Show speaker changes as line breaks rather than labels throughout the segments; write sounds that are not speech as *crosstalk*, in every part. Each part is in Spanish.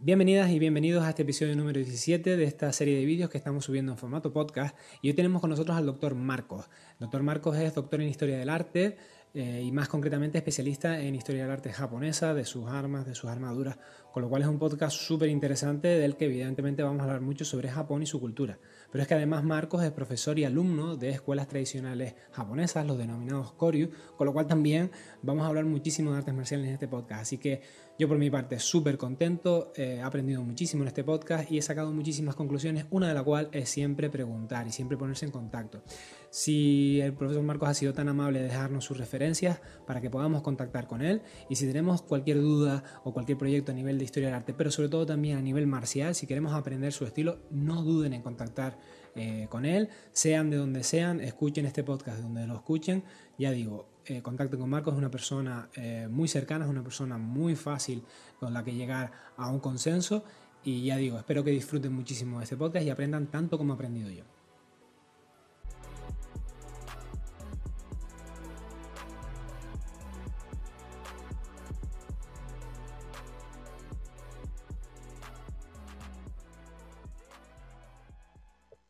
Bienvenidas y bienvenidos a este episodio número 17 de esta serie de vídeos que estamos subiendo en formato podcast. Y hoy tenemos con nosotros al doctor Marcos. El doctor Marcos es doctor en Historia del Arte eh, y más concretamente especialista en Historia del Arte japonesa, de sus armas, de sus armaduras, con lo cual es un podcast súper interesante del que evidentemente vamos a hablar mucho sobre Japón y su cultura. Pero es que además Marcos es profesor y alumno de escuelas tradicionales japonesas, los denominados Koryu, con lo cual también vamos a hablar muchísimo de artes marciales en este podcast. Así que yo por mi parte súper contento, eh, he aprendido muchísimo en este podcast y he sacado muchísimas conclusiones, una de la cual es siempre preguntar y siempre ponerse en contacto. Si el profesor Marcos ha sido tan amable de dejarnos sus referencias para que podamos contactar con él y si tenemos cualquier duda o cualquier proyecto a nivel de historia del arte, pero sobre todo también a nivel marcial, si queremos aprender su estilo, no duden en contactar eh, con él, sean de donde sean, escuchen este podcast donde lo escuchen, ya digo, eh, contacten con Marcos, es una persona eh, muy cercana, es una persona muy fácil con la que llegar a un consenso y ya digo, espero que disfruten muchísimo de este podcast y aprendan tanto como he aprendido yo.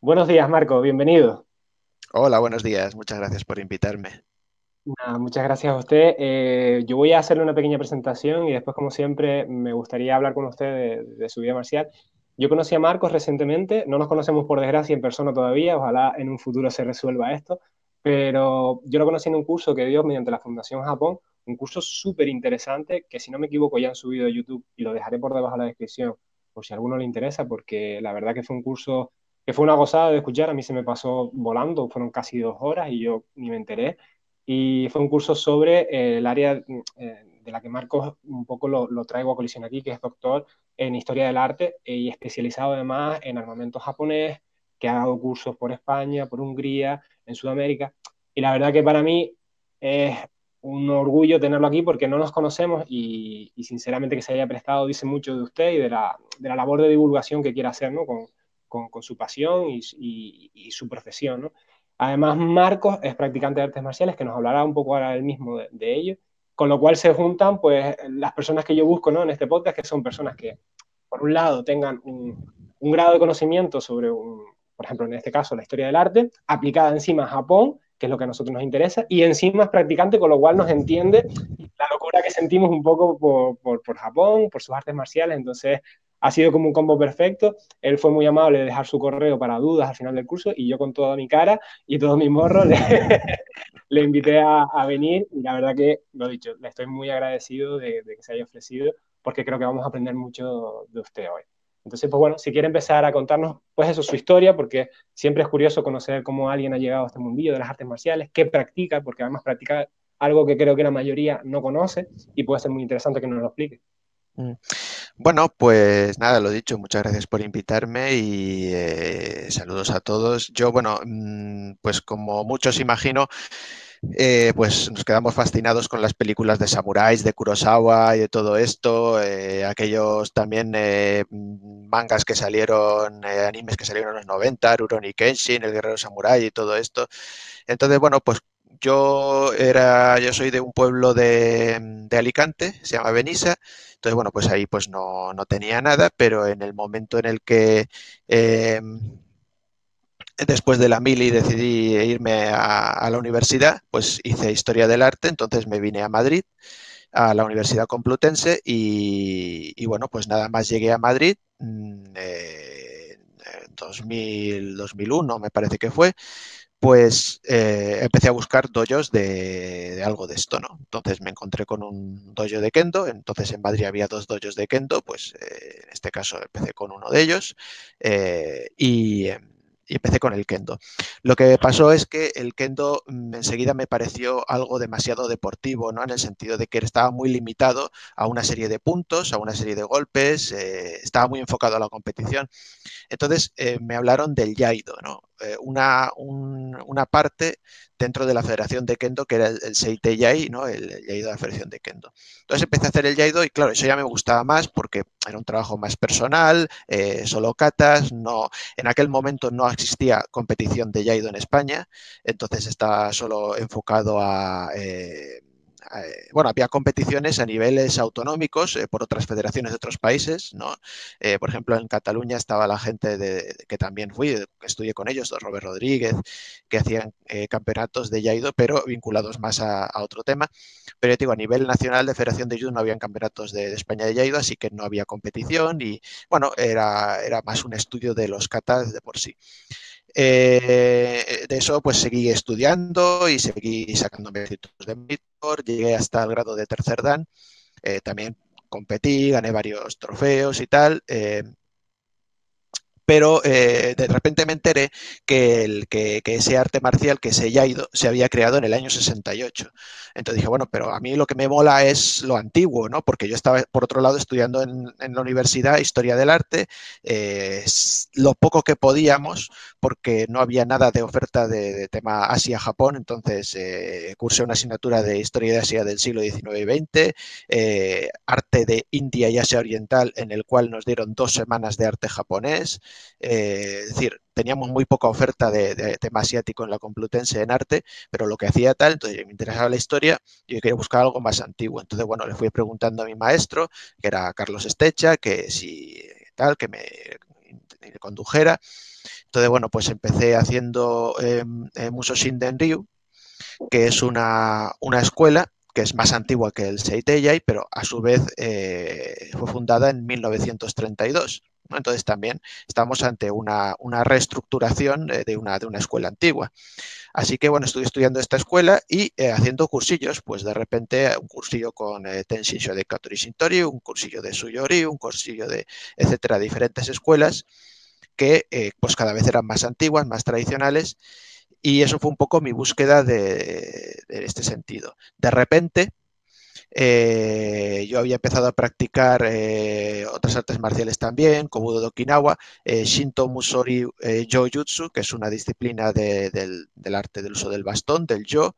Buenos días, Marco, bienvenido.
Hola, buenos días, muchas gracias por invitarme.
Muchas gracias a usted. Eh, yo voy a hacerle una pequeña presentación y después, como siempre, me gustaría hablar con usted de, su vida marcial. Yo conocí a Marcos recientemente, no nos conocemos por desgracia en persona todavía, ojalá en un futuro se resuelva esto, pero yo lo conocí en un curso que dio mediante la Fundación Japón, un curso súper interesante que si no me equivoco ya han subido a YouTube y lo dejaré por debajo de la descripción por si a alguno le interesa, porque la verdad que fue un curso que fue una gozada de escuchar, a mí se me pasó volando, fueron casi dos horas y yo ni me enteré. Y fue un curso sobre eh, el área eh, de la que Marcos un poco lo, traigo a colisión aquí, que es doctor en historia del arte y especializado además en armamento japonés, que ha dado cursos por España, por Hungría, en Sudamérica. Y la verdad que para mí es un orgullo tenerlo aquí porque no nos conocemos y, sinceramente que se haya prestado dice mucho de usted y de la, de la labor de divulgación que quiere hacer ¿no? con, con, su pasión y, su profesión. Además, Marcos es practicante de artes marciales, que nos hablará un poco ahora él mismo de, ello, con lo cual se juntan pues, las personas que yo busco ¿no? en este podcast, que son personas que, por un lado, tengan un, grado de conocimiento sobre, por ejemplo, en este caso, la historia del arte, aplicada encima a Japón, que es lo que a nosotros nos interesa, y encima es practicante, con lo cual nos entiende la locura que sentimos un poco por, por Japón, por sus artes marciales. Entonces, ha sido como un combo perfecto. Él fue muy amable de dejar su correo para dudas al final del curso y yo con toda mi cara y todo mi morro le, *laughs* le invité a, venir y la verdad que, lo dicho, le estoy muy agradecido de, que se haya ofrecido porque creo que vamos a aprender mucho de usted hoy. Entonces, pues bueno, si quiere empezar a contarnos, pues eso, su historia, porque siempre es curioso conocer cómo alguien ha llegado a este mundillo de las artes marciales, qué practica, porque además practica algo que creo que la mayoría no conoce y puede ser muy interesante que nos lo explique.
Mm. Bueno, pues nada, lo dicho, muchas gracias por invitarme y eh, saludos a todos. Yo, bueno, mm, pues como muchos imagino, eh, pues nos quedamos fascinados con las películas de samuráis, de Kurosawa y de todo esto, eh, aquellos también mangas que salieron, animes que salieron en los 90, Rurouni Kenshin, El Guerrero Samurai y todo esto. Entonces, bueno, pues yo era, yo soy de un pueblo de, de Alicante, se llama Benissa, entonces, bueno, pues ahí pues no, tenía nada, pero en el momento en el que em, después de la mili decidí irme a, la universidad, pues hice historia del arte, entonces me vine a Madrid, a la Universidad Complutense y, bueno, pues nada más llegué a Madrid. Mm, en 2000, 2001 me parece que fue, pues eh, empecé a buscar dojos de, algo de esto, ¿no? Entonces me encontré con un dojo de kendo, entonces en Madrid había dos dojos de kendo, pues eh, en este caso empecé con uno de ellos eh, y y empecé con el kendo. Lo que pasó es que el kendo mm, enseguida me pareció algo demasiado deportivo, ¿no? En el sentido de que estaba muy limitado a una serie de puntos, a una serie de golpes, estaba muy enfocado a la competición. Entonces me hablaron del Yaido, ¿no? Eh, una, una, parte dentro de la Federación de Kendo que era el, el Seite Yai, ¿no? El, Yaido de la Federación de Kendo. Entonces empecé a hacer el Yaido y claro, eso ya me gustaba más porque era un trabajo más personal, solo katas, no, en aquel momento no existía competición de Yaido en España, entonces estaba solo enfocado a eh, bueno, había competiciones a niveles autonómicos eh, por otras federaciones de otros países, ¿no? por ejemplo, en Cataluña estaba la gente de, que también fui, que estudié con ellos, Robert Rodríguez, que hacían campeonatos de Yaido, pero vinculados más a, otro tema. Pero digo, a nivel nacional de Federación de Judo no habían campeonatos de, España de Yaido, así que no había competición y, bueno, era, era más un estudio de los katas de por sí. Eh, de eso pues seguí estudiando y seguí sacando méritos de monitor, llegué hasta el grado de tercer dan, eh, también competí, gané varios trofeos y tal. Eh, pero eh, de repente me enteré que, ese arte marcial, que ese Yaido, se había creado en el año 68. Entonces dije, bueno, pero a mí lo que me mola es lo antiguo, ¿no? Porque yo estaba, por otro lado, estudiando en, la universidad Historia del Arte, eh, lo poco que podíamos, porque no había nada de oferta de, tema Asia-Japón, entonces eh, cursé una asignatura de Historia de Asia del siglo XIX y XX, Arte de India y Asia Oriental, en el cual nos dieron dos semanas de arte japonés, eh, es decir, teníamos muy poca oferta de, tema asiático en la Complutense en arte, pero lo que hacía tal, entonces me interesaba la historia y yo quería buscar algo más antiguo. Entonces, bueno, le fui preguntando a mi maestro, que era Carlos Estecha, que si tal, que me, condujera. Entonces, bueno, pues empecé haciendo eh, Muso Shinden Ryu, que es una, una escuela que es más antigua que el Seitei, pero a su vez eh, fue fundada en 1932. Entonces también estamos ante una, reestructuración eh, de una, de una escuela antigua. Así que bueno, estuve estudiando esta escuela y eh, haciendo cursillos, pues de repente un cursillo con eh, Tenshin de Katori Shintori, un cursillo de Suyori, un cursillo de, etcétera, diferentes escuelas que pues cada vez eran más antiguas, más tradicionales y eso fue un poco mi búsqueda de, de este sentido. De repente, eh, yo había empezado a practicar eh, otras artes marciales también, como de Okinawa, eh, Shinto Musori Jojutsu, que es una disciplina del, arte del uso del bastón, del yo,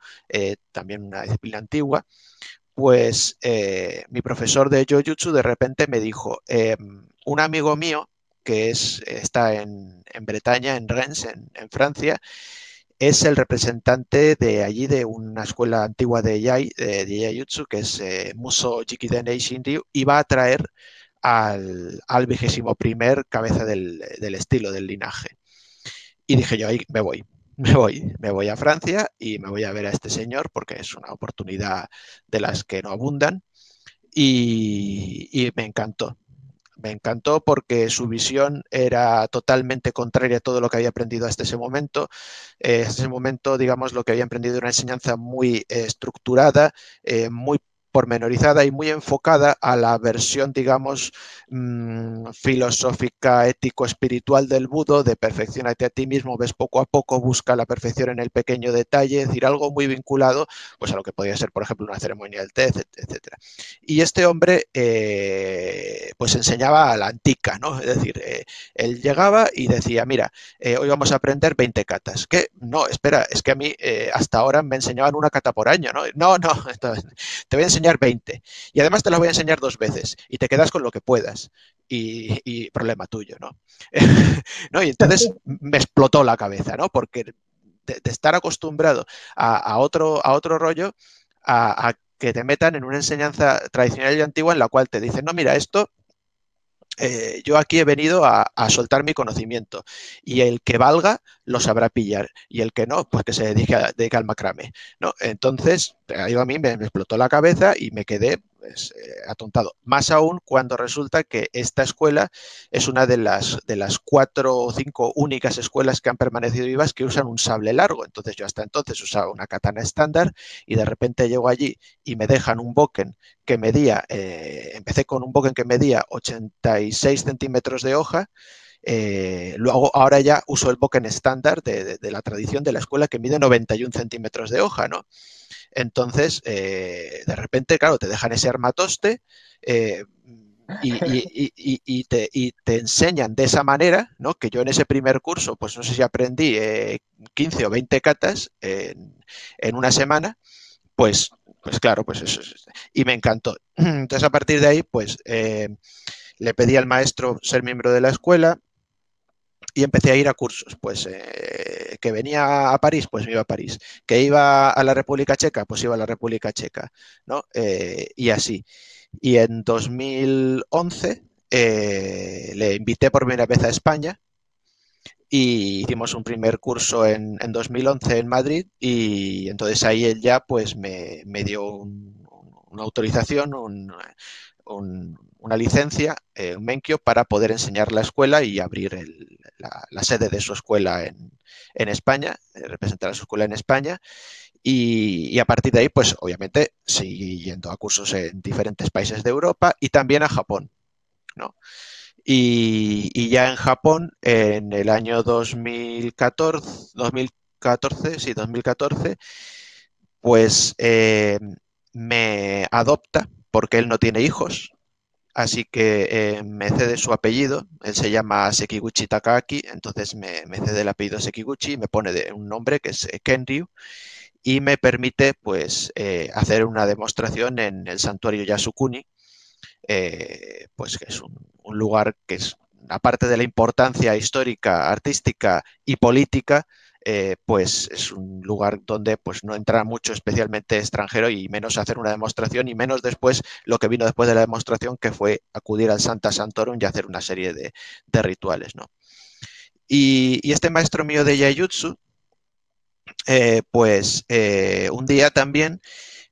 también una disciplina antigua. Pues mi profesor de Jojutsu de repente me dijo, un amigo mío que es, está en, Bretaña, en Rennes, en Francia, es el representante de allí de una escuela antigua de Yai, de, Yayutsu, que es eh, Muso Jikiden Shinryu, y va a traer al, vigésimo primer cabeza del, estilo, del linaje. Y dije yo, ahí me voy, *laughs* me voy, me voy a Francia y me voy a ver a este señor porque es una oportunidad de las que no abundan. y me encantó me encantó porque su visión era totalmente contraria a todo lo que había aprendido hasta ese momento. Eh, hasta ese momento, digamos, lo que había aprendido era una enseñanza muy estructurada, eh, muy pormenorizada y muy enfocada a la versión, digamos, mm, filosófica, ético-espiritual del budo, de perfeccionarte a ti mismo, ves poco a poco, busca la perfección en el pequeño detalle, es decir, algo muy vinculado pues, a lo que podría ser, por ejemplo, una ceremonia del té, etc. Y este hombre, eh, pues enseñaba a la antica, ¿no? Es decir, eh, él llegaba y decía, mira, eh, hoy vamos a aprender 20 catas. Que no, espera, es que a mí hasta ahora me enseñaban una cata por año, ¿no? No, no, *laughs* te voy a enseñar enseñar 20 y además te las voy a enseñar dos veces y te quedas con lo que puedas y, problema tuyo, ¿no? *laughs* ¿no? Y entonces me explotó la cabeza, ¿no? Porque de, estar acostumbrado a, otro, a otro rollo, a, que te metan en una enseñanza tradicional y antigua en la cual te dicen, no, mira, esto eh, yo aquí he venido a, soltar mi conocimiento y el que valga lo sabrá pillar y el que no, pues que se dedique, dedique al macrame. ¿no? Entonces, ahí a mí me, explotó la cabeza y me quedé pues, eh, atontado. Más aún cuando resulta que esta escuela es una de las, de las cuatro o cinco únicas escuelas que han permanecido vivas que usan un sable largo. Entonces yo hasta entonces usaba una katana estándar y de repente llego allí y me dejan un boken que medía, eh, empecé con un boken que medía 86 centímetros de hoja. Eh, luego, ahora ya uso el boken estándar de, de, la tradición de la escuela que mide 91 centímetros de hoja, ¿no? Entonces, eh, de repente, claro, te dejan ese armatoste eh, *laughs* y, te, enseñan de esa manera, ¿no? Que yo en ese primer curso, pues no sé si aprendí 15 eh, o 20 catas en, una semana, pues, pues claro, pues eso. Y me encantó. *clears throat* Entonces, a partir de ahí, pues le pedí al maestro ser miembro de la escuela, y empecé a ir a cursos. Pues eh, que venía a París, pues me iba a París. Que iba a la República Checa, pues iba a la República Checa, ¿no? Eh, y así. Y en 2011 eh, le invité por primera vez a España y hicimos un primer curso en, 2011 en Madrid y entonces ahí él ya pues me, dio una autorización, una licencia, eh, un menquio para poder enseñar la escuela y abrir la, sede de su escuela en, España, eh, representar a su escuela en España. Y, a partir de ahí, pues obviamente seguí yendo a cursos en diferentes países de Europa y también a Japón. ¿no? Y, ya en Japón, en el año 2014, 2014 sí, 2014, pues eh, me adopta porque él no tiene hijos, así que eh, me cede su apellido, él se llama Sekiguchi Takaki, entonces me, cede el apellido Sekiguchi, me pone de un nombre que es eh, Kenryu y me permite pues hacer una demostración en el santuario Yasukuni, eh, pues que es un, lugar que es, aparte de la importancia histórica, artística y política, eh, pues es un lugar donde pues no entra mucho especialmente extranjero y menos hacer una demostración y menos después lo que vino después de la demostración que fue acudir al Santa Santorum y hacer una serie de, rituales. ¿no? Y, este maestro mío de Yayutsu, eh, pues un día también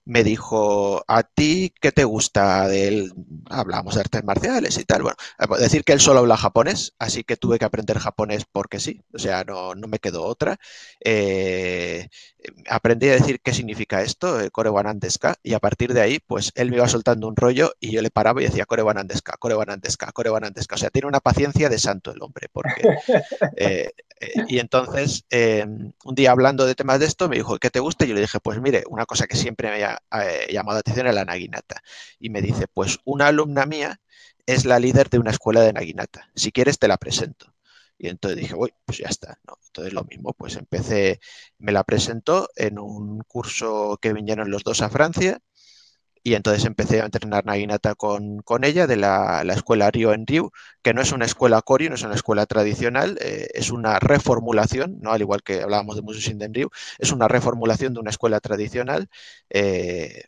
me dijo, ¿a ti qué te gusta de él? Hablamos de artes marciales y tal. Bueno, decir que él solo habla japonés, así que tuve que aprender japonés porque sí, o sea, no, me quedó otra. Eh, aprendí a decir qué significa esto, eh, Korewanandeska, y a partir de ahí, pues él me iba soltando un rollo y yo le paraba y decía Korewanandeska, Korewanandeska, Korewanandeska. O sea, tiene una paciencia de santo el hombre, porque... *laughs* Eh, y entonces, un día hablando de temas de esto, me dijo, ¿qué te gusta? Y yo le dije, pues mire, una cosa que siempre me ha llamado la atención es la naginata. Y me dice, pues una alumna mía es la líder de una escuela de naginata. Si quieres, te la presento. Y entonces dije, uy, pues ya está. ¿no? Entonces lo mismo, pues empecé, me la presentó en un curso que vinieron los dos a Francia y entonces empecé a entrenar naginata con, con ella de la, escuela Rio en Rio, que no es una escuela Koryu, no es una escuela tradicional, eh, es una reformulación, ¿no? al igual que hablábamos de Musu Shinden Ryu, es una reformulación de una escuela tradicional eh,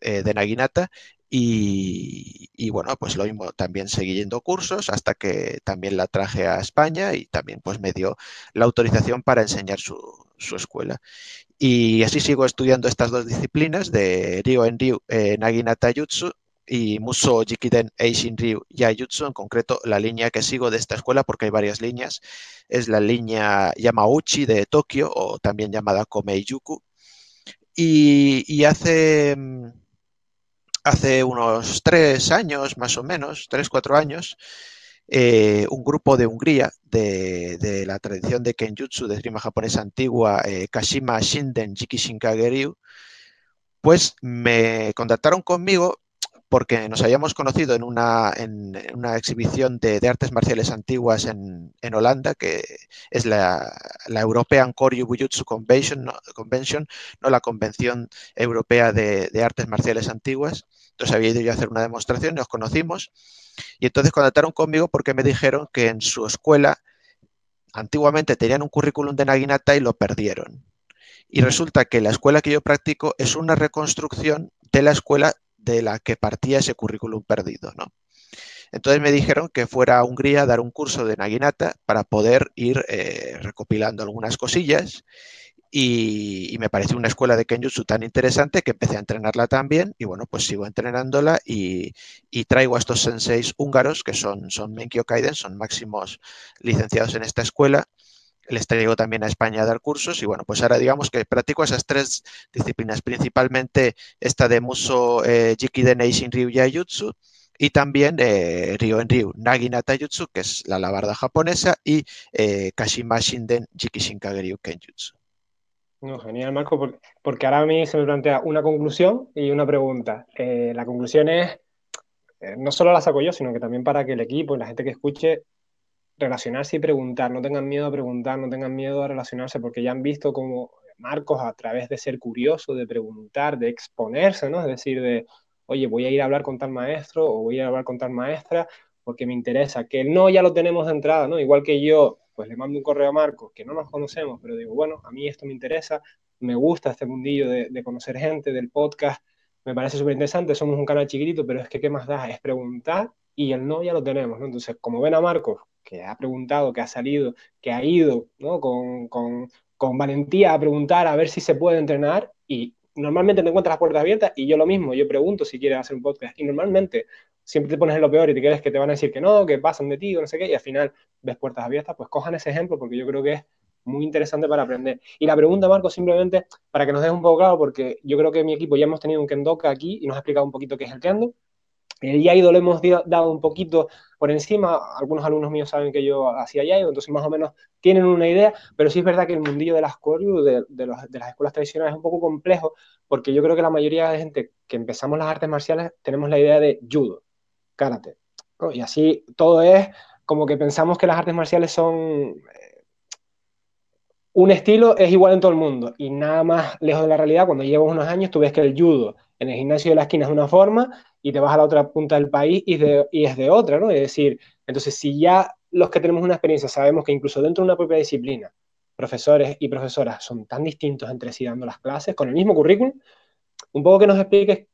eh, de naginata y, bueno, pues lo mismo, también seguí cursos hasta que también la traje a España y también pues me dio la autorización para enseñar su, escuela. Y así sigo estudiando estas dos disciplinas de Ryo en Ryu eh, Naginata Jutsu y Muso Jikiden Eishin Ryu Yayutsu, en concreto la línea que sigo de esta escuela, porque hay varias líneas, es la línea Yamauchi de Tokio o también llamada Komeiyuku. Y, y hace mm, hace unos tres años, más o menos, tres, cuatro años, eh, un grupo de Hungría, de, la tradición de Kenjutsu, de esgrima japonesa antigua, eh, Kashima Shinden Jiki Shinkageryu, pues me contactaron conmigo porque nos habíamos conocido en una, en, una exhibición de, artes marciales antiguas en, Holanda, que es la, European Koryu Bujutsu Convention, ¿no? Convention, ¿no? la Convención Europea de, Artes Marciales Antiguas. Entonces había ido yo a hacer una demostración, nos conocimos, y entonces contactaron conmigo porque me dijeron que en su escuela antiguamente tenían un currículum de Naginata y lo perdieron. Y resulta que la escuela que yo practico es una reconstrucción de la escuela de la que partía ese currículum perdido, ¿no? Entonces me dijeron que fuera a Hungría a dar un curso de Naginata para poder ir eh, recopilando algunas cosillas y, me pareció una escuela de Kenjutsu tan interesante que empecé a entrenarla también y bueno, pues sigo entrenándola y, traigo a estos senseis húngaros que son, son Menkyo Kaiden, son máximos licenciados en esta escuela les traigo también a España a dar cursos y bueno, pues ahora digamos que practico esas tres disciplinas, principalmente esta de Muso eh, Jikiden Eishin Ryu Yayutsu y también eh, Ryo en Ryu Naginata Jutsu, que es la labarda japonesa, y eh, Kashima Shinden Jikishinkageryu Kenjutsu.
No, genial, Marco, porque, ahora a mí se me plantea una conclusión y una pregunta. Eh, la conclusión es, no solo la saco yo, sino que también para que el equipo y la gente que escuche relacionarse y preguntar, no tengan miedo a preguntar, no tengan miedo a relacionarse, porque ya han visto como Marcos a través de ser curioso, de preguntar, de exponerse, ¿no? Es decir, de, oye, voy a ir a hablar con tal maestro o voy a ir a hablar con tal maestra porque me interesa, que no ya lo tenemos de entrada, ¿no? Igual que yo, pues le mando un correo a Marcos, que no nos conocemos, pero digo, bueno, a mí esto me interesa, me gusta este mundillo de, conocer gente, del podcast, me parece súper interesante, somos un canal chiquitito, pero es que qué más da, es preguntar y el no ya lo tenemos, ¿no? Entonces, como ven a Marcos, que ha preguntado, que ha salido, que ha ido, ¿no? Con, con, con valentía a preguntar a ver si se puede entrenar y normalmente te encuentras las puertas abiertas y yo lo mismo, yo pregunto si quieres hacer un podcast y normalmente siempre te pones en lo peor y te crees que te van a decir que no, que pasan de ti o no sé qué y al final ves puertas abiertas, pues cojan ese ejemplo porque yo creo que es muy interesante para aprender. Y la pregunta, Marco, simplemente para que nos deje un poco claro, porque yo creo que mi equipo ya hemos tenido un Kendoka aquí y nos ha explicado un poquito qué es el Kendo. El Yaido lo hemos dado un poquito por encima, algunos alumnos míos saben que yo hacía Yaido, entonces más o menos tienen una idea, pero sí es verdad que el mundillo de las de, de, las escuelas tradicionales, es un poco complejo, porque yo creo que la mayoría de gente que empezamos las artes marciales tenemos la idea de judo, karate, y así todo es como que pensamos que las artes marciales son eh, un estilo es igual en todo el mundo y nada más lejos de la realidad, cuando llevas unos años tú ves que el judo en el gimnasio de la esquina es una forma y te vas a la otra punta del país y, es de otra, ¿no? Es decir, entonces si ya los que tenemos una experiencia sabemos que incluso dentro de una propia disciplina, profesores y profesoras son tan distintos entre sí dando las clases con el mismo currículum, un poco que nos expliques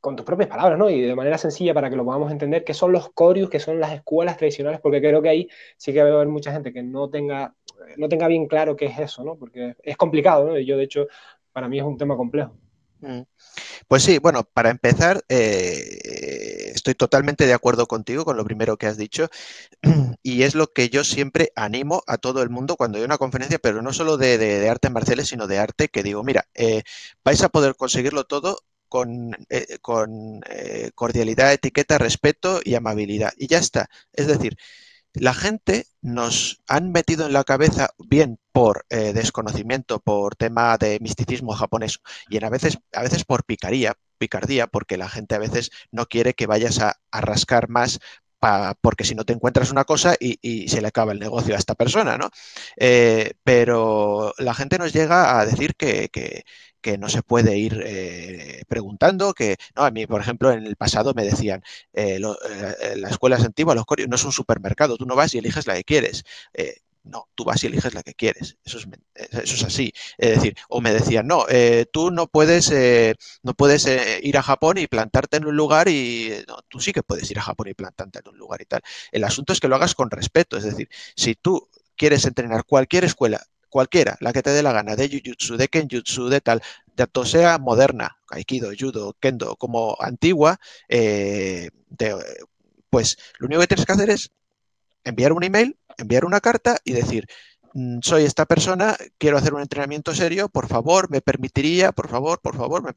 con tus propias palabras, ¿no? Y de manera sencilla para que lo podamos entender, qué son los corios, qué son las escuelas tradicionales, porque creo que ahí sí que va a haber mucha gente que no tenga, no tenga bien claro qué es eso, ¿no? Porque es complicado, ¿no? Y yo, de hecho, para mí es un tema complejo.
Mm. Pues sí, bueno, para empezar, eh, estoy totalmente de acuerdo contigo con lo primero que has dicho *clears throat* y es lo que yo siempre animo a todo el mundo cuando hay una conferencia, pero no solo de, de, artes marciales, sino de arte, que digo, mira, eh, vais a poder conseguirlo todo con, eh, con cordialidad, etiqueta, respeto y amabilidad. Y ya está. Es decir, la gente nos han metido en la cabeza, bien por eh, desconocimiento, por tema de misticismo japonés, y a veces, a veces por picaría, picardía, porque la gente a veces no quiere que vayas a, rascar más porque si no te encuentras una cosa y, se le acaba el negocio a esta persona, ¿no? Eh, pero la gente nos llega a decir que no se puede ir eh, preguntando, que no, a mí, por ejemplo, en el pasado me decían, eh, eh, las escuelas antiguas, los colegios, no es un supermercado, tú no vas y eliges la que quieres. no, tú vas y eliges la que quieres. Eso es, eso es así. Es decir, o me decían, no, tú no puedes, no puedes ir a Japón y plantarte en un lugar y no, tú sí que puedes ir a Japón y plantarte en un lugar y tal. El asunto es que lo hagas con respeto. Es decir, si tú quieres entrenar cualquier escuela cualquiera, la que te dé la gana, de Jujutsu, de Kenjutsu, de tal, tanto sea moderna, Aikido, Judo, Kendo, como antigua, eh, pues lo único que tienes que hacer es enviar un email, enviar una carta y decir, soy esta persona, quiero hacer un entrenamiento serio, por favor, me permitiría, por favor, por favor, me,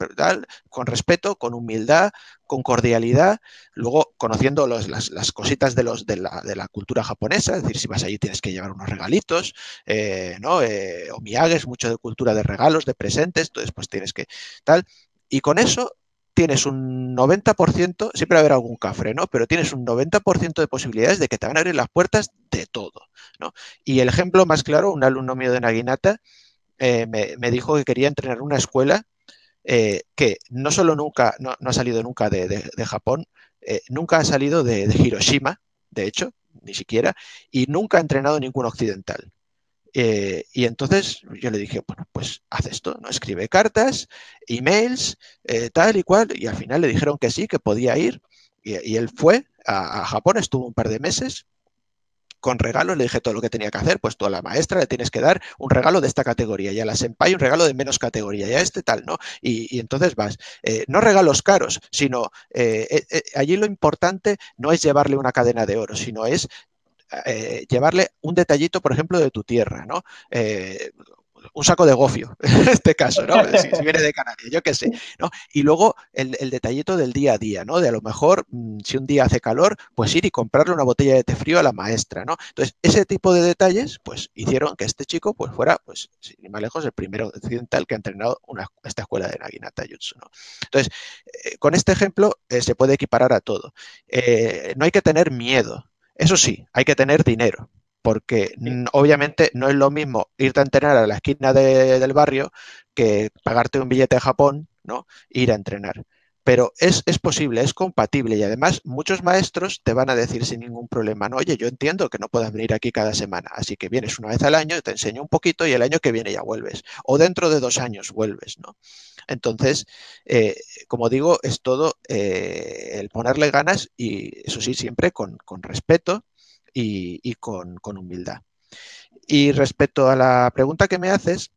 con respeto, con humildad, con cordialidad, luego conociendo las, cositas de, los, de, la, cultura japonesa, es decir, si vas allí tienes que llevar unos regalitos, eh, ¿no? Eh, o miages, mucho de cultura de regalos, de presentes, entonces pues tienes que tal, y con eso tienes un 90%, siempre va a haber algún cafre, ¿no? Pero tienes un 90% de posibilidades de que te van a abrir las puertas de todo, ¿no? Y el ejemplo más claro, un alumno mío de Naginata eh, me, dijo que quería entrenar una escuela eh, que no solo nunca, no, ha salido nunca de, Japón, eh, nunca ha salido de, de Hiroshima, de hecho, ni siquiera, y nunca ha entrenado ningún occidental. Eh, y entonces yo le dije, bueno, pues haz esto, ¿no? Escribe cartas, emails, eh, tal y cual, y al final le dijeron que sí, que podía ir, y, él fue a, Japón, estuvo un par de meses, con regalos, le dije todo lo que tenía que hacer, pues tú a la maestra le tienes que dar un regalo de esta categoría y a la senpai un regalo de menos categoría y a este tal, ¿no? Y, entonces vas, eh, no regalos caros, sino allí lo importante no es llevarle una cadena de oro, sino es eh, llevarle un detallito, por ejemplo, de tu tierra, ¿no? Eh, un saco de gofio, *laughs* en este caso, ¿no? Si, viene de Canarias, yo qué sé, ¿no? Y luego el, detallito del día a día, ¿no? De a lo mejor, mm, si un día hace calor, pues ir y comprarle una botella de té frío a la maestra, ¿no? Entonces, ese tipo de detalles, pues hicieron que este chico, pues fuera, pues, sin ir más lejos, el primero occidental que ha entrenado una, esta escuela de Naginata Jutsu, ¿no? Entonces, eh, con este ejemplo se puede equiparar a todo. no hay que tener miedo, eso sí, hay que tener dinero, porque obviamente no es lo mismo irte a entrenar a la esquina del barrio que pagarte un billete de Japón, ¿no? Ir a entrenar. Pero es, posible, es compatible y además muchos maestros te van a decir sin ningún problema, no, oye, yo entiendo que no puedas venir aquí cada semana, así que vienes una vez al año, te enseño un poquito y el año que viene ya vuelves, o dentro de dos años vuelves, ¿no? Entonces, eh, como digo, es todo eh, el ponerle ganas y eso sí, siempre con, respeto y, con, con humildad. Y respecto a la pregunta que me haces,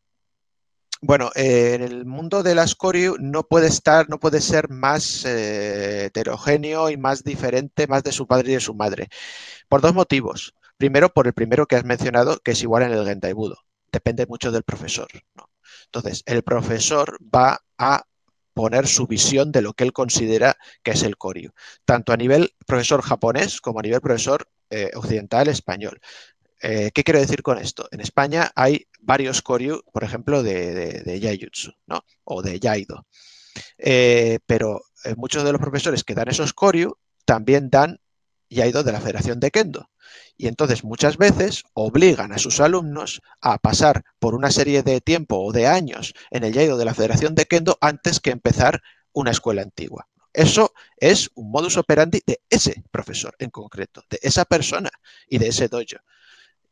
bueno, eh, en el mundo de las Coryu no puede estar, no puede ser más eh, heterogéneo y más diferente, más de su padre y de su madre. Por dos motivos. Primero, por el primero que has mencionado, que es igual en el Gentai Budo. Depende mucho del profesor. Entonces, el profesor va a poner su visión de lo que él considera que es el Koryu, tanto a nivel profesor japonés como a nivel profesor eh, occidental español. Eh, ¿Qué quiero decir con esto? En España hay varios koryu, por ejemplo, de, de, ¿no? O de Yaido. Eh, pero eh, muchos de los profesores que dan esos koryu también dan Yaido de la Federación de Kendo. Y entonces muchas veces obligan a sus alumnos a pasar por una serie de tiempo o de años en el Yaido de la Federación de Kendo antes que empezar una escuela antigua. Eso es un modus operandi de ese profesor en concreto, de esa persona y de ese dojo.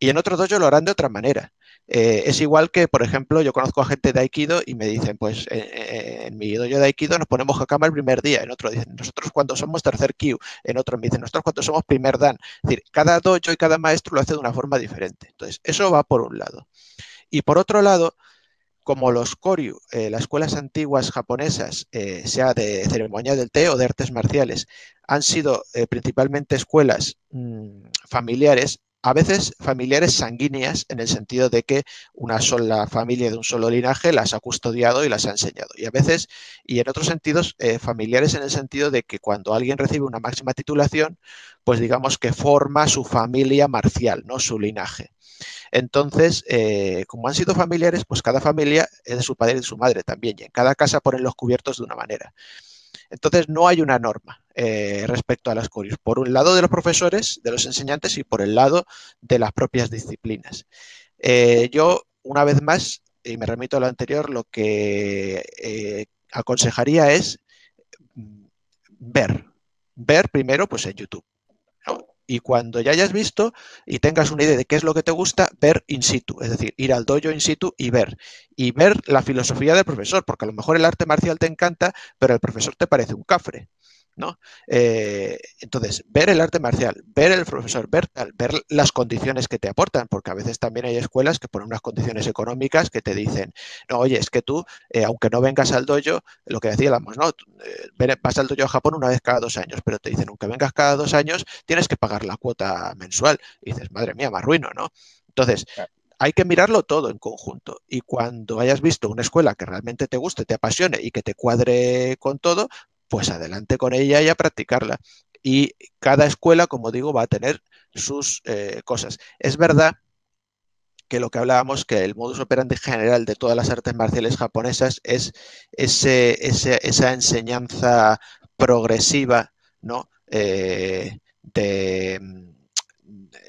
Y en otros dojo lo harán de otra manera. Eh, es igual que, por ejemplo, yo conozco a gente de Aikido y me dicen, pues eh, eh, en mi dojo de Aikido nos ponemos cama el primer día, en otro dicen, nosotros cuando somos tercer Kyu, en otro me dicen, nosotros cuando somos primer Dan. Es decir, cada dojo y cada maestro lo hace de una forma diferente. Entonces, eso va por un lado. Y por otro lado, como los Koryu, las escuelas antiguas japonesas, sea de ceremonia del té o de artes marciales, han sido principalmente escuelas mm, familiares, a veces familiares sanguíneas en el sentido de que una sola familia de un solo linaje las ha custodiado y las ha enseñado. Y a veces, y en otros sentidos, eh, familiares en el sentido de que cuando alguien recibe una máxima titulación, pues digamos que forma su familia marcial, ¿no? Su linaje. Entonces, eh, como han sido familiares, pues cada familia es de su padre y de su madre también, y en cada casa ponen los cubiertos de una manera. Entonces, no hay una norma eh, respecto a las curios. Por un lado de los profesores, de los enseñantes y por el lado de las propias disciplinas. Eh, yo, una vez más, y me remito a lo anterior, lo que eh, aconsejaría es mm, ver. Ver primero pues en YouTube y cuando ya hayas visto y tengas una idea de qué es lo que te gusta, ver in situ, es decir, ir al dojo in situ y ver. Y ver la filosofía del profesor, porque a lo mejor el arte marcial te encanta, pero el profesor te parece un cafre. ¿No? Eh, entonces, ver el arte marcial, ver el profesor, ver, ver las condiciones que te aportan, porque a veces también hay escuelas que ponen unas condiciones económicas que te dicen, no, oye, es que tú, eh, aunque no vengas al dojo, lo que decíamos, ¿no? Eh, vas al dojo a Japón una vez cada dos años, pero te dicen, aunque vengas cada dos años, tienes que pagar la cuota mensual. Y dices, madre mía, más ruino, ¿no? Entonces, hay que mirarlo todo en conjunto. Y cuando hayas visto una escuela que realmente te guste, te apasione y que te cuadre con todo, pues adelante con ella y a practicarla. Y cada escuela, como digo, va a tener sus eh, cosas. Es verdad que lo que hablábamos, que el modus operandi general de todas las artes marciales japonesas es ese, esa enseñanza progresiva, ¿no? Eh, de,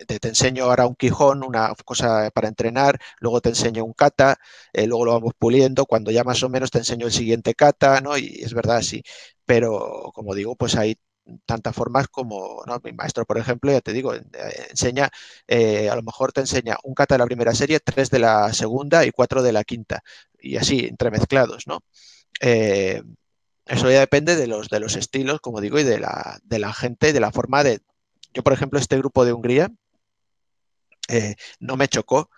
te, enseño ahora un quijón, una cosa para entrenar, luego te enseño un kata, eh, luego lo vamos puliendo, cuando ya más o menos te enseño el siguiente kata, ¿no? Y es verdad, sí. Pero como digo, pues hay tantas formas como mi maestro, por ejemplo, ya te digo, eh, enseña, eh, a lo mejor te enseña un kata de la primera serie, tres de la segunda y cuatro de la quinta, y así, entremezclados, ¿no? eso ya depende de los, de los estilos, como digo, y de la, de la gente, de la forma de, yo, por ejemplo, este grupo de Hungría eh, no me chocó,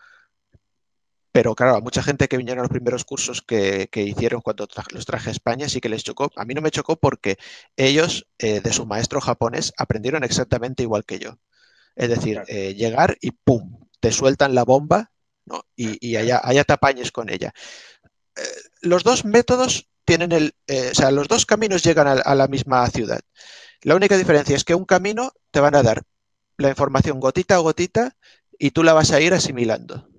pero claro, a mucha gente que vinieron a los primeros cursos que, hicieron cuando los traje a España sí que les chocó. A mí no me chocó porque ellos, eh, de su maestro japonés, aprendieron exactamente igual que yo. Es decir, eh, llegar y ¡pum! Te sueltan la bomba y, allá, allá te apañes con ella. los dos métodos tienen el. o sea, los dos caminos llegan a la misma ciudad. La única diferencia es que un camino te van a dar la información gotita a gotita y tú la vas a ir asimilando.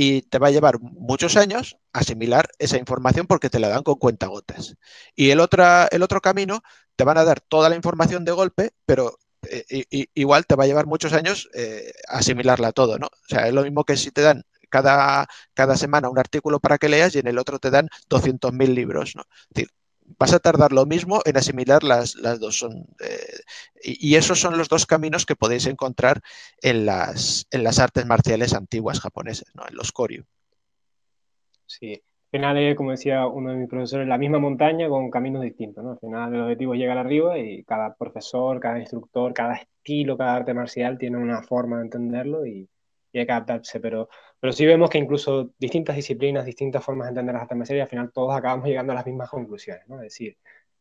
Y te va a llevar muchos años asimilar esa información porque te la dan con cuentagotas. Y el, el otro camino te van a dar toda la información de golpe, pero eh, igual te va a llevar muchos años eh, asimilarla todo, ¿no? O sea, es lo mismo que si te dan cada, cada semana un artículo para que leas y en el otro te dan 200.000 libros, ¿no? Es decir, vas a tardar lo mismo en asimilar las, dos. Son, eh, y, esos son los dos caminos que podéis encontrar en las, en las artes marciales antiguas japonesas, ¿no? en los koryu.
Sí, al final como decía uno de mis profesores, la misma montaña con caminos distintos, ¿no? Al final el objetivo es llegar arriba y cada profesor, cada instructor, cada estilo, cada arte marcial tiene una forma de entenderlo y, que adaptarse, pero, pero sí vemos que incluso distintas disciplinas, distintas formas de entender las artes marciales, al final todos acabamos llegando a las mismas conclusiones, ¿no? Es decir,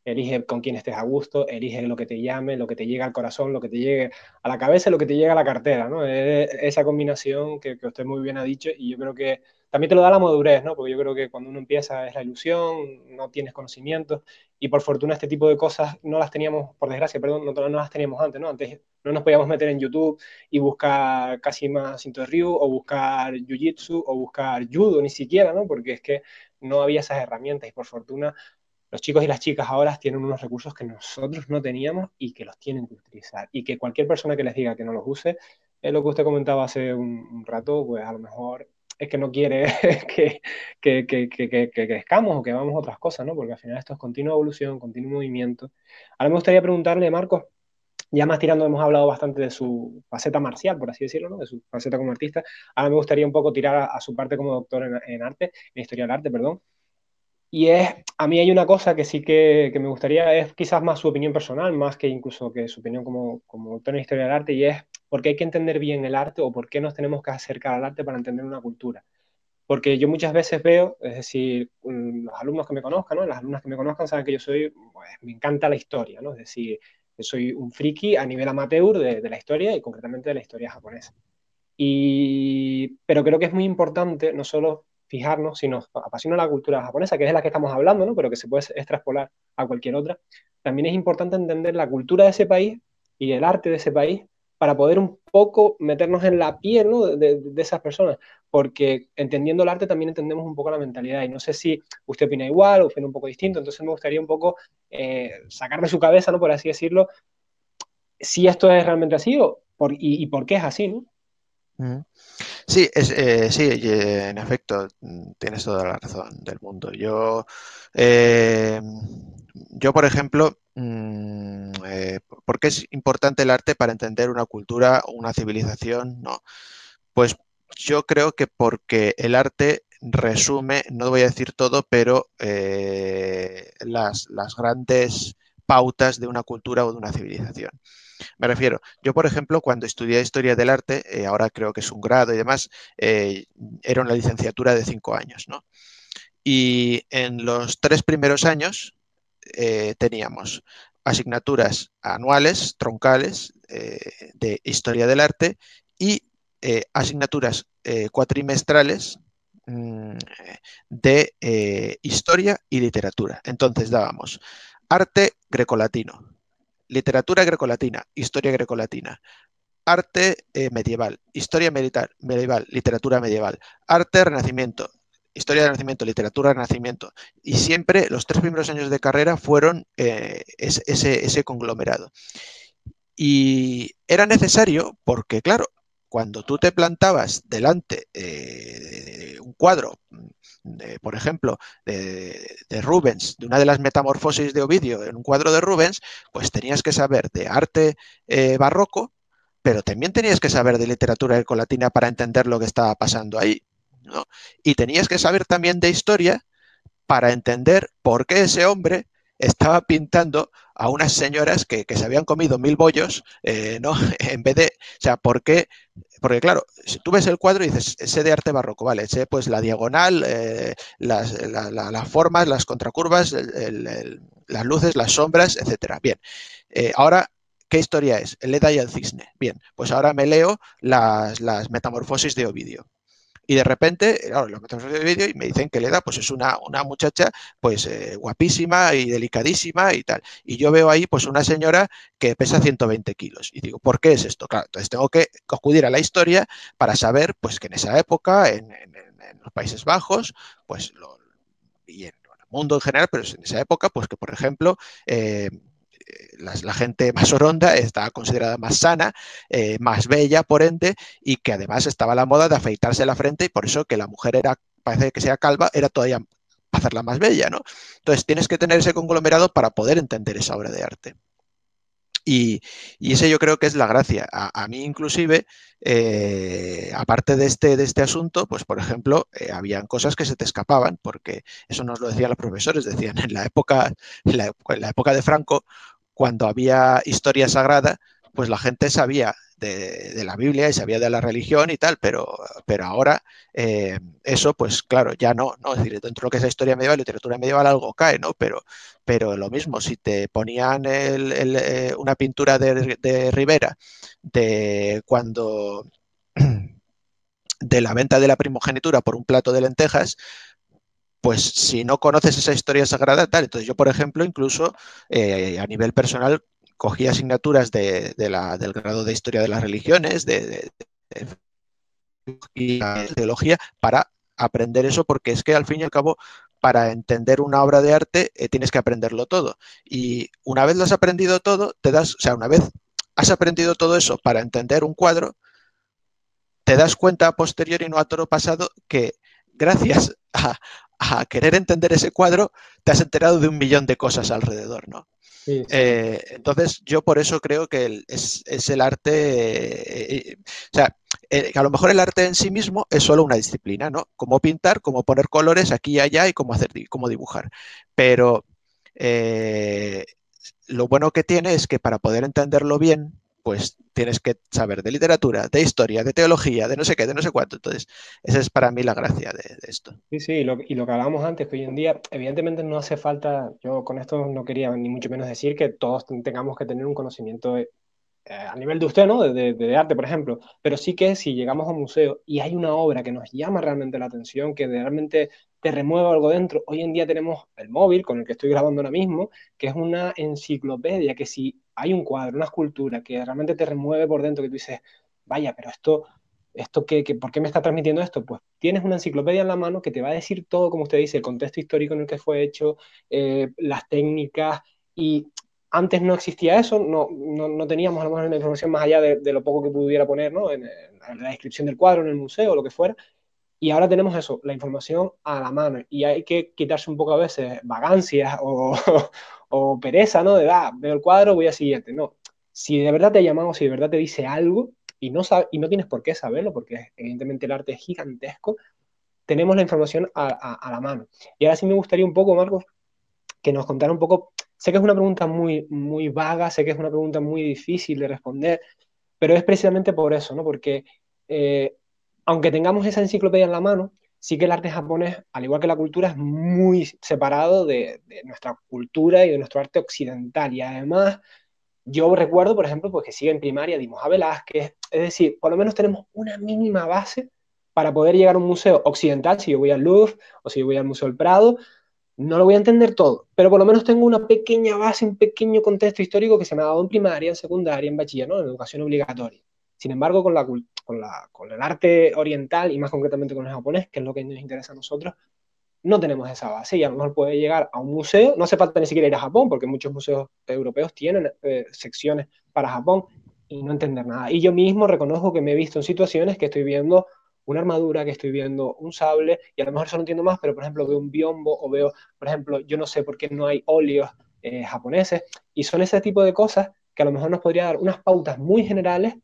elige con quién estés a gusto, elige lo que te llame, lo que te llegue al corazón, lo que te llegue a la cabeza, lo que te llegue a la cartera, ¿no? Es esa combinación que, que usted muy bien ha dicho y yo creo que también te lo da la madurez, ¿no? Porque yo creo que cuando uno empieza es la ilusión, no tienes conocimientos y por fortuna este tipo de cosas no las teníamos, por desgracia, perdón, no, no las teníamos antes, ¿no? Antes no nos podíamos meter en YouTube y buscar casi más Cinto de Ryu o buscar Jiu-Jitsu o buscar Judo, ni siquiera, ¿no? Porque es que no había esas herramientas y por fortuna los chicos y las chicas ahora tienen unos recursos que nosotros no teníamos y que los tienen que utilizar. Y que cualquier persona que les diga que no los use, es lo que usted comentaba hace un rato, pues a lo mejor es que no quiere *laughs* que, que, que, que, crezcamos o que vamos a otras cosas, ¿no? Porque al final esto es continua evolución, continuo movimiento. Ahora me gustaría preguntarle, Marcos, ya más tirando hemos hablado bastante de su faceta marcial, por así decirlo, ¿no? De su faceta como artista. Ahora me gustaría un poco tirar a, su parte como doctor en, arte, en historia del arte, perdón. Y es, a mí hay una cosa que sí que, que, me gustaría, es quizás más su opinión personal, más que incluso que su opinión como, como doctor en historia del arte, y es porque hay que entender bien el arte o por qué nos tenemos que acercar al arte para entender una cultura. Porque yo muchas veces veo, es decir, mm, los alumnos que me conozcan, ¿no? las alumnas que me conozcan saben que yo soy, pues, me encanta la historia, ¿no? es decir, soy un friki a nivel amateur de, de la historia y concretamente de la historia japonesa. Y, pero creo que es muy importante no solo fijarnos si nos apasiona la cultura japonesa, que es de la que estamos hablando, ¿no? pero que se puede extrapolar a cualquier otra, también es importante entender la cultura de ese país y el arte de ese país para poder un poco meternos en la piel de, esas personas, porque entendiendo el arte también entendemos un poco la mentalidad y no sé si usted opina igual o opina un poco distinto, entonces me gustaría un poco eh, sacar de su cabeza, ¿no? por así decirlo, si esto es realmente así o por, y, por qué es así. ¿no?
Sí, es, eh, sí, en efecto, tienes toda la razón del mundo. Yo, eh, yo por ejemplo, mm, eh, ¿por qué es importante el arte para entender una cultura o una civilización? No. Pues yo creo que porque el arte resume, no voy a decir todo, pero las, las grandes pautas de una cultura o de una civilización. Me refiero, yo por ejemplo, cuando estudié historia del arte, eh, ahora creo que es un grado y demás, eh, era una licenciatura de cinco años, ¿no? Y en los tres primeros años eh, teníamos asignaturas anuales, troncales, de historia del arte y asignaturas cuatrimestrales mm, de historia y literatura. Entonces dábamos arte grecolatino, literatura grecolatina, historia grecolatina, arte eh, medieval, historia medieval, literatura medieval, arte renacimiento, historia del renacimiento, literatura renacimiento. Y siempre los tres primeros años de carrera fueron eh, ese conglomerado. Y era necesario porque, claro, cuando tú te plantabas delante eh, un cuadro por ejemplo, de, Rubens, de una de las metamorfosis de Ovidio en un cuadro de Rubens, pues tenías que saber de arte eh, barroco, pero también tenías que saber de literatura grecolatina para entender lo que estaba pasando ahí. Y tenías que saber también de historia para entender por qué ese hombre estaba pintando a unas señoras que, se habían comido mil bollos, eh, ¿no? *laughs* En vez de, o sea, ¿por qué? Porque claro, si tú ves el cuadro y dices, ese de arte barroco, vale, ese pues la diagonal, eh, las, formas, las contracurvas, las luces, las sombras, etcétera. Bien, eh, ahora ¿Qué historia es? El Leda y el cisne. Bien, pues ahora me leo las, las metamorfosis de Ovidio. Y de repente, claro, lo metemos en el vídeo y me dicen que Leda pues es una, una muchacha pues eh, guapísima y delicadísima y tal. Y yo veo ahí pues una señora que pesa 120 kilos. Y digo, ¿por qué es esto? Claro, entonces tengo que acudir a la historia para saber pues que en esa época, en, los Países Bajos, pues lo, y en el mundo en general, pero en esa época, pues que por ejemplo... Eh, la, gente más oronda estaba considerada más sana, eh, más bella, por ende, y que además estaba la moda de afeitarse la frente y por eso que la mujer era, parece que sea calva, era todavía hacerla más bella, ¿no? Entonces tienes que tener ese conglomerado para poder entender esa obra de arte. Y, ese yo creo que es la gracia. A, mí inclusive, eh, aparte de este, de este asunto, pues por ejemplo, eh, habían cosas que se te escapaban, porque eso nos lo decían los profesores, decían en la época, en la época de Franco, cuando había historia sagrada, pues la gente sabía de, la Biblia y sabía de la religión y tal, pero, pero ahora eh, eso, pues claro, ya no, ¿no? Es decir, dentro de lo que es la historia medieval, literatura medieval, algo cae, ¿no? Pero, pero lo mismo, si te ponían eh, una pintura de, Rivera de cuando *clears throat* de la venta de la primogenitura por un plato de lentejas, pues si no conoces esa historia sagrada, tal. Entonces yo, por ejemplo, incluso eh, a nivel personal, cogí asignaturas de, del grado de Historia de las Religiones, de, teología, para aprender eso, porque es que al fin y al cabo, para entender una obra de arte, eh, tienes que aprenderlo todo. Y una vez lo has aprendido todo, te das, o sea, una vez has aprendido todo eso para entender un cuadro, te das cuenta a posteriori, no a toro pasado, que gracias *laughs* a, a querer entender ese cuadro, te has enterado de un millón de cosas alrededor, ¿no? Eh, entonces, yo por eso creo que es, el arte, eh, o sea, eh, a lo mejor el arte en sí mismo es solo una disciplina, ¿no? Cómo pintar, cómo poner colores aquí y allá y cómo, hacer, cómo dibujar. Pero lo bueno que tiene es que para poder entenderlo bien, pues tienes que saber de literatura, de historia, de teología, de no sé qué, de no sé cuánto. Entonces, esa es para mí la gracia de, esto.
Sí, sí, y lo, y lo que hablábamos antes, que hoy en día, evidentemente no hace falta, yo con esto no quería ni mucho menos decir que todos tengamos que tener un conocimiento eh, a nivel de usted, ¿no? De, de, arte, por ejemplo, pero sí que si llegamos a un museo y hay una obra que nos llama realmente la atención, que realmente te remueve algo dentro, hoy en día tenemos el móvil con el que estoy grabando ahora mismo, que es una enciclopedia que si hay un cuadro, una escultura que realmente te remueve por dentro, que tú dices, vaya, pero esto, esto qué, ¿por qué me está transmitiendo esto? Pues tienes una enciclopedia en la mano que te va a decir todo, como usted dice, el contexto histórico en el que fue hecho, eh, las técnicas, y antes no existía eso, no, no, teníamos a lo mejor una información más allá de, lo poco que pudiera poner ¿no? en, en, la descripción del cuadro, en el museo, lo que fuera, y ahora tenemos eso, la información a la mano, y hay que quitarse un poco a veces vagancias o, o pereza, ¿no? De, ah, veo el cuadro, voy a siguiente. No, si de verdad te ha llamado, si de verdad te dice algo y no, sabe, y no tienes por qué saberlo, porque evidentemente el arte es gigantesco, tenemos la información a, la mano. Y ahora sí me gustaría un poco, Marcos, que nos contara un poco, sé que es una pregunta muy, muy vaga, sé que es una pregunta muy difícil de responder, pero es precisamente por eso, ¿no? Porque eh, aunque tengamos esa enciclopedia en la mano, sí que el arte japonés, al igual que la cultura, es muy separado de, nuestra cultura y de nuestro arte occidental. Y además, yo recuerdo, por ejemplo, pues que sigue en primaria dimos a Velázquez, es decir, por lo menos tenemos una mínima base para poder llegar a un museo occidental, si yo voy al Louvre o si yo voy al Museo del Prado, no lo voy a entender todo, pero por lo menos tengo una pequeña base, un pequeño contexto histórico que se me ha dado en primaria, en secundaria, en bachiller, ¿no? en educación obligatoria. Sin embargo, con, la, con, la, con el arte oriental y más concretamente con el japonés, que es lo que nos interesa a nosotros, no tenemos esa base y a lo mejor puede llegar a un museo, no hace falta ni siquiera ir a Japón, porque muchos museos europeos tienen eh, secciones para Japón y no entender nada. Y yo mismo reconozco que me he visto en situaciones que estoy viendo una armadura, que estoy viendo un sable, y a lo mejor eso no entiendo más, pero por ejemplo veo un biombo o veo, por ejemplo, yo no sé por qué no hay óleos eh, japoneses, y son ese tipo de cosas que a lo mejor nos podría dar unas pautas muy generales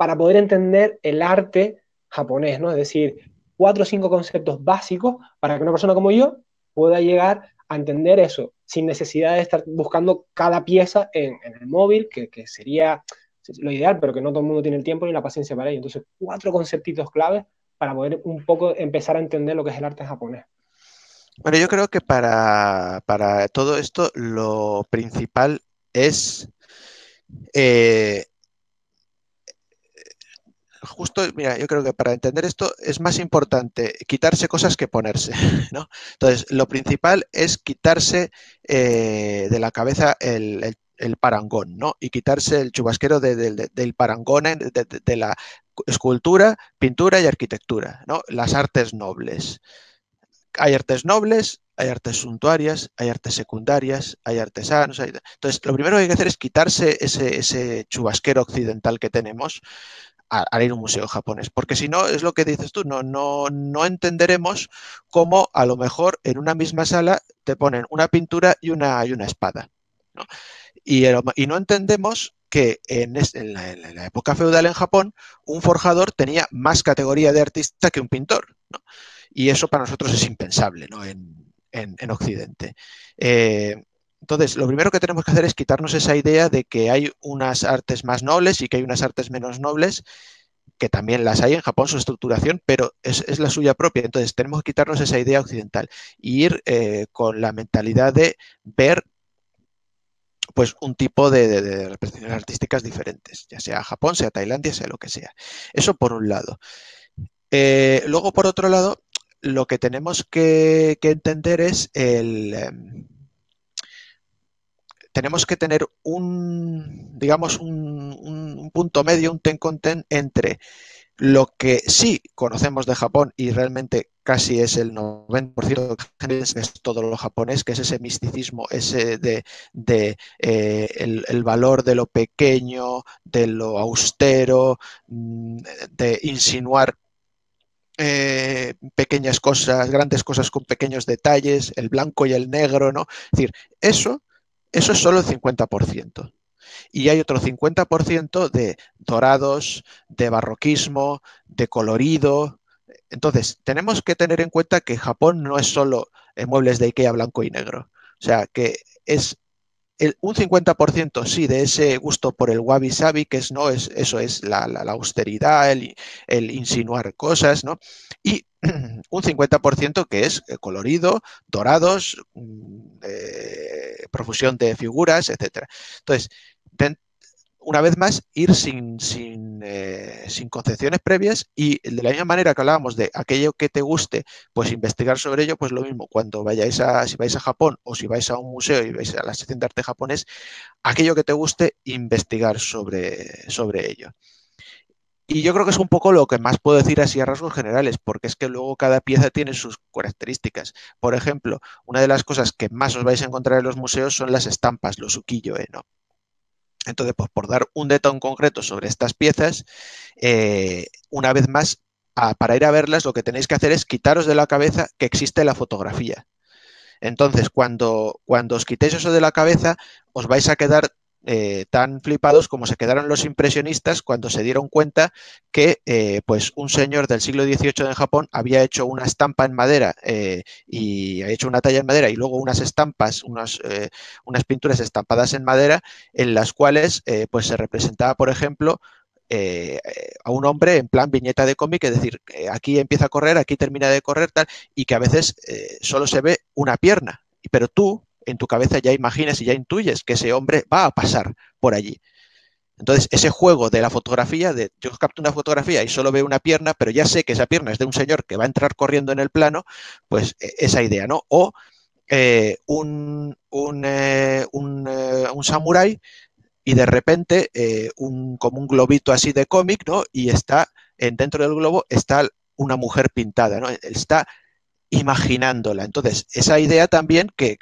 para poder entender el arte japonés, ¿no? Es decir, cuatro o cinco conceptos básicos para que una persona como yo pueda llegar a entender eso, sin necesidad de estar buscando cada pieza en, el móvil, que, sería lo ideal, pero que no todo el mundo tiene el tiempo ni la paciencia para ello. Entonces, cuatro conceptitos claves para poder un poco empezar a entender lo que es el arte japonés.
Bueno, yo creo que para, todo esto lo principal es eh, justo, mira, yo creo que para entender esto es más importante quitarse cosas que ponerse, *laughs* ¿no? Entonces, lo principal es quitarse eh, de la cabeza el, parangón, ¿no? Y quitarse el chubasquero del parangón de, de, la escultura, pintura y arquitectura, ¿no? Las artes nobles. Hay artes nobles, hay artes suntuarias, hay artes secundarias, hay artesanos. Entonces, lo primero que hay que hacer es quitarse ese, ese chubasquero occidental que tenemos al ir a un museo japonés, porque si no, es lo que dices tú, no, no, no entenderemos cómo a lo mejor en una misma sala te ponen una pintura y una, y una espada. Y, y, no entendemos que en, la, época feudal en Japón un forjador tenía más categoría de artista que un pintor. Y eso para nosotros es impensable en, Occidente. Eh, entonces, lo primero que tenemos que hacer es quitarnos esa idea de que hay unas artes más nobles y que hay unas artes menos nobles, que también las hay en Japón, su estructuración, pero es, la suya propia. Entonces, tenemos que quitarnos esa idea occidental y ir eh, con la mentalidad de ver pues un tipo de, representaciones artísticas diferentes, ya sea Japón, sea Tailandia, sea lo que sea. Eso por un lado. Eh, luego, por otro lado, lo que tenemos que, entender es el... Em, tenemos que tener un, digamos, un, punto medio, un ten con ten entre lo que sí conocemos de Japón y realmente casi es el 90% es todo lo japonés, que es ese misticismo, ese de, eh, el, valor de lo pequeño, de lo austero, mm, de insinuar eh, pequeñas cosas, grandes cosas con pequeños detalles, el blanco y el negro, ¿no? Es decir, eso, eso es solo el 50% y hay otro 50% de dorados, de barroquismo, de colorido. Entonces, tenemos que tener en cuenta que Japón no es solo muebles de Ikea blanco y negro. O sea, que es un 50% sí de ese gusto por el wabi sabi, que es, ¿no? es, eso es la, austeridad, el, el, insinuar cosas, ¿no? Y *clears throat* un 50% que es eh, colorido, dorados, mm, eh, profusión de figuras, etc. Entonces, una vez más, ir sin, eh, sin, concepciones previas y de la misma manera que hablábamos de aquello que te guste, pues investigar sobre ello, pues lo mismo, cuando vayáis a, si vais a Japón o si vais a un museo y vais a la sección de arte japonés, aquello que te guste, investigar sobre, sobre ello. Y yo creo que es un poco lo que más puedo decir así a rasgos generales, porque es que luego cada pieza tiene sus características. Por ejemplo, una de las cosas que más os vais a encontrar en los museos son las estampas, los ukiyo-e, ¿no? Entonces, pues por dar un dato en concreto sobre estas piezas, eh, una vez más, para ir a verlas, lo que tenéis que hacer es quitaros de la cabeza que existe la fotografía. Entonces, cuando, cuando os quitéis eso de la cabeza, os vais a quedar eh, tan flipados como se quedaron los impresionistas cuando se dieron cuenta que eh, pues un señor del siglo XVIII en Japón había hecho una estampa en madera eh, y ha hecho una talla en madera y luego unas estampas, unas, unas pinturas estampadas en madera en las cuales pues se representaba, por ejemplo, a un hombre en plan viñeta de cómic, es decir, aquí empieza a correr, aquí termina de correr, tal, y que a veces solo se ve una pierna. Pero tú, en tu cabeza ya imaginas y ya intuyes que ese hombre va a pasar por allí. Entonces, ese juego de la fotografía, de yo capto una fotografía y solo veo una pierna, pero ya sé que esa pierna es de un señor que va a entrar corriendo en el plano, pues e, esa idea, ¿no? O eh, un, un, eh, un, eh, un samurái y de repente un, como un globito así de cómic, ¿no? Y está, en, dentro del globo está una mujer pintada, ¿no? Está imaginándola. Entonces, esa idea también que,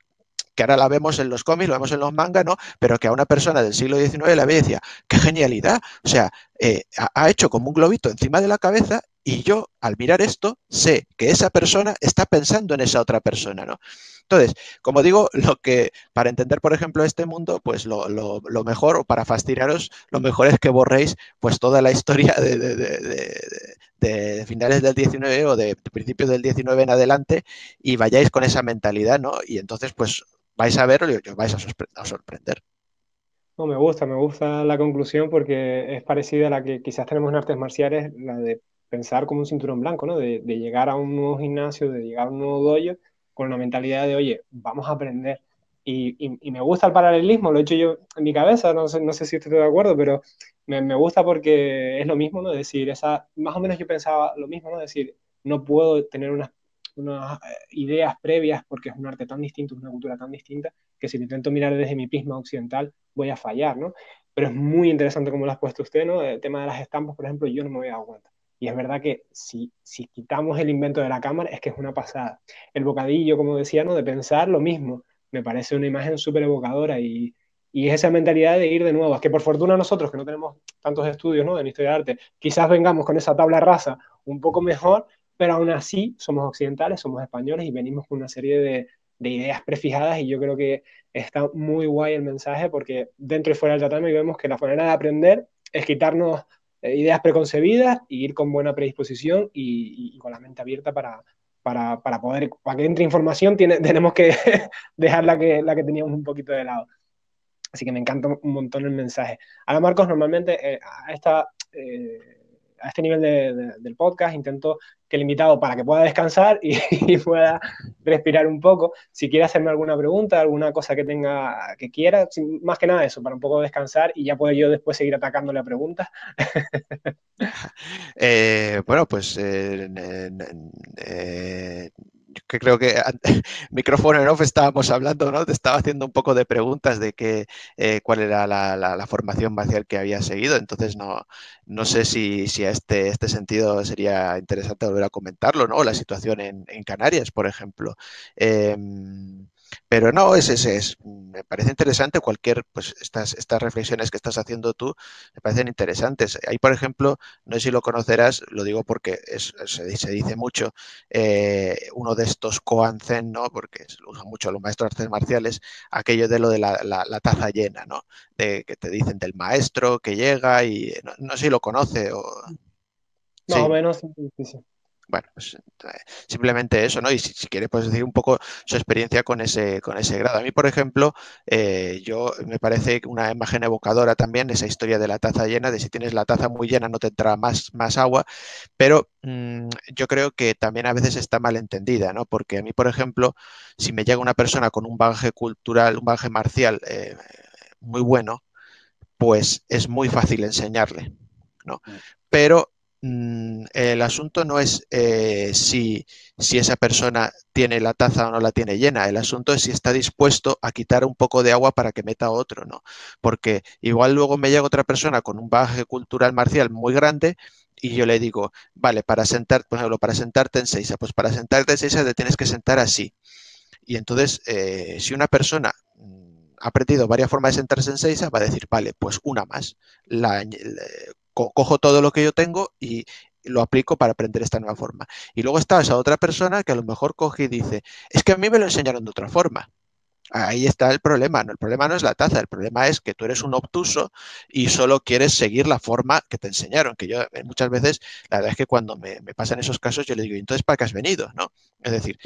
que ahora la vemos en los cómics, lo vemos en los mangas, ¿no? Pero que a una persona del siglo XIX la ve y decía, qué genialidad. O sea, eh, ha hecho como un globito encima de la cabeza y yo, al mirar esto, sé que esa persona está pensando en esa otra persona, ¿no? Entonces, como digo, lo que, para entender, por ejemplo, este mundo, pues lo, mejor, o para fastidiaros, lo mejor es que borréis pues toda la historia de, de finales del 19 o de principios del 19 en adelante y vayáis con esa mentalidad, ¿no? Y entonces, pues vais a verlo y os vais a, sorprender.
No, me gusta, me gusta la conclusión porque es parecida a la que quizás tenemos en artes marciales, la de pensar como un cinturón blanco, ¿no? De, llegar a un nuevo gimnasio, de llegar a un nuevo dojo con una mentalidad de, oye, vamos a aprender. Y, me gusta el paralelismo, lo he hecho yo en mi cabeza, no sé, no sé si estoy de acuerdo, pero me, me, gusta porque es lo mismo, ¿no? Decir, esa, más o menos yo pensaba lo mismo, ¿no? Decir, no puedo tener unas unas eh, ideas previas, porque es un arte tan distinto, es una cultura tan distinta, que si lo intento mirar desde mi prisma occidental, voy a fallar, ¿no? Pero es muy interesante como lo has puesto usted, ¿no? El tema de las estampas, por ejemplo, yo no me voy a cuenta. Y es verdad que si, si quitamos el invento de la cámara, es que es una pasada. El bocadillo, como decía, ¿no? De pensar lo mismo, me parece una imagen súper evocadora y, y es esa mentalidad de ir de nuevo. Es que por fortuna nosotros, que no tenemos tantos estudios ¿no? en historia de arte, quizás vengamos con esa tabla rasa un poco mejor, pero aún así somos occidentales, somos españoles y venimos con una serie de, de ideas prefijadas y yo creo que está muy guay el mensaje porque dentro y fuera del tatami vemos que la manera de aprender es quitarnos eh, ideas preconcebidas y ir con buena predisposición y, con la mente abierta para, para, para, poder, para que entre información *laughs* tenemos que dejar la que, la que teníamos un poquito de lado. Así que me encanta un montón el mensaje. Ahora, Marcos, normalmente eh, a, esta, eh, a este nivel del podcast intento que el invitado, para que pueda descansar *laughs* y, pueda respirar un poco, si quiere hacerme alguna pregunta, alguna cosa que tenga, que quiera, más que nada eso, para un poco descansar y ya puedo yo después seguir atacándole a preguntas. *laughs*
Eh, bueno, pues eh, que creo que *laughs* micrófono en off estábamos hablando, ¿no? Te estaba haciendo un poco de preguntas de que, eh, cuál era la, formación marcial que había seguido, entonces no, no sé si, si a este, este sentido sería interesante volver a comentarlo, ¿no? La situación en, en Canarias, por ejemplo. Em, pero no, es, es, es, me parece interesante cualquier, pues estas, estas reflexiones que estás haciendo tú me parecen interesantes. Ahí, por ejemplo, no sé si lo conocerás, lo digo porque se, dice mucho, eh, uno de estos Koan Zen, ¿no? Porque lo usan mucho los maestros de artes marciales, aquello de lo de la, la, taza llena, ¿no? De que te dicen del maestro que llega y no, sé si lo conoce o...
Más o menos,
bueno, pues, eh, simplemente eso, ¿no? Y si, quiere, puedes decir un poco su experiencia con ese, con ese grado. A mí, por ejemplo, eh, yo me parece una imagen evocadora también esa historia de la taza llena, de si tienes la taza muy llena no te entra más, más agua, pero mm, yo creo que también a veces está mal entendida, ¿no? Porque a mí, por ejemplo, si me llega una persona con un bagaje cultural, un bagaje marcial eh, muy bueno, pues es muy fácil enseñarle, ¿no? Mm. Pero Mm, el asunto no es eh, si, esa persona tiene la taza o no la tiene llena, el asunto es si está dispuesto a quitar un poco de agua para que meta otro, ¿no? Porque igual luego me llega otra persona con un bagaje cultural marcial muy grande y yo le digo, vale, para sentar, por ejemplo, para sentarte en seisa, pues para sentarte en seisa te tienes que sentar así. Y entonces, eh, si una persona mm, ha aprendido varias formas de sentarse en seisa, va a decir, vale, pues una más. Cojo todo lo que yo tengo y lo aplico para aprender esta nueva forma. Y luego está esa otra persona que a lo mejor coge y dice, es que a mí me lo enseñaron de otra forma. Ahí está el problema. No, el problema no es la taza, el problema es que tú eres un obtuso y solo quieres seguir la forma que te enseñaron. Que yo eh, muchas veces, la verdad es que cuando me, pasan esos casos, yo le digo, entonces para qué has venido? ¿no? Es decir,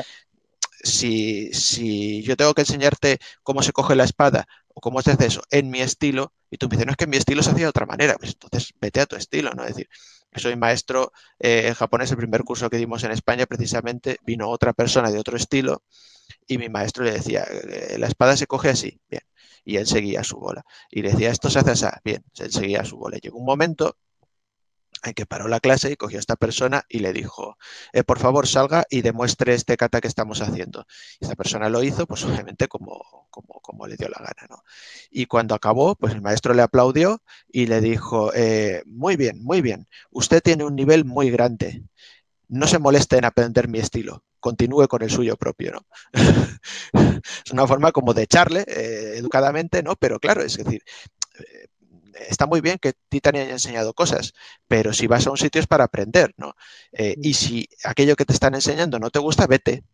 si, si yo tengo que enseñarte cómo se coge la espada o cómo se hace eso en mi estilo, y tú me dices, no es que mi estilo se hacía de otra manera, pues entonces vete a tu estilo, ¿no? Es decir, soy maestro eh, japonés, el primer curso que dimos en España, precisamente vino otra persona de otro estilo y mi maestro le decía, eh, la espada se coge así, bien, y él seguía su bola. Y le decía, esto se hace así, bien, él seguía su bola. Llegó un momento en que paró la clase y cogió a esta persona y le dijo, eh, por favor salga y demuestre este kata que estamos haciendo. Y esta persona lo hizo, pues obviamente como, como, como le dio la gana. ¿no? Y cuando acabó, pues el maestro le aplaudió y le dijo, eh, muy bien, muy bien, usted tiene un nivel muy grande. No se moleste en aprender mi estilo, continúe con el suyo propio, ¿no? *laughs* es una forma como de echarle eh, educadamente, ¿no? Pero claro, es decir, está muy bien que Titan haya enseñado cosas, pero si vas a un sitio es para aprender, ¿no? Eh, y si aquello que te están enseñando no te gusta, vete.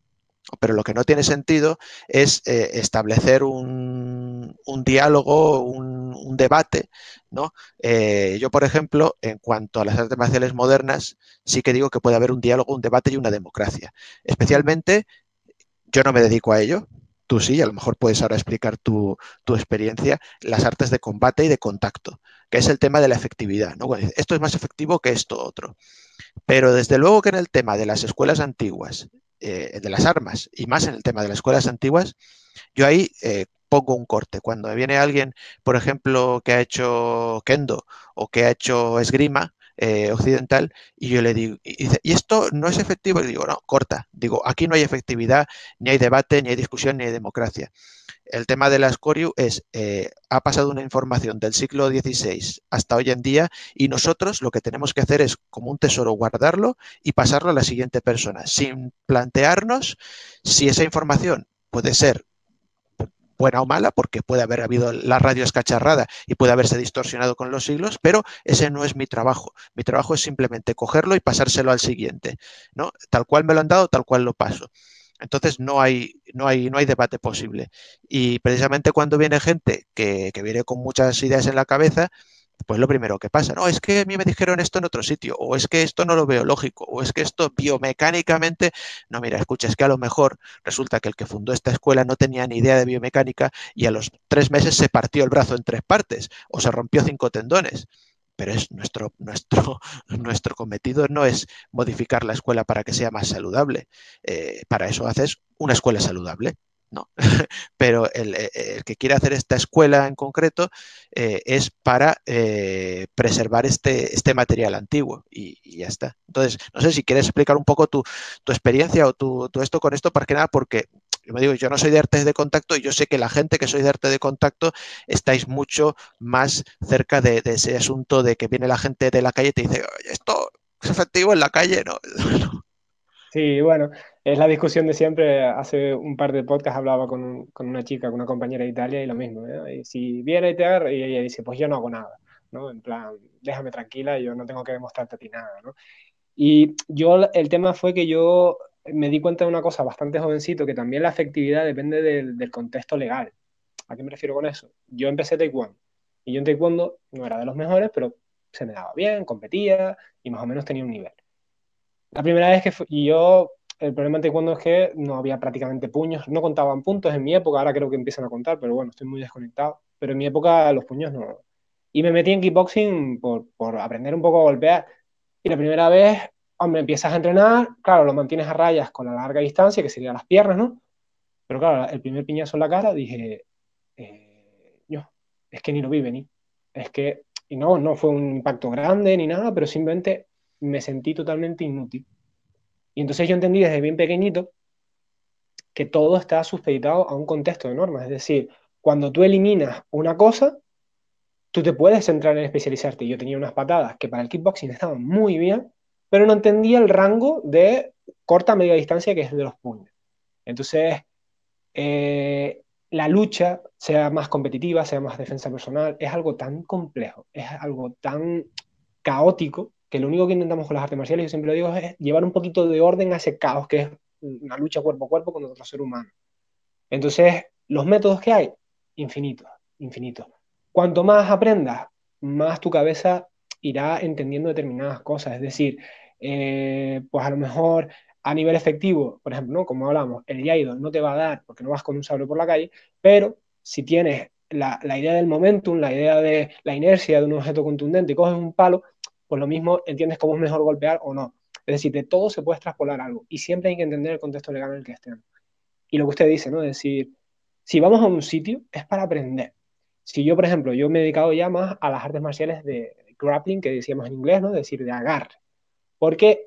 Pero lo que no tiene sentido es eh, establecer un, diálogo, un, debate, ¿no? Eh, yo, por ejemplo, en cuanto a las artes marciales modernas, sí que digo que puede haber un diálogo, un debate y una democracia. Especialmente, yo no me dedico a ello, tú sí, a lo mejor puedes ahora explicar tu, experiencia, las artes de combate y de contacto, que es el tema de la efectividad. ¿no? Esto es más efectivo que esto otro. Pero desde luego que en el tema de las escuelas antiguas, eh, de las armas, y más en el tema de las escuelas antiguas, yo ahí eh, pongo un corte. Cuando viene alguien, por ejemplo, que ha hecho kendo o que ha hecho esgrima, eh, occidental y yo le digo, y, dice, ¿y esto no es efectivo? Y digo, no, corta. Digo, aquí no hay efectividad, ni hay debate, ni hay discusión, ni hay democracia. El tema de la Escoriu es, eh, ha pasado una información del siglo XVI hasta hoy en día y nosotros lo que tenemos que hacer es, como un tesoro, guardarlo y pasarlo a la siguiente persona, sin plantearnos si esa información puede ser buena o mala, porque puede haber habido la radio escacharrada y puede haberse distorsionado con los siglos, pero ese no es mi trabajo. Mi trabajo es simplemente cogerlo y pasárselo al siguiente, ¿no? Tal cual me lo han dado, tal cual lo paso. Entonces no hay, no hay, no hay debate posible. Y precisamente cuando viene gente que, que viene con muchas ideas en la cabeza, pues lo primero que pasa, no, es que a mí me dijeron esto en otro sitio, o es que esto no lo veo lógico, o es que esto biomecánicamente, no, mira, escucha, es que a lo mejor resulta que el que fundó esta escuela no tenía ni idea de biomecánica y a los tres meses se partió el brazo en tres partes o se rompió cinco tendones. Pero es nuestro, *laughs* nuestro, nuestro cometido no es modificar la escuela para que sea más saludable. Eh, para eso haces una escuela saludable. ¿No? *laughs* Pero el, eh, el, que quiere hacer esta escuela en concreto eh, es para eh, preservar este, este, material antiguo y, ya está. Entonces, no sé si quieres explicar un poco tu, tu experiencia o tu, tu, esto con esto, para que nada, porque yo me digo, yo no soy de artes de contacto y yo sé que la gente que soy de arte de contacto estáis mucho más cerca de, ese asunto de que viene la gente de la calle y te dice, esto es efectivo en la calle, no. *laughs*
Sí, bueno, es la discusión de siempre. Hace un par de podcasts hablaba con, una chica, con una compañera de Italia y lo mismo. ¿eh? Y si viene y te agarra, y ella dice, pues yo no hago nada, ¿no? En plan, déjame tranquila, yo no tengo que demostrarte a ti nada, ¿no? Y yo, el tema fue que yo me di cuenta de una cosa bastante jovencito, que también la efectividad depende del, del contexto legal. ¿A qué me refiero con eso? Yo empecé taekwondo, y yo en taekwondo no era de los mejores, pero se me daba bien, competía y más o menos tenía un nivel. La primera vez que fue, y yo, el problema en taekwondo es que no había prácticamente puños, no contaban puntos en mi época, ahora creo que empiezan a contar, pero bueno, estoy muy desconectado. Pero en mi época los puños no. Y me metí en kickboxing por, por aprender un poco a golpear. Y la primera vez, hombre, empiezas a entrenar, claro, lo mantienes a rayas con la larga distancia, que serían las piernas, ¿no? Pero claro, el primer piñazo en la cara, dije, eh, yo, es que ni lo vi venir. Es que, y no, no fue un impacto grande ni nada, pero simplemente me sentí totalmente inútil. Y entonces yo entendí desde bien pequeñito que todo está supeditado a un contexto de normas. Es decir, cuando tú eliminas una cosa, tú te puedes centrar en especializarte. Yo tenía unas patadas que para el kickboxing estaban muy bien, pero no entendía el rango de corta media distancia que es de los puños. Entonces, eh, la lucha, sea más competitiva, sea más defensa personal, es algo tan complejo, es algo tan caótico que lo único que intentamos con las artes marciales, yo siempre lo digo, es llevar un poquito de orden a ese caos que es una lucha cuerpo a cuerpo con otro ser humano. Entonces, los métodos que hay, infinitos, infinitos. Cuanto más aprendas, más tu cabeza irá entendiendo determinadas cosas. Es decir, eh, pues a lo mejor a nivel efectivo, por ejemplo, ¿no? como hablamos, el yaido no te va a dar porque no vas con un sable por la calle, pero si tienes la, la idea del momentum, la idea de la inercia de un objeto contundente y coges un palo, pues lo mismo entiendes cómo es mejor golpear o no. Es decir, de todo se puede extrapolar algo y siempre hay que entender el contexto legal en el que estén. Y lo que usted dice, ¿no? Es decir, si vamos a un sitio es para aprender. Si yo, por ejemplo, yo me he dedicado ya más a las artes marciales de grappling, que decíamos en inglés, ¿no? Es decir, de agarre. ¿Por qué?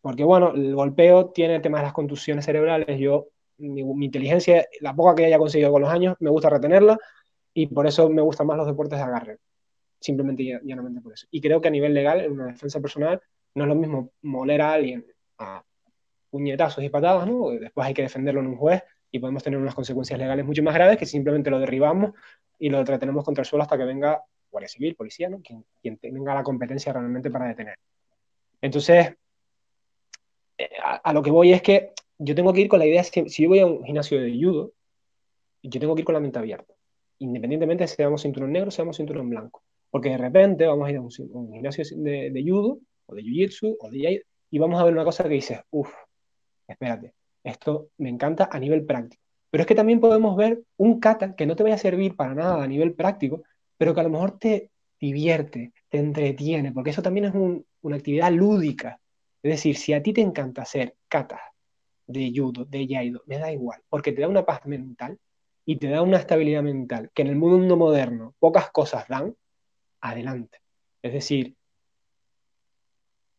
Porque, bueno, el golpeo tiene el tema de las contusiones cerebrales. Yo, mi, mi inteligencia, la poca que haya conseguido con los años, me gusta retenerla y por eso me gustan más los deportes de agarre simplemente y llanamente por eso. Y creo que a nivel legal, en una defensa personal, no es lo mismo moler a alguien a puñetazos y patadas, ¿no? Después hay que defenderlo en un juez y podemos tener unas consecuencias legales mucho más graves que simplemente lo derribamos y lo entretenemos contra el suelo hasta que venga Guardia Civil, policía, ¿no? Quien, tenga la competencia realmente para detener. Entonces, eh, a, a, lo que voy es que yo tengo que ir con la idea, si, si yo voy a un gimnasio de judo, yo tengo que ir con la mente abierta, independientemente si seamos cinturón negro o seamos cinturón blanco. Porque de repente vamos a ir a un, un gimnasio de, de, judo, o de jiu-jitsu, o de jai, y vamos a ver una cosa que dices, uff, espérate, esto me encanta a nivel práctico. Pero es que también podemos ver un kata que no te vaya a servir para nada a nivel práctico, pero que a lo mejor te divierte, te entretiene, porque eso también es un, una actividad lúdica. Es decir, si a ti te encanta hacer kata de judo, de jaido, me da igual, porque te da una paz mental y te da una estabilidad mental que en el mundo moderno pocas cosas dan, adelante. Es decir,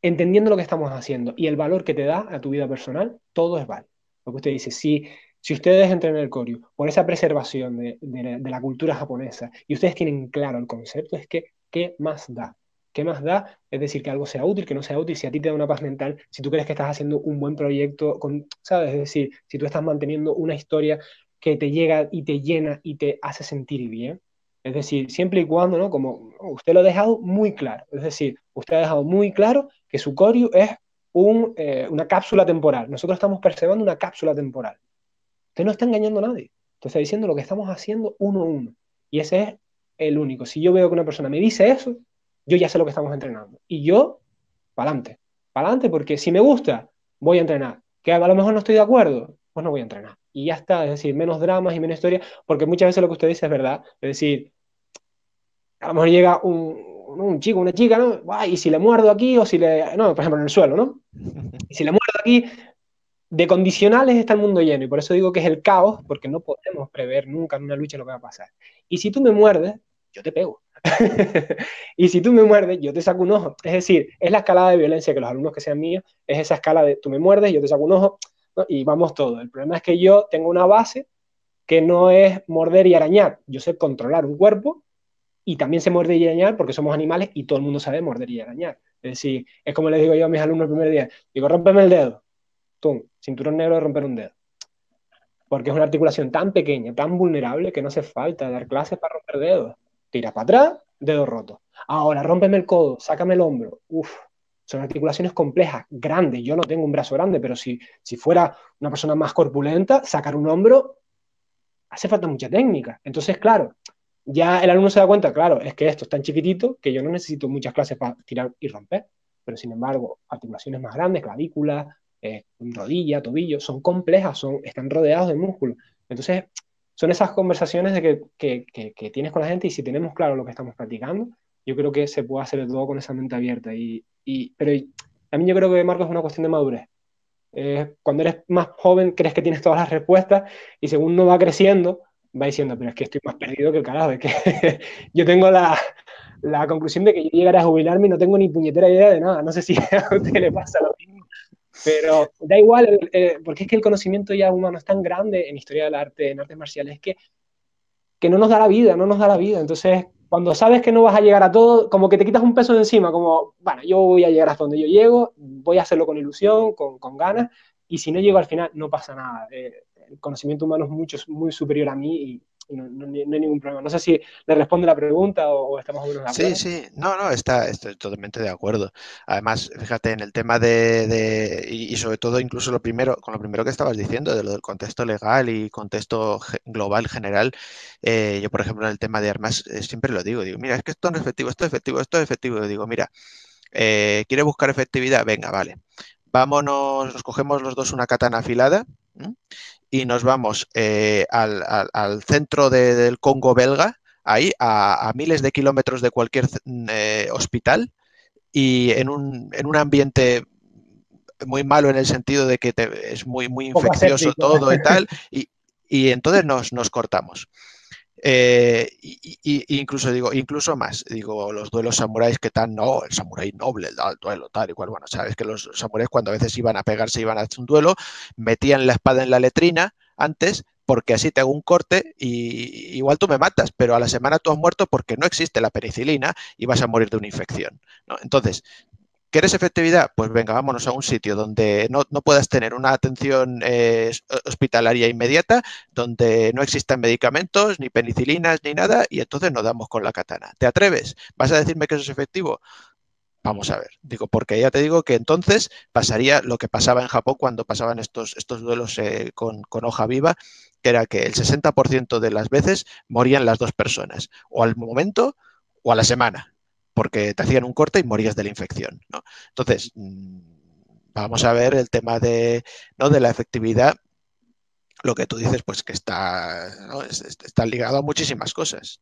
entendiendo lo que estamos haciendo y el valor que te da a tu vida personal, todo es válido. Lo que usted dice, si, si ustedes entran en el Koryu por esa preservación de, de, de, la cultura japonesa y ustedes tienen claro el concepto, es que, ¿qué más da? ¿Qué más da? Es decir, que algo sea útil, que no sea útil, si a ti te da una paz mental, si tú crees que estás haciendo un buen proyecto, con, ¿sabes? Es decir, si tú estás manteniendo una historia que te llega y te llena y te hace sentir bien. Es decir, siempre y cuando, ¿no? Como usted lo ha dejado muy claro. Es decir, usted ha dejado muy claro que su corio es eh, una cápsula temporal. Nosotros estamos percibiendo una cápsula temporal. Usted no está engañando a nadie. Usted está diciendo lo que estamos haciendo uno a uno. Y ese es el único. Si yo veo que una persona me dice eso, yo ya sé lo que estamos entrenando. Y yo, para adelante. Para adelante, porque si me gusta, voy a entrenar. Que a lo mejor no estoy de acuerdo, pues no voy a entrenar. Y ya está, es decir, menos dramas y menos historia, porque muchas veces lo que usted dice es verdad. Es decir, a lo mejor llega un, chico, una chica, ¿no? Y si le muerdo aquí o si le... No, por ejemplo, en el suelo, ¿no? *laughs* Y si le muerdo aquí, de condicionales está el mundo lleno. Y por eso digo que es el caos, porque no podemos prever nunca en una lucha lo que va a pasar. Y si tú me muerdes, yo te pego. *laughs* y si tú me muerdes, yo te saco un ojo. Es decir, es la escalada de violencia que los alumnos que sean míos, es esa escala de tú me muerdes, yo te saco un ojo, y vamos todo. El problema es que yo tengo una base que no es morder y arañar. Yo sé controlar un cuerpo y también sé morder y arañar porque somos animales y todo el mundo sabe morder y arañar. Es decir, es como les digo yo a mis alumnos el primer día, digo, rómpeme el dedo. Tum, cinturón negro de romper un dedo. Porque es una articulación tan pequeña, tan vulnerable, que no hace falta dar clases para romper dedos. Tira para atrás, dedo roto. Ahora, rómpeme el codo, sácame el hombro. Uf, son articulaciones complejas, grandes. Yo no tengo un brazo grande, pero si, si fuera una persona más corpulenta, sacar un hombro hace falta mucha técnica. Entonces, claro, ya el alumno se da cuenta, claro, es que esto es tan chiquitito que yo no necesito muchas clases para tirar y romper. Pero sin embargo, articulaciones más grandes, clavícula, eh, rodilla, tobillo, son complejas, son, están rodeados de músculos. Entonces, son esas conversaciones de que, que, que, tienes con la gente y si tenemos claro lo que estamos practicando, yo creo que se puede hacer todo con esa mente abierta. Y, y pero también yo creo que, Marco, es una cuestión de madurez. cuando eres más joven crees que tienes todas las respuestas y según uno va creciendo, va diciendo, pero es que estoy más perdido que el carajo, es que *laughs* yo tengo la, la, conclusión de que yo llegaré a jubilarme y no tengo ni puñetera idea de nada. No sé si *laughs* a usted le pasa lo mismo, pero da igual, porque es que el conocimiento ya humano es tan grande en historia del arte, en artes marciales, que, que no nos da la vida, no nos da la vida. Entonces, cuando sabes que no vas a llegar a todo, como que te quitas un peso de encima, como, bueno, yo voy a llegar hasta donde yo llego, voy a hacerlo con ilusión, con, con ganas, y si no llego al final, no pasa nada. Eh, el conocimiento humano es mucho, muy superior a mí y, no, hay ningún problema. No sé si le responde la pregunta o,
más o menos Sí, sí, no, no, está, estoy totalmente de acuerdo. Además, fíjate, en el tema de, y, sobre todo incluso lo primero, con lo primero que estabas diciendo, de lo del contexto legal y contexto global general, eh, yo, por ejemplo, en el tema de armas, eh, siempre lo digo, digo, mira, es que esto no es efectivo, esto es efectivo, esto es efectivo. Yo digo, mira, eh, ¿quiere buscar efectividad? Venga, vale. Vámonos, nos cogemos los dos una katana afilada y nos vamos eh, al, centro del Congo belga, ahí a, miles de kilómetros de cualquier eh, hospital y en un, en un, ambiente muy malo en el sentido de que es muy, muy infeccioso todo y tal, *laughs* y, y entonces nos, nos cortamos. Eh, y, incluso digo, incluso más, digo, los duelos samuráis que tan, no, el samurái noble, el duelo, tal y cual, bueno, sabes que los samuráis cuando a veces iban a pegarse, iban a hacer un duelo, metían la espada en la letrina antes, porque así te hago un corte y igual tú me matas, pero a la semana tú has muerto porque no existe la penicilina y vas a morir de una infección. Entonces, ¿Quieres efectividad? Pues venga, vámonos a un sitio donde no, puedas tener una atención eh, hospitalaria inmediata, donde no existan medicamentos, ni penicilinas, ni nada, y entonces nos damos con la katana. ¿Te atreves? ¿Vas a decirme que eso es efectivo? Vamos a ver, digo, porque ya te digo que entonces pasaría lo que pasaba en Japón cuando pasaban estos, estos duelos eh, con, con hoja viva, que era que el 60% de las veces morían las dos personas, o al momento o a la semana porque te hacían un corte y morías de la infección. ¿no? Entonces, mm, vamos a ver el tema de, ¿no? de la efectividad. Lo que tú dices, pues que está, está ligado a muchísimas cosas.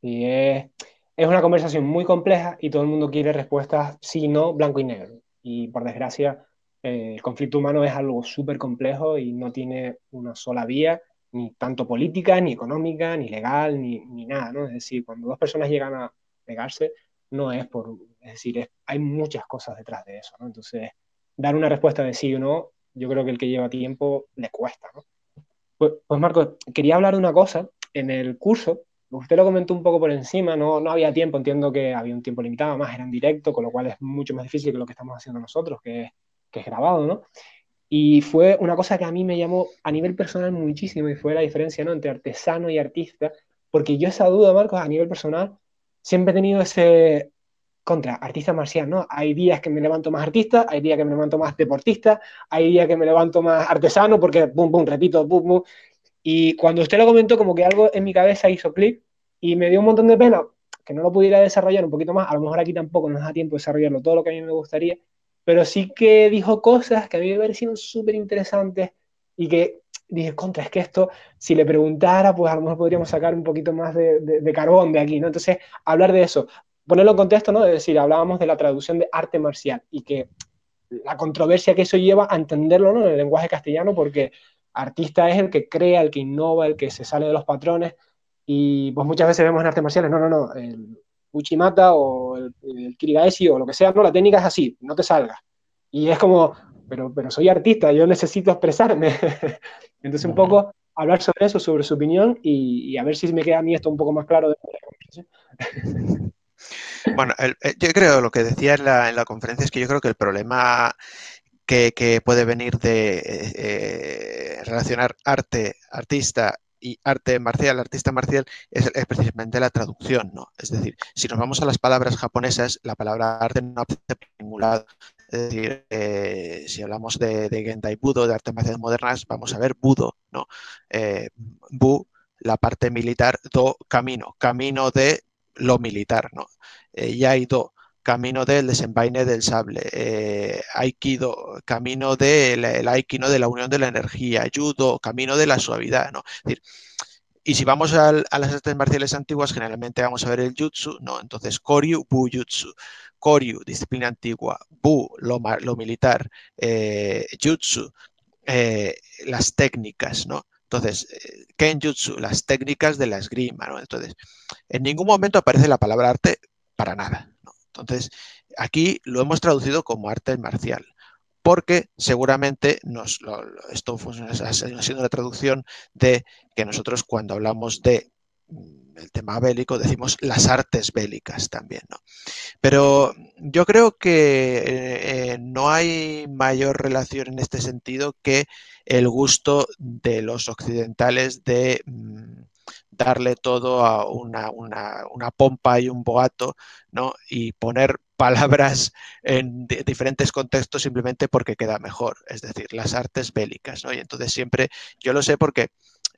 Y es, una conversación muy compleja y todo el mundo quiere respuestas sí, no, blanco y negro. Y por desgracia, eh, el conflicto humano es algo súper complejo y no tiene una sola vía, ni tanto política, ni económica, ni legal, ni, ni nada. ¿no? Es decir, cuando dos personas llegan a pegarse, no es por, es decir, hay muchas cosas detrás de eso, ¿no? Entonces, dar una respuesta de sí o no, yo creo que el que lleva tiempo le cuesta. Pues, pues Marco, quería hablar de una cosa. En el curso, usted lo comentó un poco por encima, no, no había tiempo, entiendo que había un tiempo limitado, más era en directo, con lo cual es mucho más difícil que lo que estamos haciendo nosotros, que, que es grabado, ¿no? Y fue una cosa que a mí me llamó a nivel personal muchísimo y fue la diferencia ¿no? entre artesano y artista, porque yo esa duda, Marcos, a nivel personal, siempre he tenido ese contra artista marcial, ¿no? Hay días que me levanto más artista, hay días que me levanto más deportista, hay días que me levanto más artesano, porque, pum, pum, repito, pum, pum. Y cuando usted lo comentó, como que algo en mi cabeza hizo clic y me dio un montón de pena que no lo pudiera desarrollar un poquito más. A lo mejor aquí tampoco nos da tiempo de desarrollarlo todo lo que a mí me gustaría, pero sí que dijo cosas que a mí me parecieron súper interesantes y que dije, contra, es que esto, si le preguntara, pues a lo mejor podríamos sacar un poquito más de, carbón de aquí, ¿no? Entonces, hablar de eso, ponerlo en contexto, ¿no? Es decir, hablábamos de la traducción de arte marcial y que la controversia que eso lleva a entenderlo, ¿no? En el lenguaje castellano, porque artista es el que crea, el que innova, el que se sale de los patrones, y pues muchas veces vemos en artes marciales, no, no, no, el Uchimata o el, el o lo que sea, no, la técnica es así, no te salgas. Y es como, pero, pero soy artista, yo necesito expresarme. *laughs* Entonces un poco hablar sobre eso, sobre su opinión y, a ver si me queda a mí esto un poco más claro. *laughs*
Bueno, yo creo lo que decía en la, en la, conferencia es que yo creo que el problema que, que puede venir de eh, eh relacionar arte, artista y arte marcial, artista marcial, es, precisamente la traducción, ¿no? Es decir, si nos vamos a las palabras japonesas, la palabra arte no aparece por ningún lado. Es decir, eh, si hablamos de, de, Gendai Budo, de artes marciales modernas, vamos a ver Budo, ¿no? Eh, bu, la parte militar, Do, camino, camino de lo militar, ¿no? Eh, Yaido, camino del desenvaine del sable, eh, Aikido, camino del de Aikino de la unión de la energía, Judo, camino de la suavidad, ¿no? Es decir, y si vamos a, a, las artes marciales antiguas, generalmente vamos a ver el jutsu, ¿no? Entonces, Koryu, Bu, Jutsu. Koryu, disciplina antigua, Bu, lo, lo militar, eh, Jutsu, eh, las técnicas, ¿no? Entonces, eh, Kenjutsu, las técnicas de la esgrima, ¿no? Entonces, en ningún momento aparece la palabra arte para nada, ¿no? Entonces, aquí lo hemos traducido como arte marcial, porque seguramente esto ha sido una traducción de que nosotros cuando hablamos de mm, el tema bélico decimos las artes bélicas también, ¿no? Pero yo creo que eh, no hay mayor relación en este sentido que el gusto de los occidentales de mm, darle todo a una, una, una, pompa y un boato, ¿no? Y poner palabras en diferentes contextos simplemente porque queda mejor, es decir, las artes bélicas, ¿no? Y entonces siempre, yo lo sé porque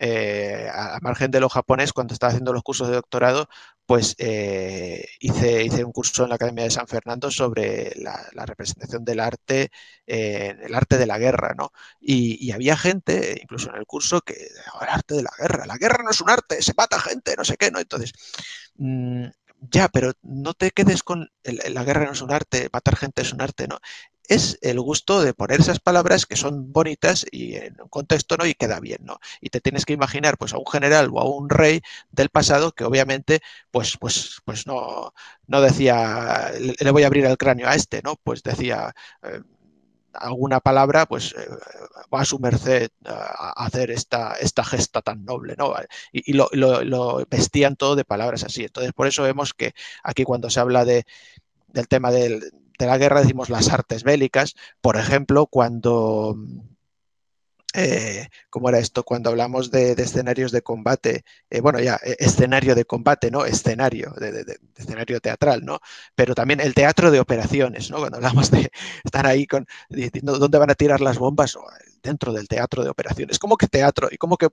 eh, a margen de lo japonés, cuando estaba haciendo los cursos de doctorado, pues eh, hice, hice, un curso en la Academia de San Fernando sobre la, representación del arte, eh, el arte de la guerra, ¿no? Y, había gente, incluso en el curso, que oh, el arte de la guerra, la guerra no es un arte, se mata gente, no sé qué, ¿no? Entonces, mmm, ya, pero no te quedes con la guerra no es un arte, matar gente es un arte, ¿no? Es el gusto de poner esas palabras que son bonitas y en un contexto, ¿no? Y queda bien, ¿no? Y te tienes que imaginar, pues, a un general o a un rey del pasado que obviamente, pues, pues, pues no, no decía, le voy a abrir el cráneo a este, ¿no? Pues decía, eh, alguna palabra, pues eh, va a su merced a hacer esta, esta gesta tan noble, ¿no? Y, y lo, lo, lo, vestían todo de palabras así. Entonces, por eso vemos que aquí cuando se habla de, del tema del, de la guerra, decimos las artes bélicas. Por ejemplo, cuando eh, ¿cómo era esto? Cuando hablamos de, escenarios de combate, eh, bueno, ya, eh, escenario de combate, ¿no? Escenario, de, escenario teatral, ¿no? Pero también el teatro de operaciones, ¿no? Cuando hablamos de *laughs* estar ahí con, diciendo dónde van a tirar las bombas, dentro del teatro de operaciones. ¿Cómo que teatro? ¿Y cómo que...?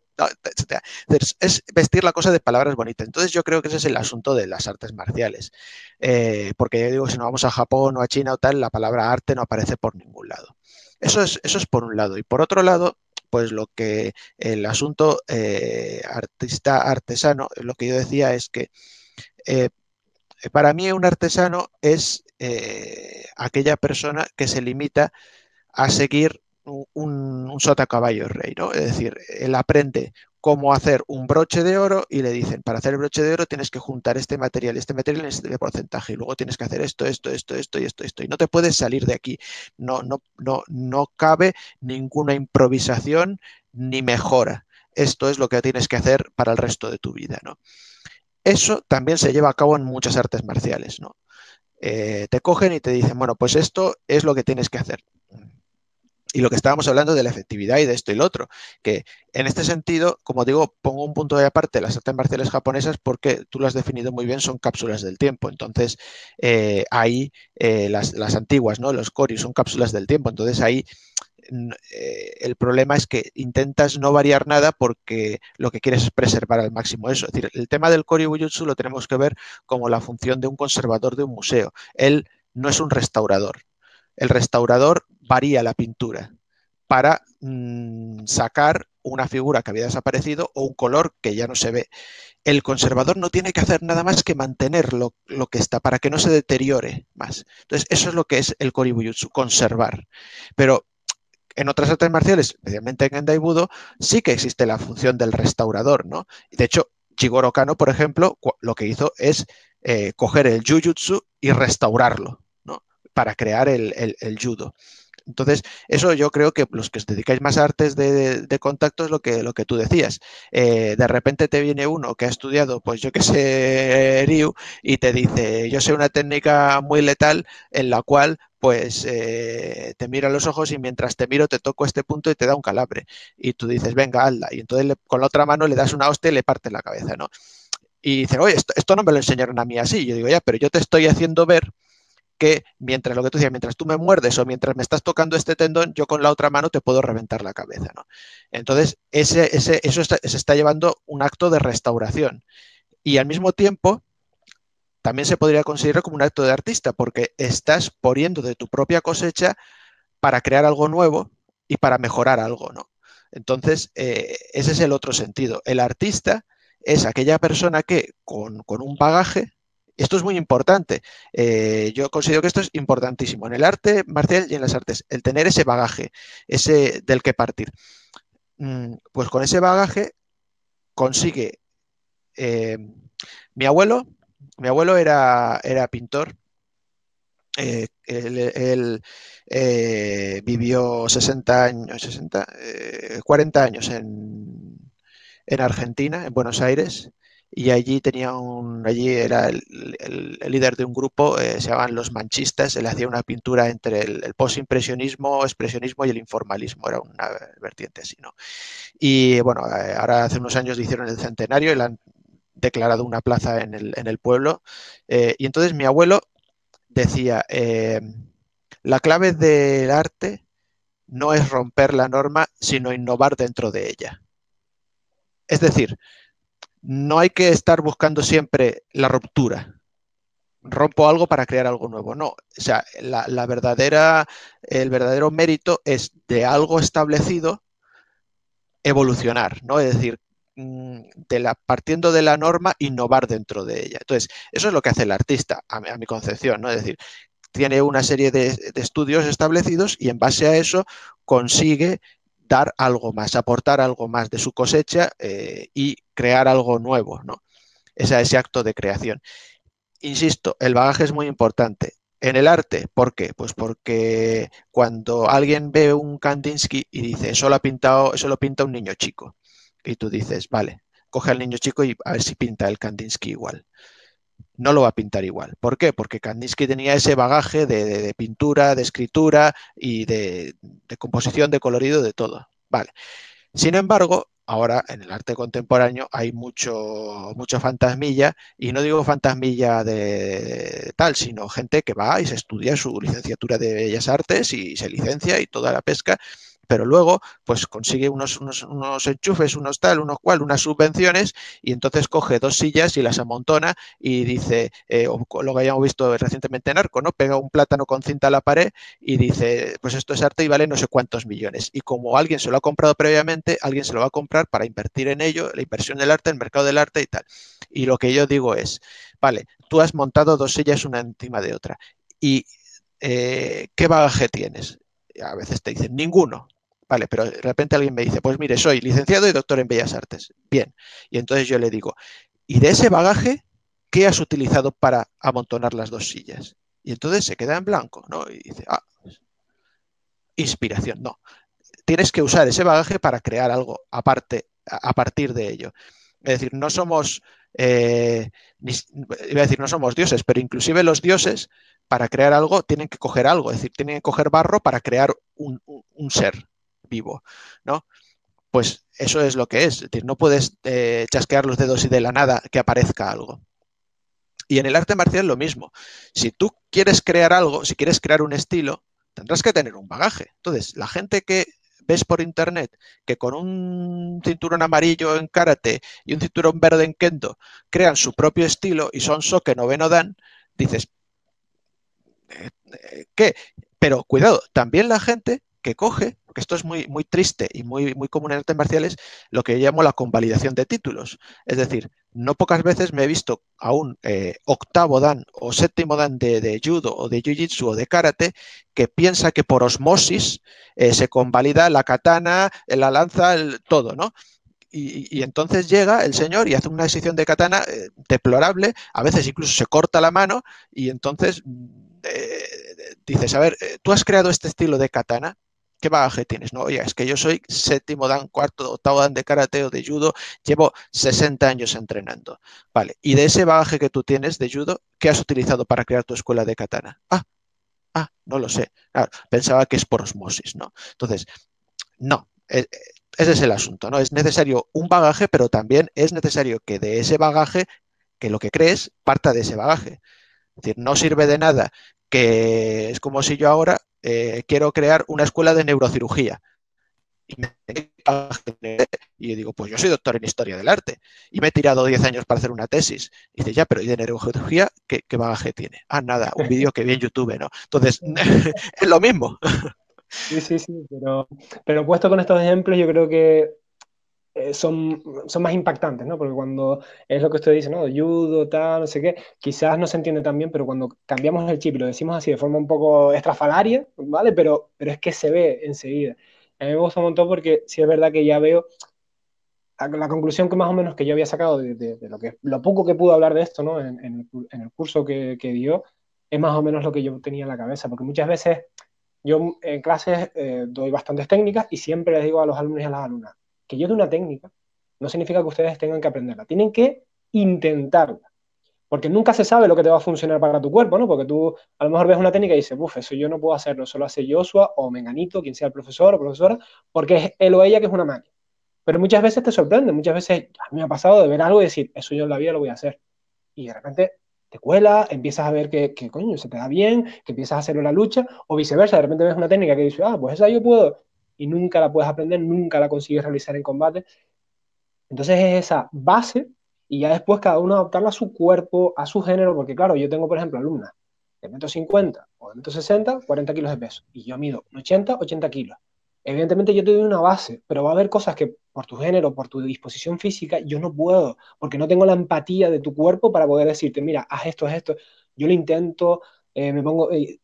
Es vestir la cosa de palabras bonitas. Entonces yo creo que ese es el asunto de las artes marciales. Eh, porque yo digo, si no vamos a Japón o a China o tal, la palabra arte no aparece por ningún lado. Eso es, eso es por un lado. Y por otro lado, pues lo que el asunto eh, artista artesano, lo que yo decía es que eh, para mí un artesano es eh, aquella persona que se limita a seguir un, un sota caballo rey, ¿no? Es decir, él aprende cómo hacer un broche de oro y le dicen, para hacer el broche de oro tienes que juntar este material, este material en este porcentaje y luego tienes que hacer esto, esto, esto, esto y esto, esto. Y no te puedes salir de aquí. No, no, no, no cabe ninguna improvisación ni mejora. Esto es lo que tienes que hacer para el resto de tu vida, ¿no? Eso también se lleva a cabo en muchas artes marciales, ¿no? Eh, te cogen y te dicen, bueno, pues esto es lo que tienes que hacer y lo que estábamos hablando de la efectividad y de esto y lo otro, que en este sentido, como digo, pongo un punto de aparte las artes marciales japonesas porque tú lo has definido muy bien, son cápsulas del tiempo. Entonces, eh, ahí eh, las, antiguas, ¿no? Los kori son cápsulas del tiempo. Entonces, ahí eh, el problema es que intentas no variar nada porque lo que quieres es preservar al máximo eso. Es decir, el tema del kori bujutsu lo tenemos que ver como la función de un conservador de un museo. Él no es un restaurador. El restaurador varía la pintura para mm, sacar una figura que había desaparecido o un color que ya no se ve. El conservador no tiene que hacer nada más que mantener lo, que está para que no se deteriore más. Entonces, eso es lo que es el Koribuyutsu, conservar. Pero en otras artes marciales, especialmente en Endaibudo, sí que existe la función del restaurador, ¿no? De hecho, Jigoro Kano, por ejemplo, lo que hizo es eh, coger el Jujutsu y restaurarlo. Para crear el, judo. Entonces, eso yo creo que los que os dedicáis más a artes de, contacto es lo que, lo que tú decías. Eh, de repente te viene uno que ha estudiado, pues yo que sé, *laughs* Ryu, y te dice, yo sé una técnica muy letal en la cual pues eh, te mira a los ojos y mientras te miro te toco este punto y te da un calabre. Y tú dices, venga, hazla. Y entonces con la otra mano le das una hostia y le parte la cabeza, ¿no? Y dice, oye, esto, esto no me lo enseñaron a mí así. Yo digo, ya, pero yo te estoy haciendo ver que mientras lo que tú decías, mientras tú me muerdes o mientras me estás tocando este tendón, yo con la otra mano te puedo reventar la cabeza. ¿no? Entonces, ese, ese, eso se está llevando un acto de restauración. Y al mismo tiempo, también se podría considerar como un acto de artista, porque estás poniendo de tu propia cosecha para crear algo nuevo y para mejorar algo. ¿no? Entonces, eh, ese es el otro sentido. El artista es aquella persona que con, con un bagaje esto es muy importante. Eh, yo considero que esto es importantísimo en el arte marcial y en las artes, el tener ese bagaje, ese del que partir. Mm, pues con ese bagaje consigue. Eh, mi abuelo, mi abuelo era, pintor. Eh, él, vivió 60 años, 60, 40 años en Argentina, en Buenos Aires y allí tenía un, allí era el, líder de un grupo, eh, se llamaban los manchistas, él hacía una pintura entre el, el postimpresionismo, expresionismo y el informalismo, era una vertiente así, ¿no? Y bueno, eh, ahora hace unos años hicieron el centenario y le han declarado una plaza en el, en el pueblo. Eh, y entonces mi abuelo decía, la clave del arte no es romper la norma, sino innovar dentro de ella. Es decir, no hay que estar buscando siempre la ruptura. Rompo algo para crear algo nuevo. No, o sea, la, verdadera, el verdadero mérito es de algo establecido evolucionar, ¿no? Es decir, mm, de la, partiendo de la norma, innovar dentro de ella. Entonces, eso es lo que hace el artista, a mi, concepción, ¿no? Es decir, tiene una serie de, estudios establecidos y en base a eso consigue dar algo más, aportar algo más de su cosecha eh, y crear algo nuevo, ¿no? Ese, ese acto de creación. Insisto, el bagaje es muy importante. En el arte, ¿por qué? Pues porque cuando alguien ve un Kandinsky y dice, eso lo ha pintado, eso lo pinta un niño chico. Y tú dices, vale, coge al niño chico y a ver si pinta el Kandinsky igual no lo va a pintar igual. ¿Por qué? Porque Kandinsky tenía ese bagaje de, pintura, de escritura y de, composición, de colorido, de todo. Vale. Sin embargo, ahora en el arte contemporáneo hay mucho, mucho fantasmilla, y no digo fantasmilla de tal, sino gente que va y se estudia su licenciatura de Bellas Artes y se licencia y toda la pesca, pero luego pues consigue unos, unos, enchufes, unos tal, unos cual, unas subvenciones y entonces coge dos sillas y las amontona y dice, eh, lo que hayamos visto recientemente en Arco, ¿no? Pega un plátano con cinta a la pared y dice, pues esto es arte y vale no sé cuántos millones. Y como alguien se lo ha comprado previamente, alguien se lo va a comprar para invertir en ello, la inversión del arte, el mercado del arte y tal. Y lo que yo digo es, vale, tú has montado dos sillas una encima de otra. ¿Y eh, qué bagaje tienes? a veces te dicen ninguno. Vale, pero de repente alguien me dice, pues mire, soy licenciado y doctor en Bellas Artes. Bien. Y entonces yo le digo, ¿y de ese bagaje qué has utilizado para amontonar las dos sillas? Y entonces se queda en blanco, ¿no? Y dice, ah, inspiración. No. Tienes que usar ese bagaje para crear algo aparte, a partir de ello. Es decir, no somos, eh, iba a decir, no somos dioses, pero inclusive los dioses para crear algo tienen que coger algo, es decir, tienen que coger barro para crear un, un ser vivo, ¿no? Pues eso es lo que es. Es decir, no puedes eh, chasquear los dedos y de la nada que aparezca algo. Y en el arte marcial lo mismo. Si tú quieres crear algo, si quieres crear un estilo, tendrás que tener un bagaje. Entonces, la gente que ves por internet que con un cinturón amarillo en karate y un cinturón verde en kendo crean su propio estilo y son soke noveno dan, dices, eh, eh, ¿qué? Pero cuidado, también la gente que coge, porque esto es muy, muy triste y muy, muy común en artes marciales, lo que llamo la convalidación de títulos. Es decir, no pocas veces me he visto a un eh, octavo dan o séptimo dan de, judo o de jiu-jitsu o de karate que piensa que por osmosis eh, se convalida la katana, la lanza, el, todo, ¿no? Y, entonces llega el señor y hace una decisión de katana eh, deplorable, a veces incluso se corta la mano y entonces dices, a ver, tú has creado este estilo de katana, ¿qué bagaje tienes? No, oye, es que yo soy séptimo dan, cuarto, octavo dan de karate o de judo, llevo 60 años entrenando. Vale, y de ese bagaje que tú tienes de judo, ¿qué has utilizado para crear tu escuela de katana? Ah, ah, no lo sé. pensaba que es por osmosis, ¿no? Entonces, no, e, e, ese es el asunto, ¿no? Es necesario un bagaje, pero también es necesario que de ese bagaje, que lo que crees, parta de ese bagaje. Es decir, no sirve de nada que es como si yo ahora eh, quiero crear una escuela de neurocirugía. Y, yo digo, pues yo soy doctor en historia del arte y me he tirado 10 años para hacer una tesis. Y dice, ya, pero ¿y de neurocirugía qué, bagaje tiene? Ah, nada, un *laughs* vídeo que vi en YouTube, ¿no? Entonces, *laughs* es lo mismo.
Sí, sí, sí, pero, pero puesto con estos ejemplos, yo creo que eh, son, son más impactantes, ¿no? Porque cuando es lo que usted dice, ¿no? Judo, tal, no sé qué, quizás no se entiende tan bien, pero cuando cambiamos el chip y lo decimos así de forma un poco estrafalaria, ¿vale? Pero, pero es que se ve enseguida. A mí me gusta un montón porque sí es verdad que ya veo la, conclusión que más o menos que yo había sacado de, lo, que, lo poco que pudo hablar de esto, ¿no? En, el, curso que, dio, es más o menos lo que yo tenía en la cabeza, porque muchas veces yo en clases eh, doy bastantes técnicas y siempre les digo a los alumnos y a las alumnas, que yo de una técnica no significa que ustedes tengan que aprenderla, tienen que intentarla. Porque nunca se sabe lo que te va a funcionar para tu cuerpo, ¿no? Porque tú a lo mejor ves una técnica y dices, uff, eso yo no puedo hacerlo, solo hace Joshua o Menganito, quien sea el profesor o profesora, porque es él o ella que es una máquina. Pero muchas veces te sorprende, muchas veces a mí me ha pasado de ver algo y decir, eso yo en la vida lo voy a hacer. Y de repente te cuela, empiezas a ver que, que coño, se te da bien, que empiezas a hacerlo en la lucha, o viceversa, de repente ves una técnica que dices, ah, pues esa yo puedo, y nunca la puedes aprender, nunca la consigues realizar en combate. Entonces es esa base y ya después cada uno adaptarla a su cuerpo, a su género, porque claro, yo tengo, por ejemplo, alumnas de 1,50 o de 1,60, 40 kilos de peso, y yo mido 80, 80 kilos. Evidentemente yo te doy una base, pero va a haber cosas que por tu género, por tu disposición física, yo no puedo, porque no tengo la empatía de tu cuerpo para poder decirte, mira, haz esto, haz esto. Yo lo intento, eh, me pongo, eh,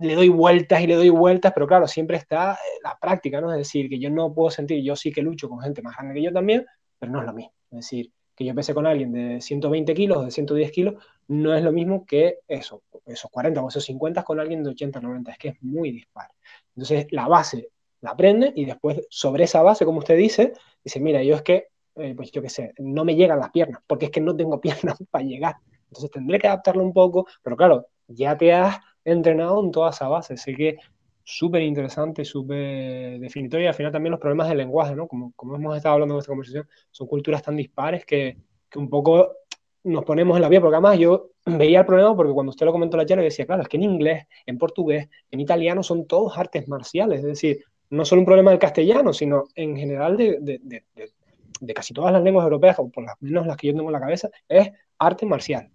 le doy vueltas y le doy vueltas, pero claro, siempre está eh, la práctica, ¿no? Es decir, que yo no puedo sentir, yo sí que lucho con gente más grande que yo también, pero no es lo mismo. Es decir, que yo pese con alguien de 120 kilos, de 110 kilos, no es lo mismo que eso, esos 40 o esos 50 con alguien de 80, 90, es que es muy dispar. Entonces, la base la aprende y después sobre esa base, como usted dice, dice, mira, yo es que, eh, pues yo qué sé, no me llegan las piernas, porque es que no tengo *laughs* piernas para llegar. Entonces tendré que adaptarlo un poco, pero claro, ya te has entrenado en toda esa base. Así que súper interesante, súper definitorio. Y al final también los problemas del lenguaje, ¿no? Como, como hemos estado hablando en esta conversación, son culturas tan dispares que, que un poco nos ponemos en la vía, porque además yo *clears throat* veía el problema porque cuando usted lo comentó la charla, decía, claro, es que en inglés, en portugués, en italiano son todos artes marciales, es decir, no solo un problema del castellano, sino en general de, de, de, casi todas las lenguas europeas, o por lo menos las que yo tengo en la cabeza, es arte marcial.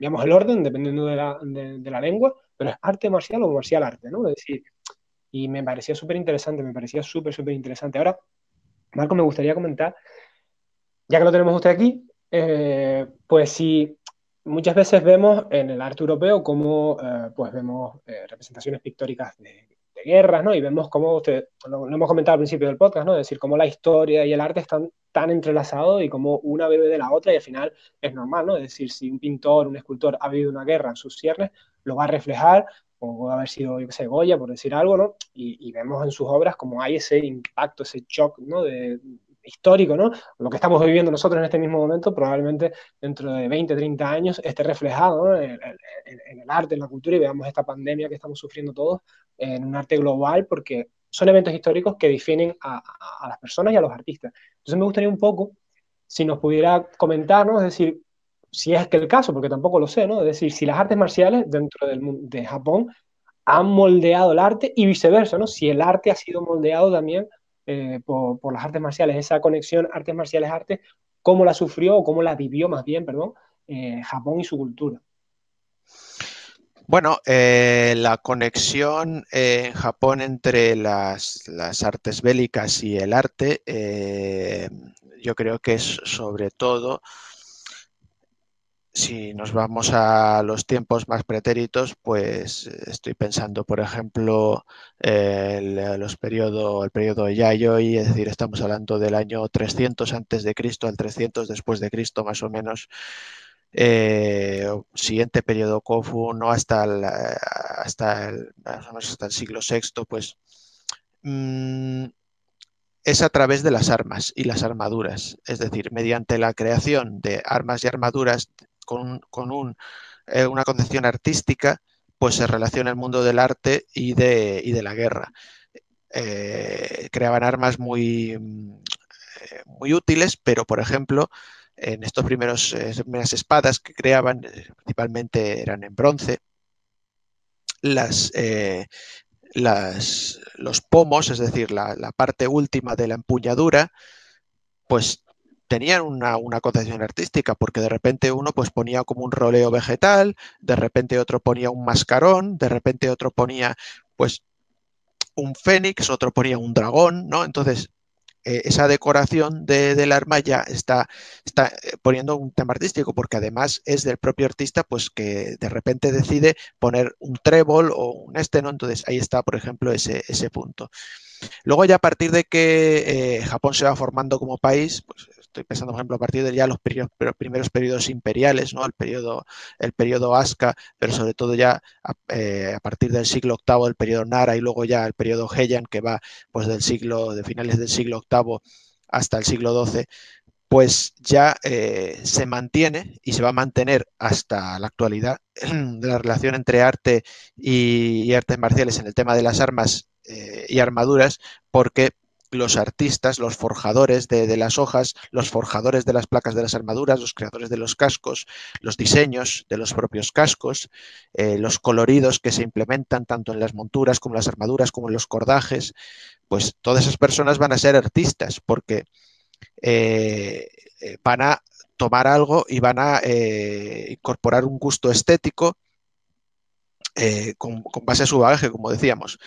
Digamos, el orden, dependiendo de la, de, la, lengua, pero es arte marcial o marcial arte, ¿no? Es decir, y me parecía súper interesante, me parecía súper, súper interesante. Ahora, Marco, me gustaría comentar, ya que lo tenemos usted aquí, eh, pues si muchas veces vemos en el arte europeo como, eh, pues vemos eh, representaciones pictóricas de, guerras, ¿no? Y vemos cómo, usted, lo, hemos comentado al principio del podcast, ¿no? Es decir, cómo la historia y el arte están tan entrelazados y cómo una bebe de la otra y al final es normal, ¿no? Es decir, si un pintor, un escultor ha habido una guerra en sus ciernes, lo va a reflejar, como puede haber sido, yo qué sé, Goya, por decir algo, ¿no? Y, vemos en sus obras como hay ese impacto, ese shock, ¿no? De, histórico, ¿no? Lo que estamos viviendo nosotros en este mismo momento, probablemente dentro de 20, 30 años esté reflejado en, el arte, en la cultura y veamos esta pandemia que estamos sufriendo todos en un arte global porque son eventos históricos que definen a, las personas y a los artistas. Entonces me gustaría un poco, si nos pudiera comentarnos, es decir, si es que el caso, porque tampoco lo sé, ¿no? Es decir, si las artes marciales dentro del, de Japón han moldeado el arte y viceversa, ¿no? Si el arte ha sido moldeado también eh, por, las artes marciales, esa conexión artes marciales-arte, cómo la sufrió o cómo la vivió más bien, perdón, eh, Japón y su cultura.
Bueno, eh, la conexión en Japón entre las, artes bélicas y el arte, yo creo que es sobre todo si nos vamos a los tiempos más pretéritos, pues estoy pensando, por ejemplo, el, los periodo, el Yayoi, es decir, estamos hablando del año 300 antes de Cristo al 300 después de Cristo, más o menos. Eh, siguiente periodo Kofu, no hasta el, hasta el, hasta el siglo VI, pues mm, es a través de las armas y las armaduras, es decir, mediante la creación de armas y armaduras con, eh, una concepción artística, pues se relaciona el mundo del arte y de, la guerra. Eh, creaban armas muy, mm, eh, muy útiles, pero por ejemplo, en estos primeros primeras espadas que creaban, principalmente eran en bronce, los pomos, es decir, la, la, parte última de la empuñadura, pues tenían una, concepción artística, porque de repente uno pues ponía como un roleo vegetal, de repente otro ponía un mascarón, de repente otro ponía pues un fénix, otro ponía un dragón, ¿no? Entonces, eh, esa decoración de, del arma ya está, está eh, poniendo un tema artístico, porque además es del propio artista, pues que de repente decide poner un trébol o un este, ¿no? Entonces ahí está, por ejemplo, ese, ese punto. Luego ya a partir de que eh, Japón se va formando como país, pues estoy pensando, por ejemplo, a partir de ya los primeros periodos imperiales, ¿no? El periodo, el periodo Asuka, pero sobre todo ya eh, a, partir del siglo VIII, el periodo Nara y luego ya el periodo Heian, que va pues del siglo, de finales del siglo VIII hasta el siglo XII, pues ya eh, se mantiene y se va a mantener hasta la actualidad *clears throat* la relación entre arte y, artes marciales en el tema de las armas eh, y armaduras, porque los artistas, los forjadores de, las hojas, los forjadores de las placas de las armaduras, los creadores de los cascos, los diseños de los propios cascos, eh, los coloridos que se implementan tanto en las monturas como en las armaduras, como en los cordajes, pues todas esas personas van a ser artistas porque eh, eh, van a tomar algo y van a incorporar un gusto estético con, con, base a su bagaje, como decíamos.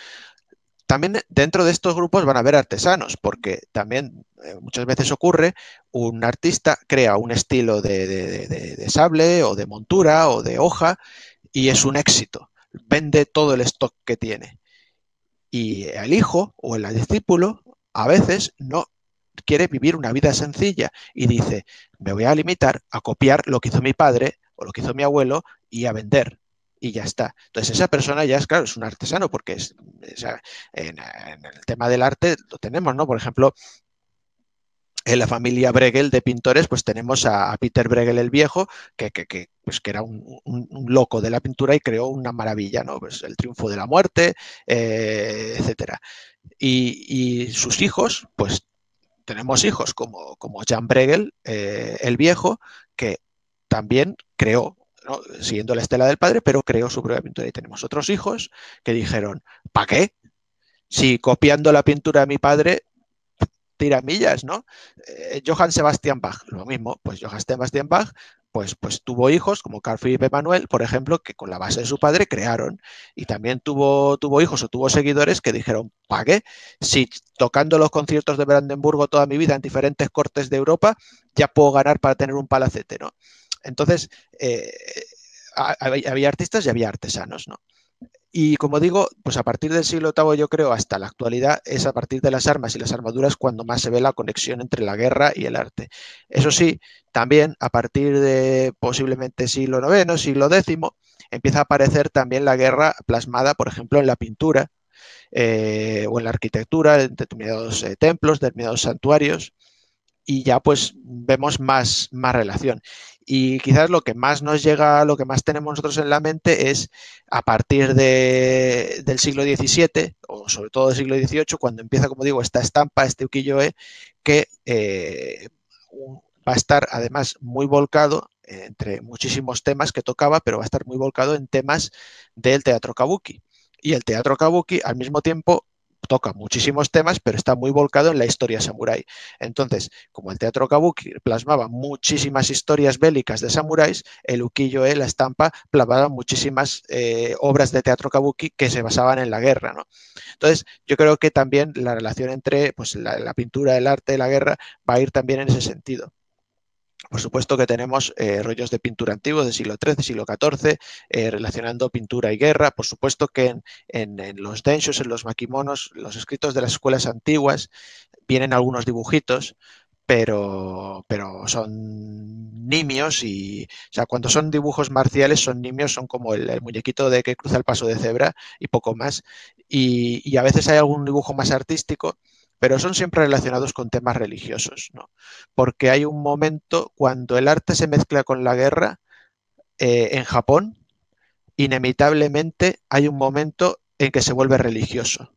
También dentro de estos grupos van a haber artesanos, porque también eh, muchas veces ocurre, un artista crea un estilo de, sable o de montura o de hoja y es un éxito. Vende todo el stock que tiene. Y el hijo o el discípulo a veces no quiere vivir una vida sencilla y dice, me voy a limitar a copiar lo que hizo mi padre o lo que hizo mi abuelo y a vender y ya está. Entonces esa persona ya es, claro, es un artesano porque es, en, el tema del arte lo tenemos, ¿no? Por ejemplo, en la familia Bregel de pintores, pues tenemos a, Peter Bregel el Viejo, que, pues, que era un, loco de la pintura y creó una maravilla, ¿no? Pues el triunfo de la muerte, eh, etcétera. Y, sus hijos, pues tenemos hijos como, como Jan Bregel, eh, el Viejo, que también creó siguiendo la estela del padre, pero creó su propia pintura. Y tenemos otros hijos que dijeron, ¿para qué? Si copiando la pintura de mi padre tira millas, ¿no? Eh, Johann Sebastian Bach, lo mismo, pues Johann Sebastian Bach pues, pues, tuvo hijos como Carl Philipp Emanuel, por ejemplo, que con la base de su padre crearon. Y también tuvo, tuvo hijos o tuvo seguidores que dijeron, ¿para qué? Si tocando los conciertos de Brandenburgo toda mi vida en diferentes cortes de Europa, ya puedo ganar para tener un palacete, ¿no? Entonces, eh, había artistas y había artesanos, ¿no? Y como digo, pues a partir del siglo VIII, yo creo, hasta la actualidad, es a partir de las armas y las armaduras cuando más se ve la conexión entre la guerra y el arte. Eso sí, también a partir de posiblemente siglo IX, siglo X, empieza a aparecer también la guerra plasmada, por ejemplo, en la pintura eh, o en la arquitectura, en determinados eh, templos, determinados santuarios, y ya pues vemos más, más relación. Y quizás lo que más nos llega, lo que más tenemos nosotros en la mente es a partir de, del siglo XVII o sobre todo del siglo XVIII, cuando empieza, como digo, esta estampa, este ukiyo-e, que eh, va a estar además muy volcado entre muchísimos temas que tocaba, pero va a estar muy volcado en temas del teatro kabuki. Y el teatro kabuki al mismo tiempo toca muchísimos temas, pero está muy volcado en la historia samurái. Entonces, como el teatro kabuki plasmaba muchísimas historias bélicas de samuráis, el ukiyo-e, la estampa, plasmaba muchísimas eh, obras de teatro kabuki que se basaban en la guerra. ¿no? Entonces, yo creo que también la relación entre pues, la pintura, el arte y la guerra va a ir también en ese sentido. Por supuesto que tenemos eh, rollos de pintura antiguos del siglo XIII, siglo XIV, eh, relacionando pintura y guerra. Por supuesto que en, los denshos, en los maquimonos, los escritos de las escuelas antiguas, vienen algunos dibujitos, pero, pero son nimios y, o sea, cuando son dibujos marciales son nimios, son como el, muñequito de que cruza el paso de cebra y poco más. y a veces hay algún dibujo más artístico pero son siempre relacionados con temas religiosos, ¿no? Porque hay un momento cuando el arte se mezcla con la guerra eh, en Japón, inevitablemente hay un momento en que se vuelve religioso.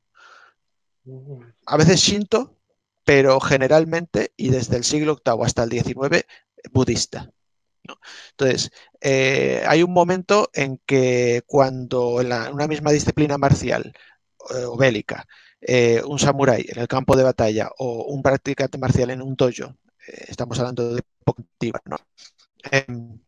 A veces shinto, pero generalmente, y desde el siglo VIII hasta el XIX, budista. Entonces, eh, hay un momento en que cuando en una misma disciplina marcial eh, o bélica eh, un samurái en el campo de batalla o un practicante marcial en un dojo, eh, estamos hablando de ¿no? Em,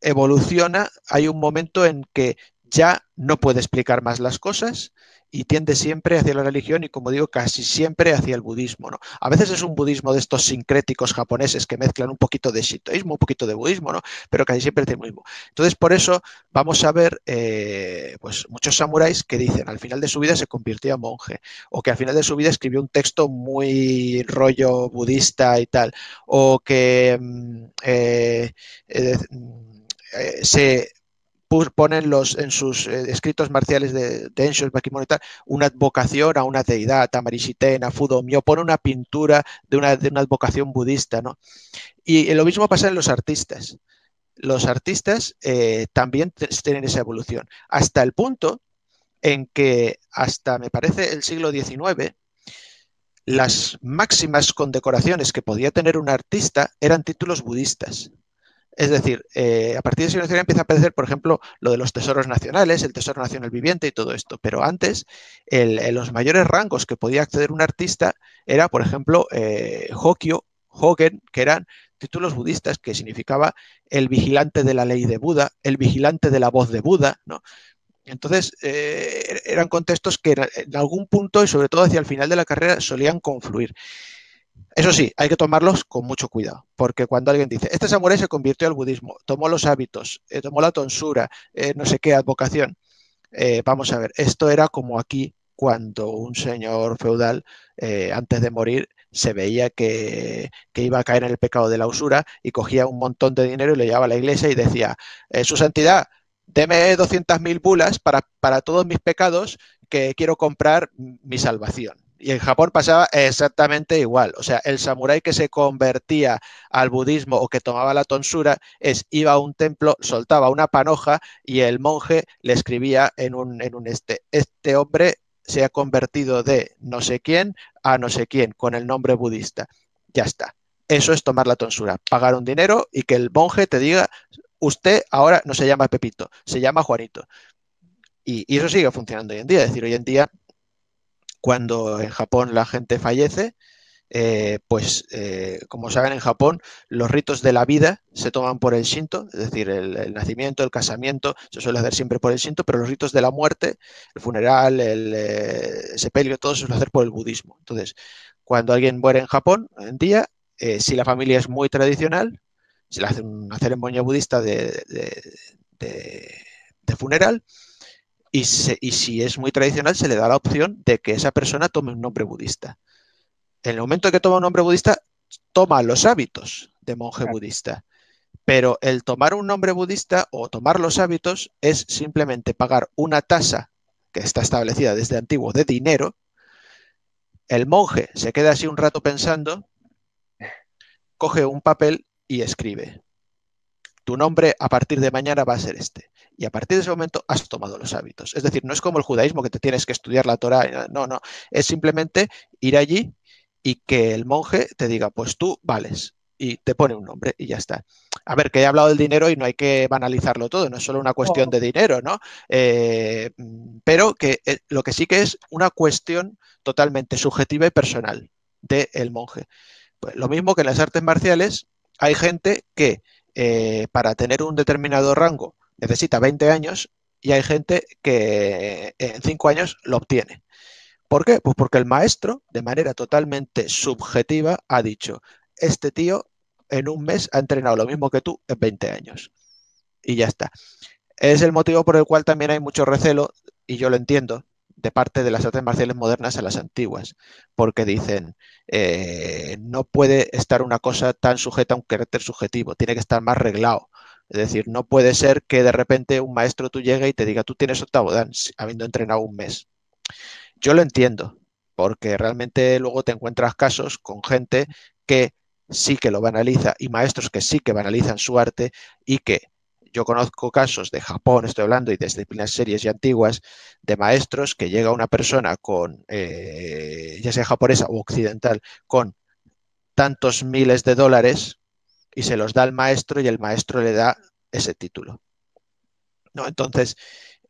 evoluciona, hay un momento en que ya no puede explicar más las cosas y tiende siempre hacia la religión y, como digo, casi siempre hacia el budismo. ¿no? A veces es un budismo de estos sincréticos japoneses que mezclan un poquito de shintoísmo, un poquito de budismo, ¿no? pero casi siempre es el budismo. Entonces, por eso vamos a ver eh, pues, muchos samuráis que dicen al final de su vida se convirtió a monje o que al final de su vida escribió un texto muy rollo budista y tal, o que mm, eh, eh, se ponen los, en sus eh, escritos marciales de, de tal, una advocación a una deidad, a Fudo Mio, pone una pintura de una, de una advocación budista, ¿no? Y, lo mismo pasa en los artistas. Los artistas eh, también tienen esa evolución, hasta el punto en que hasta, me parece, el siglo XIX, las máximas condecoraciones que podía tener un artista eran títulos budistas. Es decir, eh, a partir de siglo empieza a aparecer, por ejemplo, lo de los tesoros nacionales, el tesoro nacional viviente y todo esto. Pero antes, los mayores rangos que podía acceder un artista era, por ejemplo, eh, Hokyo, Hogen, que eran títulos budistas, que significaba el vigilante de la ley de Buda, el vigilante de la voz de Buda, ¿no? Entonces, eh, eran contextos que en algún punto y sobre todo hacia el final de la carrera solían confluir. Eso sí, hay que tomarlos con mucho cuidado, porque cuando alguien dice, este samurái se convirtió al budismo, tomó los hábitos, eh, tomó la tonsura, eh, no sé qué, advocación. Eh, vamos a ver, esto era como aquí cuando un señor feudal, antes de morir, se veía que, iba a caer en el pecado de la usura y cogía un montón de dinero y lo llevaba a la iglesia y decía, Su Santidad, deme 200.000 bulas para, para todos mis pecados que quiero comprar mi salvación. Y en Japón pasaba exactamente igual. O sea, el samurái que se convertía al budismo o que tomaba la tonsura es iba a un templo, soltaba una panoja y el monje le escribía en un, en un este. Este hombre se ha convertido de no sé quién a no sé quién con el nombre budista. Ya está. Eso es tomar la tonsura, pagar un dinero y que el monje te diga, usted ahora no se llama Pepito, se llama Juanito. Y, y eso sigue funcionando hoy en día. Es decir, hoy en día cuando en Japón la gente fallece, eh, pues eh, como saben en Japón los ritos de la vida se toman por el Shinto, es decir, el, nacimiento, el casamiento, se suele hacer siempre por el Shinto, pero los ritos de la muerte, el funeral, el eh, sepelio, todo se suele hacer por el budismo. Entonces, cuando alguien muere en Japón, en día, si la familia es muy tradicional, se le hace una ceremonia budista de funeral, y, si es muy tradicional, se le da la opción de que esa persona tome un nombre budista. En el momento que toma un nombre budista, toma los hábitos de monje budista. Pero el tomar un nombre budista o tomar los hábitos es simplemente pagar una tasa que está establecida desde antiguo de dinero. El monje se queda así un rato pensando, coge un papel y escribe. Tu nombre a partir de mañana va a ser este. Y a partir de ese momento has tomado los hábitos. Es decir, no es como el judaísmo que te tienes que estudiar la Torah, no, no, es simplemente ir allí y que el monje te diga, pues tú vales, y te pone un nombre y ya está. A ver, que he hablado del dinero y no hay que banalizarlo todo, no es solo una cuestión de dinero, ¿no? Eh, pero que eh, lo que sí que es una cuestión totalmente subjetiva y personal del monje. Pues lo mismo que en las artes marciales, hay gente que eh, para tener un determinado rango necesita 20 años y hay gente que en 5 años lo obtiene. ¿Por qué? Pues porque el maestro, de manera totalmente subjetiva, ha dicho, este tío en un mes ha entrenado lo mismo que tú en 20 años. Y ya está. Es el motivo por el cual también hay mucho recelo, y yo lo entiendo, de parte de las artes marciales modernas a las antiguas, porque dicen, eh, no puede estar una cosa tan sujeta a un carácter subjetivo, tiene que estar más reglado. Es decir, no puede ser que de repente un maestro tú llegue y te diga, tú tienes octavo dan, habiendo entrenado un mes. Yo lo entiendo, porque realmente luego te encuentras casos con gente que sí que lo banaliza y maestros que sí que banalizan su arte y que yo conozco casos de Japón, estoy hablando, y de disciplinas series y antiguas, de maestros que llega una persona con, eh, ya sea japonesa o occidental, con tantos miles de dólares y se los da al maestro y el maestro le da ese título. ¿No? Entonces,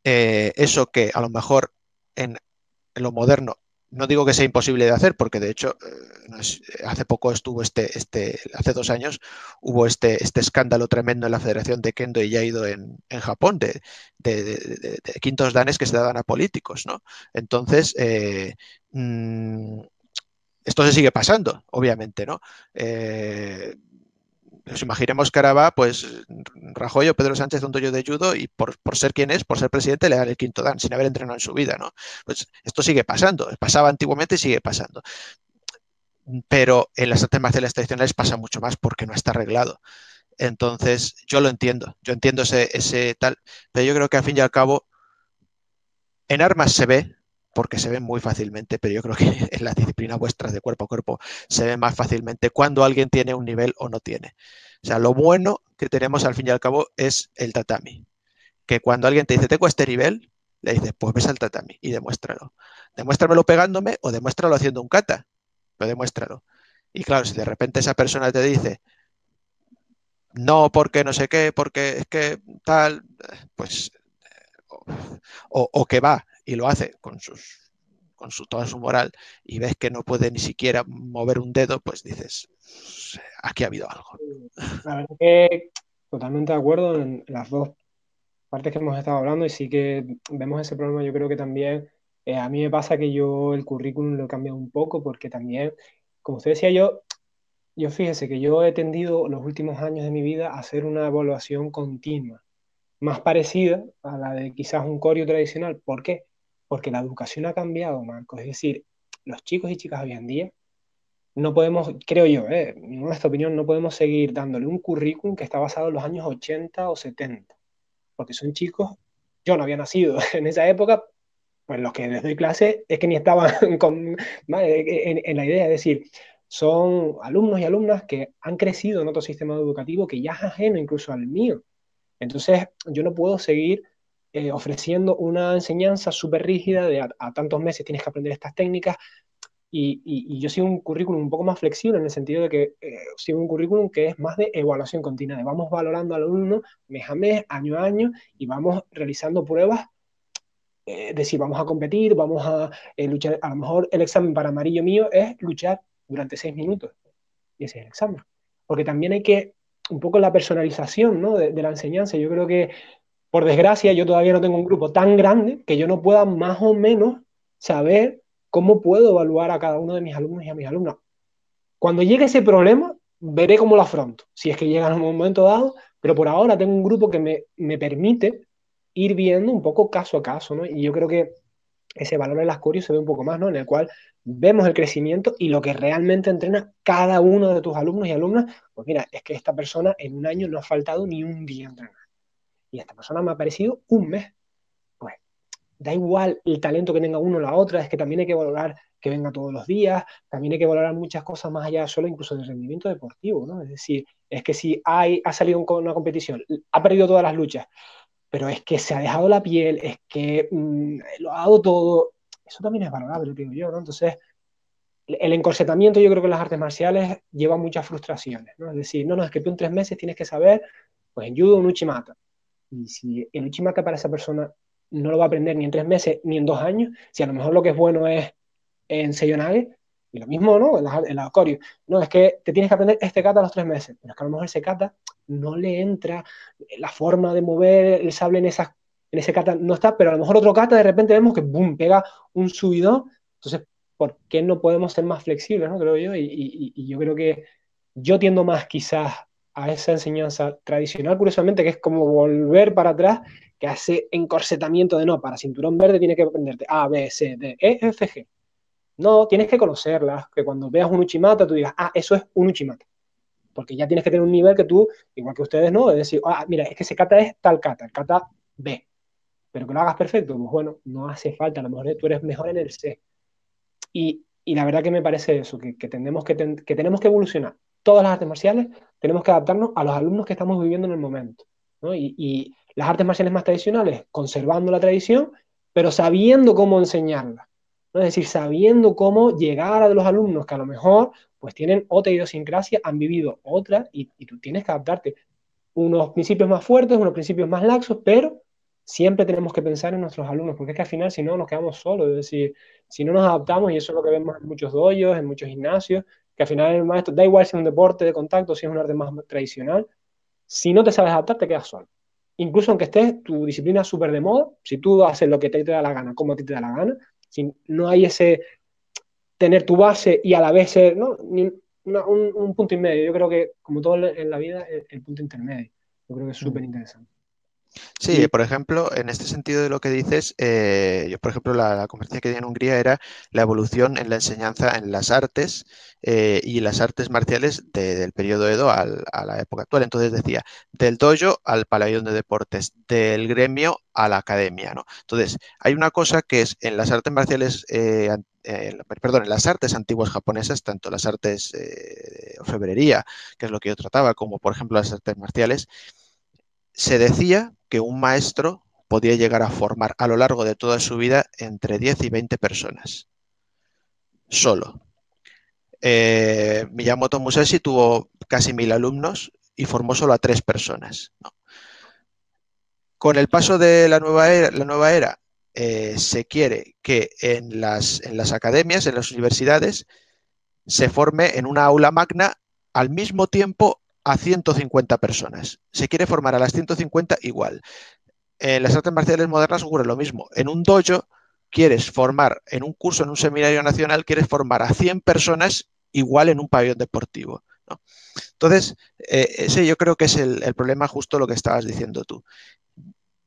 eh, eso que a lo mejor en, en lo moderno no digo que sea imposible de hacer, porque de hecho eh, hace poco estuvo este, este, hace dos años hubo este, este escándalo tremendo en la Federación de Kendo y Yaido en, en Japón, de, de, quintos danes que se daban a políticos, ¿no? Entonces, eh, mm, esto se sigue pasando, obviamente, ¿no? Eh, nos imaginemos que ahora va, pues, Rajoy o Pedro Sánchez un dojo de judo y por, ser quien es, por ser presidente, le dan el quinto dan, sin haber entrenado en su vida, ¿no? Pues esto sigue pasando, pasaba antiguamente y sigue pasando. Pero en las artes marciales tradicionales pasa mucho más porque no está arreglado. Entonces, yo lo entiendo, yo entiendo ese, ese tal, pero yo creo que al fin y al cabo, en armas se ve, porque se ven muy fácilmente, pero yo creo que *laughs* en la disciplina vuestra de cuerpo a cuerpo se ve más fácilmente cuando alguien tiene un nivel o no tiene. O sea, lo bueno que tenemos al fin y al cabo es el tatami. Que cuando alguien te dice, tengo este nivel, le dices, pues ves al tatami y demuéstralo. Demuéstramelo pegándome o demuéstralo haciendo un kata, pero demuéstralo. Y claro, si de repente esa persona te dice, no, porque no sé qué, porque es que tal, pues, o, o que va y lo hace con sus con su, toda su moral y ves que no puede ni siquiera mover un dedo, pues dices, aquí ha habido algo.
La verdad que totalmente de acuerdo en las dos partes que hemos estado hablando y sí que vemos ese problema. Yo creo que también eh, a mí me pasa que yo el currículum lo he cambiado un poco porque también, como usted decía, yo, yo fíjese que yo he tendido los últimos años de mi vida a hacer una evaluación continua, más parecida a la de quizás un corio tradicional. ¿Por qué? Porque la educación ha cambiado, Marcos. Es decir, los chicos y chicas hoy en día no podemos, creo yo, eh, en nuestra opinión, no podemos seguir dándole un currículum que está basado en los años 80 o 70, porque son chicos, yo no había nacido *laughs* en esa época, pues los que les doy clase es que ni estaban *laughs* con, en, en la idea, es decir, son alumnos y alumnas que han crecido en otro sistema educativo que ya es ajeno incluso al mío. Entonces, yo no puedo seguir eh, ofreciendo una enseñanza súper rígida de a, tantos meses tienes que aprender estas técnicas. Y, yo sigo un currículum un poco más flexible en el sentido de que eh, sigo un currículum que es más de evaluación continua, de vamos valorando al alumno mes a mes, año a año, y vamos realizando pruebas eh, de si vamos a competir, vamos a luchar. A lo mejor el examen para amarillo mío es luchar durante seis minutos. Y ese es el examen. Porque también hay que, un poco la personalización ¿no? de, la enseñanza. Yo creo que por desgracia, yo todavía no tengo un grupo tan grande que yo no pueda más o menos saber cómo puedo evaluar a cada uno de mis alumnos y a mis alumnas. Cuando llegue ese problema, veré cómo lo afronto, si es que llega en un momento dado, pero por ahora tengo un grupo que me, me permite ir viendo un poco caso a caso, ¿no? Y yo creo que ese valor en las curios se ve un poco más, ¿no? En el cual vemos el crecimiento y lo que realmente entrena cada uno de tus alumnos y alumnas, pues mira, es que esta persona en un año no ha faltado ni un día entrenar y esta persona me ha aparecido un mes. Pues da igual el talento que tenga uno o la otra, es que también hay que valorar que venga todos los días, también hay que valorar muchas cosas más allá solo incluso del rendimiento deportivo, ¿no? Es decir, es que si hay, ha salido una competición, ha perdido todas las luchas, pero es que se ha dejado la piel, es que mm, lo ha dado todo, eso también es valorable, digo yo, ¿no? Entonces, el encorsetamiento yo creo que en las artes marciales lleva muchas frustraciones, ¿no? Es decir, no, no, es que tú en tres meses tienes que saber, pues en judo un uchimata. Y si el uchimata para esa persona no lo va a aprender ni en tres meses ni en dos años, si a lo mejor lo que es bueno es en Seiyonage, y lo mismo, ¿no? En la, en No, es que te tienes que aprender este kata a los tres meses, pero es que a lo mejor ese kata no le entra la forma de mover el sable en, esa, en ese kata no está, pero a lo mejor otro kata de repente vemos que boom, pega un subidón. Entonces, ¿por qué no podemos ser más flexibles, ¿no? Creo yo, y, y, yo creo que yo tiendo más quizás a esa enseñanza tradicional, curiosamente, que es como volver para atrás, que hace encorsetamiento de no, para cinturón verde tiene que aprenderte A, B, C, D, E, F, G. No, tienes que conocerlas, que cuando veas un Uchimata tú digas, ah, eso es un Uchimata. Porque ya tienes que tener un nivel que tú, igual que ustedes, ¿no? Es decir, ah, mira, es que ese kata es tal kata, el kata B. Pero que lo hagas perfecto, pues bueno, no hace falta, a lo mejor tú eres mejor en el C. Y, la verdad que me parece eso, que, tenemos que, tenemos que evolucionar. Todas las artes marciales tenemos que adaptarnos a los alumnos que estamos viviendo en el momento. Y, las artes marciales más tradicionales, conservando la tradición, pero sabiendo cómo enseñarla. ¿no? Es decir, sabiendo cómo llegar a los alumnos que a lo mejor pues tienen otra idiosincrasia, han vivido otra y, y tú tienes que adaptarte. Unos principios más fuertes, unos principios más laxos, pero siempre tenemos que pensar en nuestros alumnos, porque es que al final si no nos quedamos solos, es decir, si no nos adaptamos, y eso es lo que vemos en muchos doyos, en muchos gimnasios, que al final el maestro, da igual si es un deporte de contacto, si es un arte más tradicional, si no te sabes adaptar, te quedas solo. Incluso aunque estés tu disciplina súper de moda, si tú haces lo que te, te da la gana, como a ti te da la gana, si no hay ese tener tu base y a la vez ser, ¿no? un, punto y medio. Yo creo que, como todo en la vida, el, el punto intermedio. Yo creo que es súper interesante.
Sí, por ejemplo, en este sentido de lo que dices, eh, yo, por ejemplo, la, conferencia que di en Hungría era la evolución en la enseñanza en las artes eh, y las artes marciales del periodo Edo a la época actual. Entonces decía, del dojo al pabellón de deportes, del gremio a la academia, ¿no? Entonces, hay una cosa que es en las artes marciales, eh, perdón, en las artes antiguas japonesas, tanto las artes de orfebrería, que es lo que yo trataba, como por ejemplo las artes marciales, se decía que un maestro podía llegar a formar a lo largo de toda su vida entre 10 y 20 personas. Solo. Eh, Miyamoto Musashi tuvo casi mil alumnos y formó solo a tres personas. Con el paso de la nueva era, la nueva era eh, se quiere que en las, en las academias, en las universidades, se forme en una aula magna al mismo tiempo a 150 personas. Se quiere formar a las 150 igual. En las artes marciales modernas ocurre lo mismo. En un dojo quieres formar, en un curso, en un seminario nacional, quieres formar a 100 personas igual en un pabellón deportivo. Entonces, eh, ese yo creo que es el, problema justo lo que estabas diciendo tú.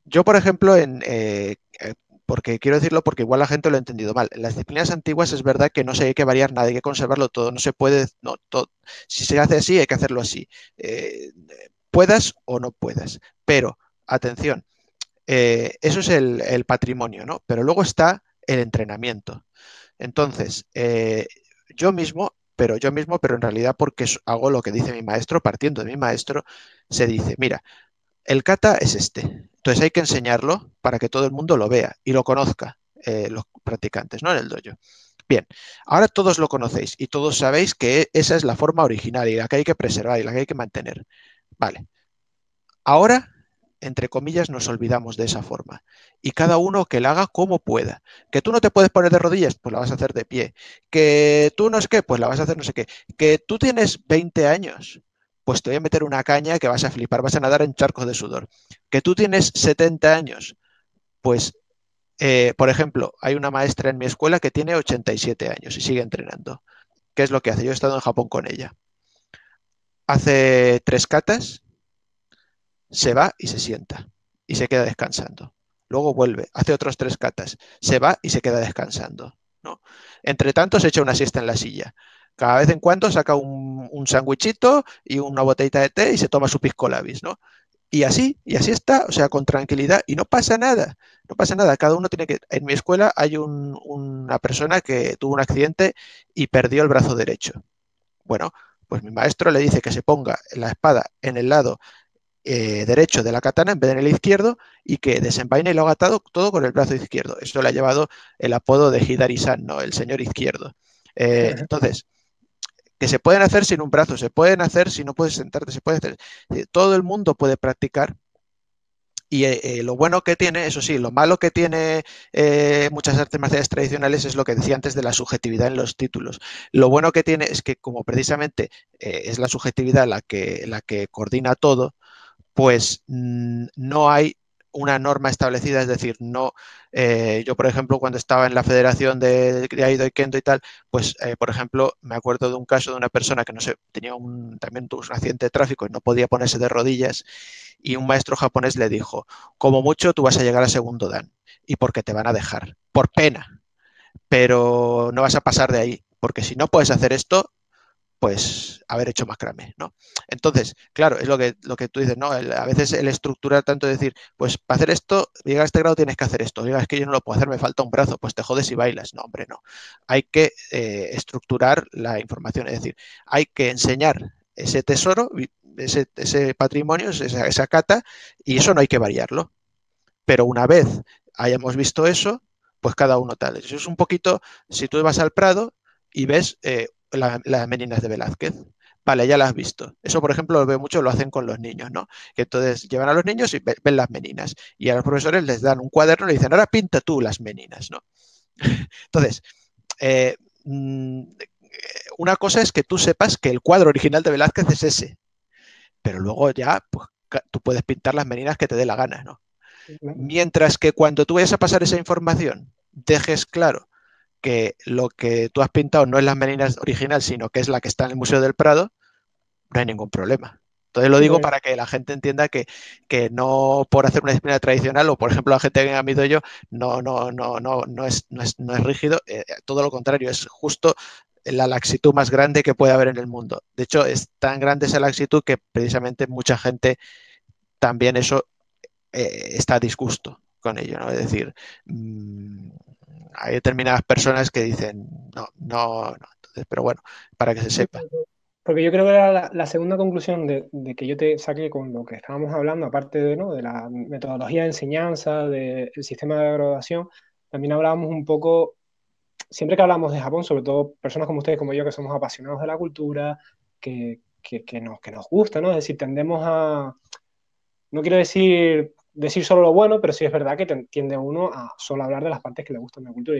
Yo, por ejemplo, en, eh, eh, porque quiero decirlo porque igual la gente lo ha entendido mal. En las disciplinas antiguas es verdad que no se hay que variar nada, hay que conservarlo todo, no se puede, no, si se hace así hay que hacerlo así, eh, puedas o no puedas. Pero, atención, eh, eso es el, patrimonio, ¿no? Pero luego está el entrenamiento. Entonces, eh, yo mismo, pero yo mismo, pero en realidad porque hago lo que dice mi maestro, partiendo de mi maestro, se dice, mira, el kata es este. Entonces hay que enseñarlo para que todo el mundo lo vea y lo conozca, eh, los practicantes, ¿no? En el dojo. Bien, ahora todos lo conocéis y todos sabéis que esa es la forma original y la que hay que preservar y la que hay que mantener. Vale. Ahora, entre comillas, nos olvidamos de esa forma. Y cada uno que la haga como pueda. Que tú no te puedes poner de rodillas, pues la vas a hacer de pie. Que tú no es qué, pues la vas a hacer no sé qué. Que tú tienes 20 años, pues te voy a meter una caña que vas a flipar, vas a nadar en charcos de sudor. Que tú tienes 70 años, pues, eh, por ejemplo, hay una maestra en mi escuela que tiene 87 años y sigue entrenando. ¿Qué es lo que hace? Yo he estado en Japón con ella. Hace tres catas, se va y se sienta y se queda descansando. Luego vuelve, hace otros tres catas, se va y se queda descansando. ¿no? Entre tanto, se echa una siesta en la silla. Cada vez en cuando saca un, un sándwichito y una botellita de té y se toma su pisco labis, ¿no? Y así, y así está, o sea, con tranquilidad, y no pasa nada, no pasa nada, cada uno tiene que... En mi escuela hay una persona que tuvo un accidente y perdió el brazo derecho. Bueno, pues mi maestro le dice que se ponga la espada en el lado eh, derecho de la katana en vez de en el izquierdo y que desenvaine y lo haga todo, todo, con el brazo izquierdo. Esto le ha llevado el apodo de Hidari-san, ¿no? El señor izquierdo. Eh, entonces, que se pueden hacer sin un brazo, se pueden hacer si no puedes sentarte, se puede hacer. Eh, todo el mundo puede practicar. Y eh, eh, lo bueno que tiene, eso sí, lo malo que tiene muchas artes marciales tradicionales es lo que decía antes de la subjetividad en los títulos. Lo bueno que tiene es que como precisamente es la subjetividad la que, la que coordina todo, pues mm, no hay una norma establecida, es decir, no, eh, yo por ejemplo cuando estaba en la Federación de, Aido y Kendo y tal, pues eh, por ejemplo me acuerdo de un caso de una persona que no sé, tenía un, también un accidente de tráfico y no podía ponerse de rodillas y un maestro japonés le dijo, como mucho tú vas a llegar a segundo dan y porque te van a dejar, por pena, pero no vas a pasar de ahí, porque si no puedes hacer esto, pues haber hecho macramé, ¿no? Entonces, claro, es lo que, lo que tú dices, ¿no? a veces el estructurar tanto decir, pues para hacer esto, llegar a este grado tienes que hacer esto, diga, es que yo no lo puedo hacer, me falta un brazo, pues te jodes y bailas. No, hombre, no. Hay que eh, estructurar la información, es decir, hay que enseñar ese tesoro, ese, ese patrimonio, esa, esa cata, y eso no hay que variarlo. Pero una vez hayamos visto eso, pues cada uno tal. Eso es un poquito, si tú vas al Prado y ves eh, las meninas de Velázquez. Vale, ya las has visto. Eso, por ejemplo, lo veo mucho, lo hacen con los niños, ¿no? Que entonces llevan a los niños y ven las meninas. Y a los profesores les dan un cuaderno y le dicen, ahora pinta tú las meninas, ¿no? *laughs* Entonces, eh, mm, una cosa es que tú sepas que el cuadro original de Velázquez es ese, pero luego ya pues, tú puedes pintar las meninas que te dé la gana, ¿no? Mientras que cuando tú vayas a pasar esa información, dejes claro que lo que tú has pintado no es la meninas original, sino que es la que está en el Museo del Prado, no hay ningún problema. Entonces lo digo para que la gente entienda que, que, no por hacer una disciplina tradicional, o por ejemplo la gente que ha mido yo, no, no, no, no, no, es, no, es, no es rígido, eh, todo lo contrario, es justo la laxitud más grande que puede haber en el mundo. De hecho, es tan grande esa laxitud que precisamente mucha gente también eso eh, está a disgusto con ello, ¿no? Es decir, mmm, hay determinadas personas que dicen, no, no, no. Entonces, pero bueno, para que se sepa.
Porque yo creo que la, la segunda conclusión de, de, que yo te saqué con lo que estábamos hablando, aparte de, ¿no? de la metodología de enseñanza, del sistema de graduación, también hablábamos un poco, siempre que hablamos de Japón, sobre todo personas como ustedes, como yo, que somos apasionados de la cultura, que, que, que nos, que nos gusta, ¿no? Es decir, tendemos a, no quiero decir decir solo lo bueno, pero sí es verdad que tiende uno a solo hablar de las partes que le gustan de la cultura.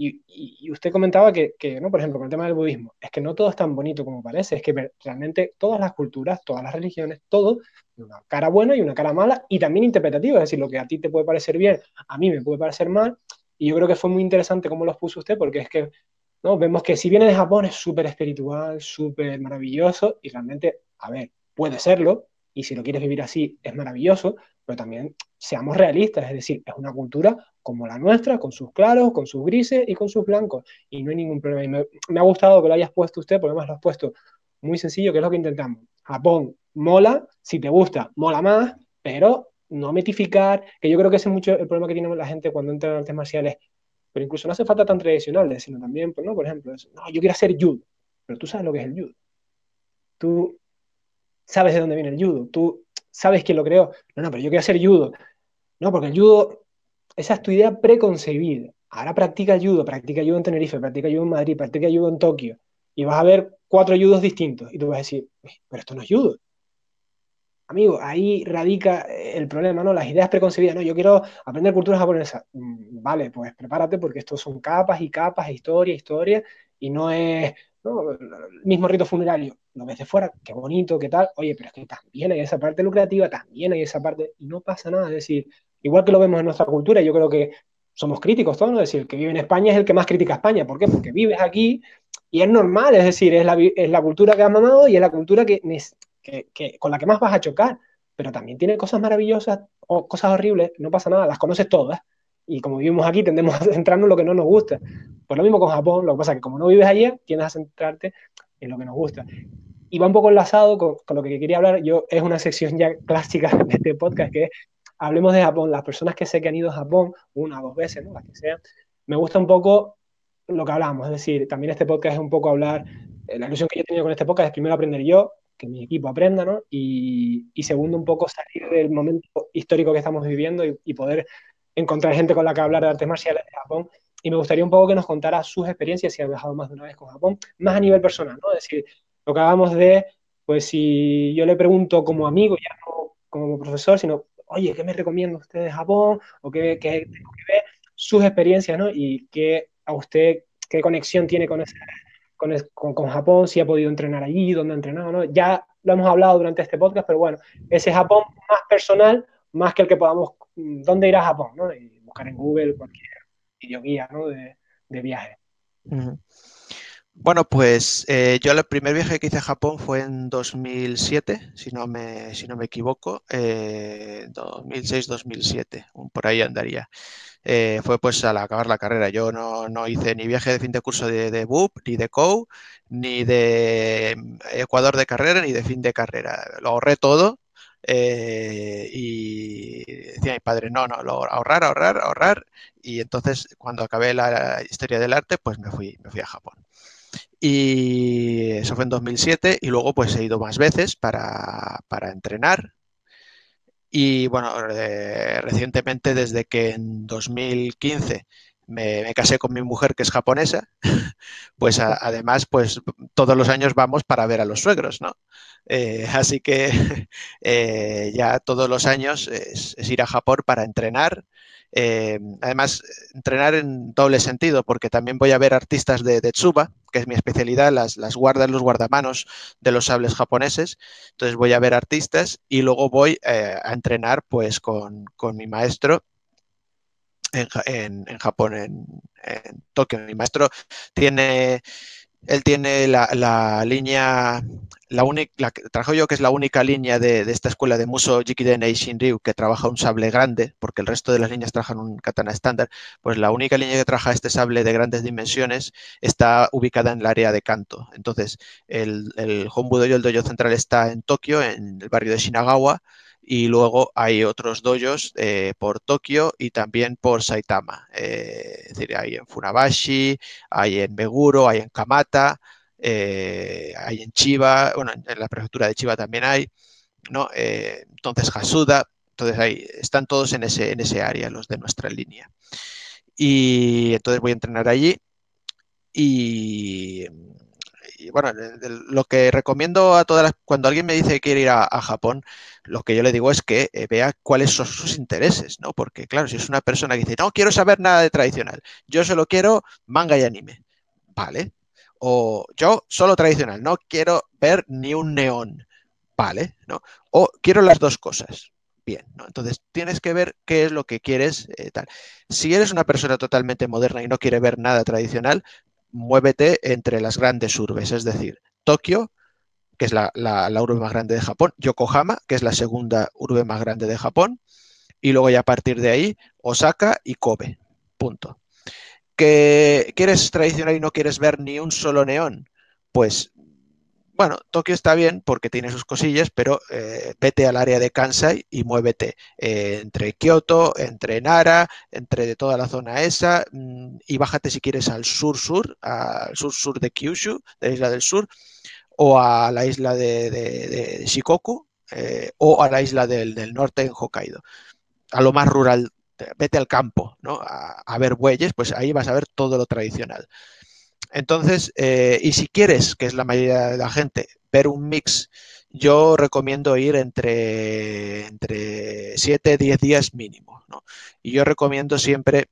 Y, usted comentaba que, que, ¿no? por ejemplo, con el tema del budismo, es que no todo es tan bonito como parece, es que realmente todas las culturas, todas las religiones, todo, una cara buena y una cara mala, y también interpretativa, es decir, lo que a ti te puede parecer bien, a mí me puede parecer mal, y yo creo que fue muy interesante cómo los puso usted, porque es que ¿no? vemos que si viene de Japón es súper espiritual, súper maravilloso, y realmente, a ver, puede serlo, y si lo quieres vivir así es maravilloso, pero también seamos realistas, es decir, es una cultura como la nuestra, con sus claros, con sus grises y con sus blancos, y no hay ningún problema. Y me, ha gustado que lo hayas puesto usted, porque además lo has puesto muy sencillo, que es lo que intentamos. Japón mola, si te gusta, mola más, pero no metificar, que yo creo que ese es mucho el problema que tiene la gente cuando entra en artes marciales, pero incluso no hace falta tan tradicionales, sino también, pues, ¿no? por ejemplo, no, yo quiero hacer judo, pero tú sabes lo que es el judo. Tú sabes de dónde viene el judo, tú sabes quién lo creó. No, no, pero yo quiero hacer judo. No, porque el judo, esa es tu idea preconcebida. Ahora practica judo, practica judo en Tenerife, practica judo en Madrid, practica judo en Tokio. Y vas a ver cuatro judos distintos. Y tú vas a decir, pero esto no es judo. Amigo, ahí radica el problema, ¿no? Las ideas preconcebidas, ¿no? Yo quiero aprender cultura japonesa. Mm, vale, pues prepárate porque esto son capas y capas, historia, historia, y no es el mismo rito funerario, lo ves de fuera, qué bonito, qué tal, oye, pero es que también hay esa parte lucrativa, también hay esa parte, y no pasa nada, es decir, igual que lo vemos en nuestra cultura, yo creo que somos críticos todos, ¿no? Es decir, el que vive en España es el que más critica a España, ¿por qué? Porque vives aquí y es normal, es decir, es la, es la cultura que has mamado y es la cultura que, que, con la que más vas a chocar, pero también tiene cosas maravillosas o cosas horribles, no pasa nada, las conoces todas, y como vivimos aquí tendemos a *laughs* centrarnos en lo que no nos gusta. Pues lo mismo con Japón, lo que pasa es que como no vives allí, tiendes a centrarte en lo que nos gusta. y va un poco enlazado con, con, lo que quería hablar. Yo es una sección ya *laughs* clásica de este podcast que es hablemos de Japón. Las personas que sé que han ido a Japón una dos veces, ¿no? las que sean, me gusta un poco lo que hablamos. Es decir, también este podcast es un poco hablar. Eh, la ilusión que yo he tenido con este podcast es primero aprender yo, que mi equipo aprenda, ¿no? Y, y segundo, un poco salir del momento histórico que estamos viviendo y, y poder encontrar gente con la que hablar de artes marciales de Japón y me gustaría un poco que nos contara sus experiencias, si ha viajado más de una vez con Japón, más a nivel personal, ¿no? Es decir, lo que hagamos de, pues si yo le pregunto como amigo, ya no como profesor, sino, oye, ¿qué me recomienda usted de Japón? ¿O qué, qué tengo que ver? Sus experiencias, ¿no? Y qué a usted, qué conexión tiene con, ese, con, con, Japón, si ha podido entrenar allí, dónde ha entrenado, ¿no? Ya lo hemos hablado durante este podcast, pero bueno, ese Japón más personal, más que el que podamos, ¿dónde ir a Japón? ¿no? Y buscar en Google cualquier videoguía ¿no? de, viaje.
Bueno, pues eh, yo el primer viaje que hice a Japón fue en 2007, si no me, si no me equivoco, eh, 2006-2007, por ahí andaría. Eh, fue pues al acabar la carrera. Yo no, no, hice ni viaje de fin de curso de, de BUP, ni de COU, ni de Ecuador de carrera, ni de fin de carrera. Lo ahorré todo eh, y decía mi padre, no, no, lo, ahorrar, ahorrar, ahorrar. Y entonces cuando acabé la historia del arte, pues me fui, me fui a Japón. Y eso fue en 2007 y luego pues he ido más veces para, para entrenar. Y bueno, eh, recientemente desde que en 2015 me, casé con mi mujer que es japonesa, *laughs* pues además pues todos los años vamos para ver a los suegros, ¿no? Eh, *laughs* así que *laughs* eh, ya todos los años es, ir a Japón para entrenar. Eh, además, entrenar en doble sentido, porque también voy a ver artistas de, de Tsuba, que es mi especialidad, las, las guardas, los guardamanos de los sables japoneses. Entonces voy a ver artistas y luego voy a entrenar pues con, con mi maestro en, en, Japón, en, Tokio. Mi maestro tiene, él tiene la, línea, la única, que trabajo yo que es la única línea de, esta escuela de Muso Jikiden y Shinryu que trabaja un sable grande, porque el resto de las líneas trabajan un katana estándar, pues la única línea que trabaja este sable de grandes dimensiones está ubicada en el área de Kanto. Entonces, el, el Hombu Dojo, el dojo central está en Tokio, en el barrio de Shinagawa, y luego hay otros dojos eh, por Tokio y también por Saitama. Eh, es decir, hay en Funabashi, hay en Meguro, hay en Kamata, eh, hay en Chiba, bueno, en la prefectura de Chiba también hay, ¿no? Eh, entonces Hasuda, entonces ahí están todos en ese, en ese área, los de nuestra línea. Y entonces voy a entrenar allí y y bueno, lo que recomiendo a todas las, cuando alguien me dice que quiere ir a, Japón, lo que yo le digo es que eh, vea cuáles son sus intereses, ¿no? Porque claro, si es una persona que dice, no quiero saber nada de tradicional, yo solo quiero manga y anime, vale. O yo solo tradicional, no quiero ver ni un neón, vale, ¿no? O quiero las dos cosas, bien, ¿no? Entonces tienes que ver qué es lo que quieres, eh, tal. Si eres una persona totalmente moderna y no quiere ver nada tradicional, muévete entre las grandes urbes, es decir, Tokio, que es la, la, urbe más grande de Japón, Yokohama, que es la segunda urbe más grande de Japón, y luego ya a partir de ahí, Osaka y Kobe. Punto. ¿Que quieres tradicional y no quieres ver ni un solo neón? Pues bueno, Tokio está bien porque tiene sus cosillas, pero eh, vete al área de Kansai y muévete eh, entre Kioto, entre Nara, entre toda la zona esa, mmm, y bájate si quieres al sur-sur, al sur-sur de Kyushu, de la isla del sur, o a la isla de, de, de Shikoku, eh, o a la isla del, del, norte en Hokkaido. A lo más rural, vete al campo, ¿no? A, a ver bueyes, pues ahí vas a ver todo lo tradicional. Entonces, eh, y si quieres, que es la mayoría de la gente, ver un mix, yo recomiendo ir entre, entre 7, 10 días mínimo. ¿no? Y yo recomiendo siempre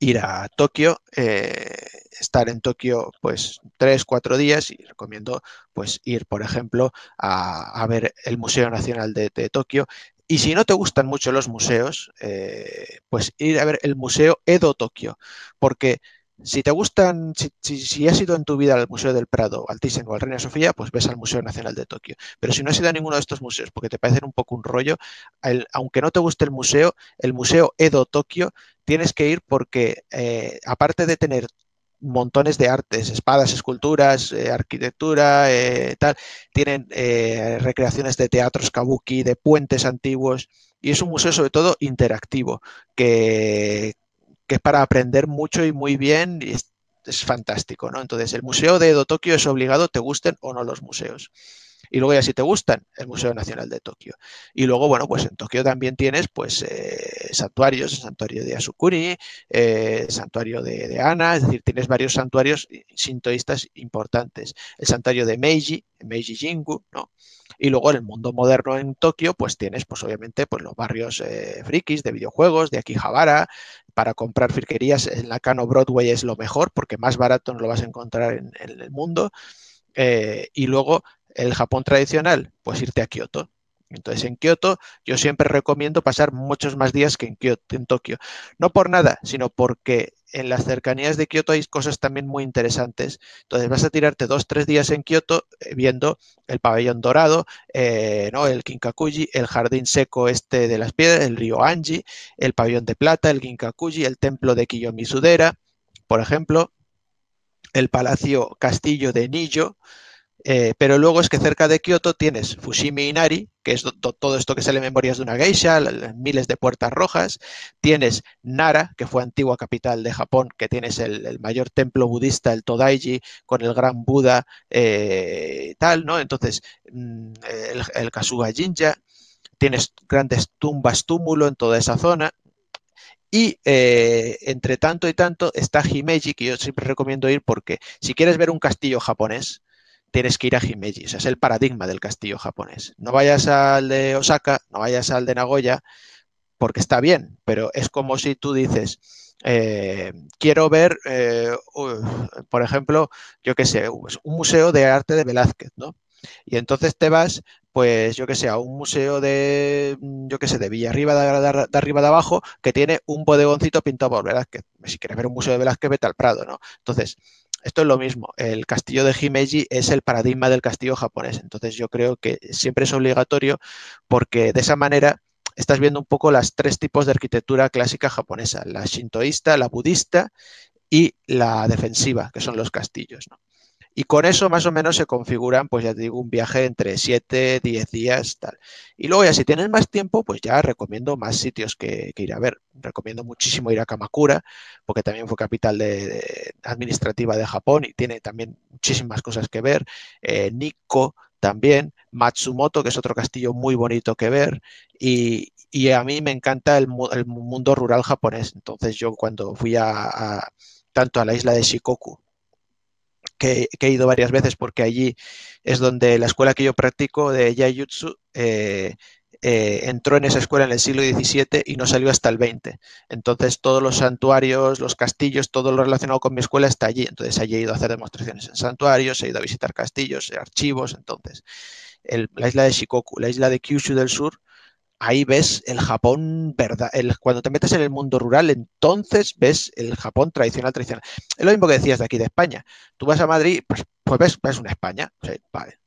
ir a Tokio, eh, estar en Tokio pues 3, 4 días y recomiendo pues ir, por ejemplo, a, a ver el Museo Nacional de, de Tokio y si no te gustan mucho los museos, eh, pues ir a ver el Museo Edo Tokio, porque si te gustan, si, si, si, has ido en tu vida al Museo del Prado, al Thyssen o al Reina Sofía, pues ves al Museo Nacional de Tokio. Pero si no has ido a ninguno de estos museos porque te parecen un poco un rollo, aunque no te guste el museo, el Museo Edo Tokio, tienes que ir porque eh, aparte de tener montones de artes, espadas, esculturas, eh, arquitectura, eh, tal. Tienen eh, recreaciones de teatros kabuki, de puentes antiguos. Y es un museo sobre todo interactivo, que, es para aprender mucho y muy bien. Y es, es fantástico, ¿no? Entonces, el Museo de Edo Tokio es obligado, te gusten o no los museos. Y luego ya si te gustan, el Museo Nacional de Tokio. Y luego, bueno, pues en Tokio también tienes pues eh, santuarios, el santuario de Asukuri, eh, el santuario de, de, Ana, es decir, tienes varios santuarios sintoístas importantes. El santuario de Meiji, Meiji Jingu, ¿no? Y luego en el mundo moderno en Tokio, pues tienes, pues obviamente, pues los barrios eh, frikis de videojuegos, de Akihabara, para comprar firquerías en la Kano Broadway es lo mejor, porque más barato no lo vas a encontrar en, el mundo. Y luego el Japón tradicional, pues irte a Kioto. Entonces, en Kioto yo siempre recomiendo pasar muchos más días que en, Kioto, en Tokio. No por nada, sino porque en las cercanías de Kioto hay cosas también muy interesantes. Entonces, vas a tirarte dos, tres días en Kioto eh, viendo el pabellón dorado, eh, ¿no? el Kinkakuji, el jardín seco este de las piedras, el río Anji, el pabellón de plata, el Kinkakuji, el templo de Kiyomisudera, por ejemplo, el palacio castillo de Nijo, eh, pero luego es que cerca de Kioto tienes Fushimi Inari, que es todo esto que sale memorias de una geisha, miles de puertas rojas. Tienes Nara, que fue antigua capital de Japón, que tienes el, mayor templo budista, el Todaiji, con el gran Buda, eh, tal, ¿no? Entonces, mm, el, el Kasuga Jinja. Tienes grandes tumbas túmulo en toda esa zona. Y eh, entre tanto y tanto está Himeji, que yo siempre recomiendo ir porque si quieres ver un castillo japonés, tienes que ir a Himeji. O sea, es el paradigma del castillo japonés. No vayas al de Osaka, no vayas al de Nagoya, porque está bien, pero es como si tú dices, eh, quiero ver, eh, por ejemplo, yo qué sé, pues, un museo de arte de Velázquez, ¿no? Y entonces te vas, pues yo que sé, a un museo de, yo que sé, de Villarriba de, de, de, arriba de abajo, que tiene un bodegoncito pintado por Velázquez. Si quieres ver un museo de Velázquez, vete al Prado, ¿no? Entonces, esto es lo mismo. El castillo de Himeji es el paradigma del castillo japonés. Entonces yo creo que siempre es obligatorio porque de esa manera estás viendo un poco las tres tipos de arquitectura clásica japonesa, la shintoísta, la budista y la defensiva, que son los castillos. Y con eso más o menos se configuran, pues ya te digo, un viaje entre 7, 10 días, tal. Y luego ya si tienes más tiempo, pues ya recomiendo más sitios que, ir a ver. Recomiendo muchísimo ir a Kamakura, porque también fue capital administrativa de Japón y tiene también muchísimas cosas que ver. Eh, Nikko también, Matsumoto, que es otro castillo muy bonito que ver. Y, y a mí me encanta el, mundo rural japonés. Entonces yo cuando fui a tanto a la isla de Shikoku que, he ido varias veces porque allí es donde la escuela que yo practico de Yaiyutsu eh, eh, entró en esa escuela en el siglo XVII y no salió hasta el XX. Entonces todos los santuarios, los castillos, todo lo relacionado con mi escuela está allí. Entonces allí he ido a hacer demostraciones en santuarios, he ido a visitar castillos, archivos. Entonces la isla de Shikoku, la isla de Kyushu del sur, ahí ves el Japón, verdad, el, cuando te metes en el mundo rural, entonces ves el Japón tradicional, tradicional. Es lo mismo que decías de aquí de España. Tú vas a Madrid, pues, pues ves, ves una España, vale.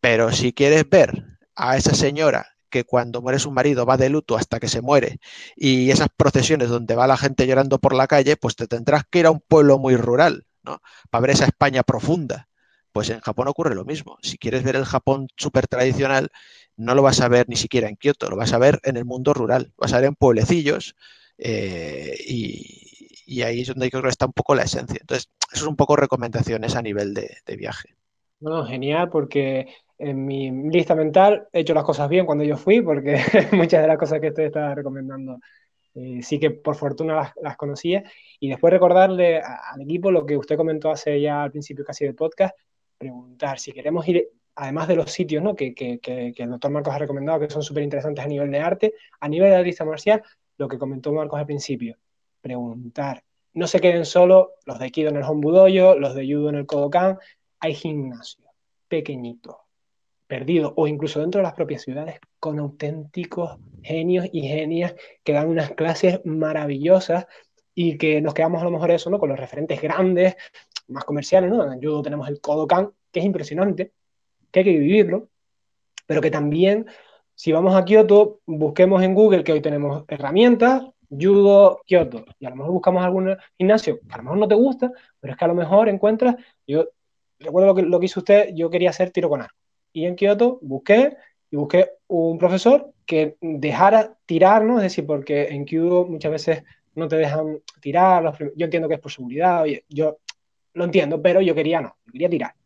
Pero si quieres ver a esa señora que cuando muere su marido va de luto hasta que se muere y esas procesiones donde va la gente llorando por la calle, pues te tendrás que ir a un pueblo muy rural, ¿no? Para ver esa España profunda. Pues en Japón ocurre lo mismo. Si quieres ver el Japón súper tradicional, no lo vas a ver ni siquiera en Kioto, lo vas a ver en el mundo rural, vas a ver en pueblecillos eh, y, ahí es donde yo creo que está un poco la esencia. Entonces, eso es un poco recomendaciones a nivel de, viaje.
No, genial, porque en mi lista mental he hecho las cosas bien cuando yo fui, porque *laughs* muchas de las cosas que usted estaba recomendando eh, sí que por fortuna las, conocía. Y después recordarle al equipo lo que usted comentó hace ya al principio casi del podcast, preguntar si queremos ir además de los sitios ¿no? que, que, que, el doctor Marcos ha recomendado, que son súper interesantes a nivel de arte, a nivel de artista marcial, lo que comentó Marcos al principio, preguntar. No se queden solo los de Aikido en el Hombudoyo, los de Judo en el Kodokan, hay gimnasio pequeñito, perdido, o incluso dentro de las propias ciudades, con auténticos genios y genias que dan unas clases maravillosas y que nos quedamos a lo mejor eso, ¿no? Con los referentes grandes, más comerciales, ¿no? En judo tenemos el Kodokan, que es impresionante, que hay que vivirlo, pero que también, si vamos a Kioto, busquemos en Google, que hoy tenemos herramientas, judo, Kyoto, y a lo mejor buscamos algún gimnasio que a lo mejor no te gusta, pero es que a lo mejor encuentras, yo recuerdo lo que, lo que hizo usted, yo quería hacer tiro con arco. Y en Kyoto busqué y busqué un profesor que dejara tirarnos, es decir, porque en Kyoto muchas veces no te dejan tirar, yo entiendo que es por seguridad, yo lo entiendo, pero yo quería no, yo quería tirar.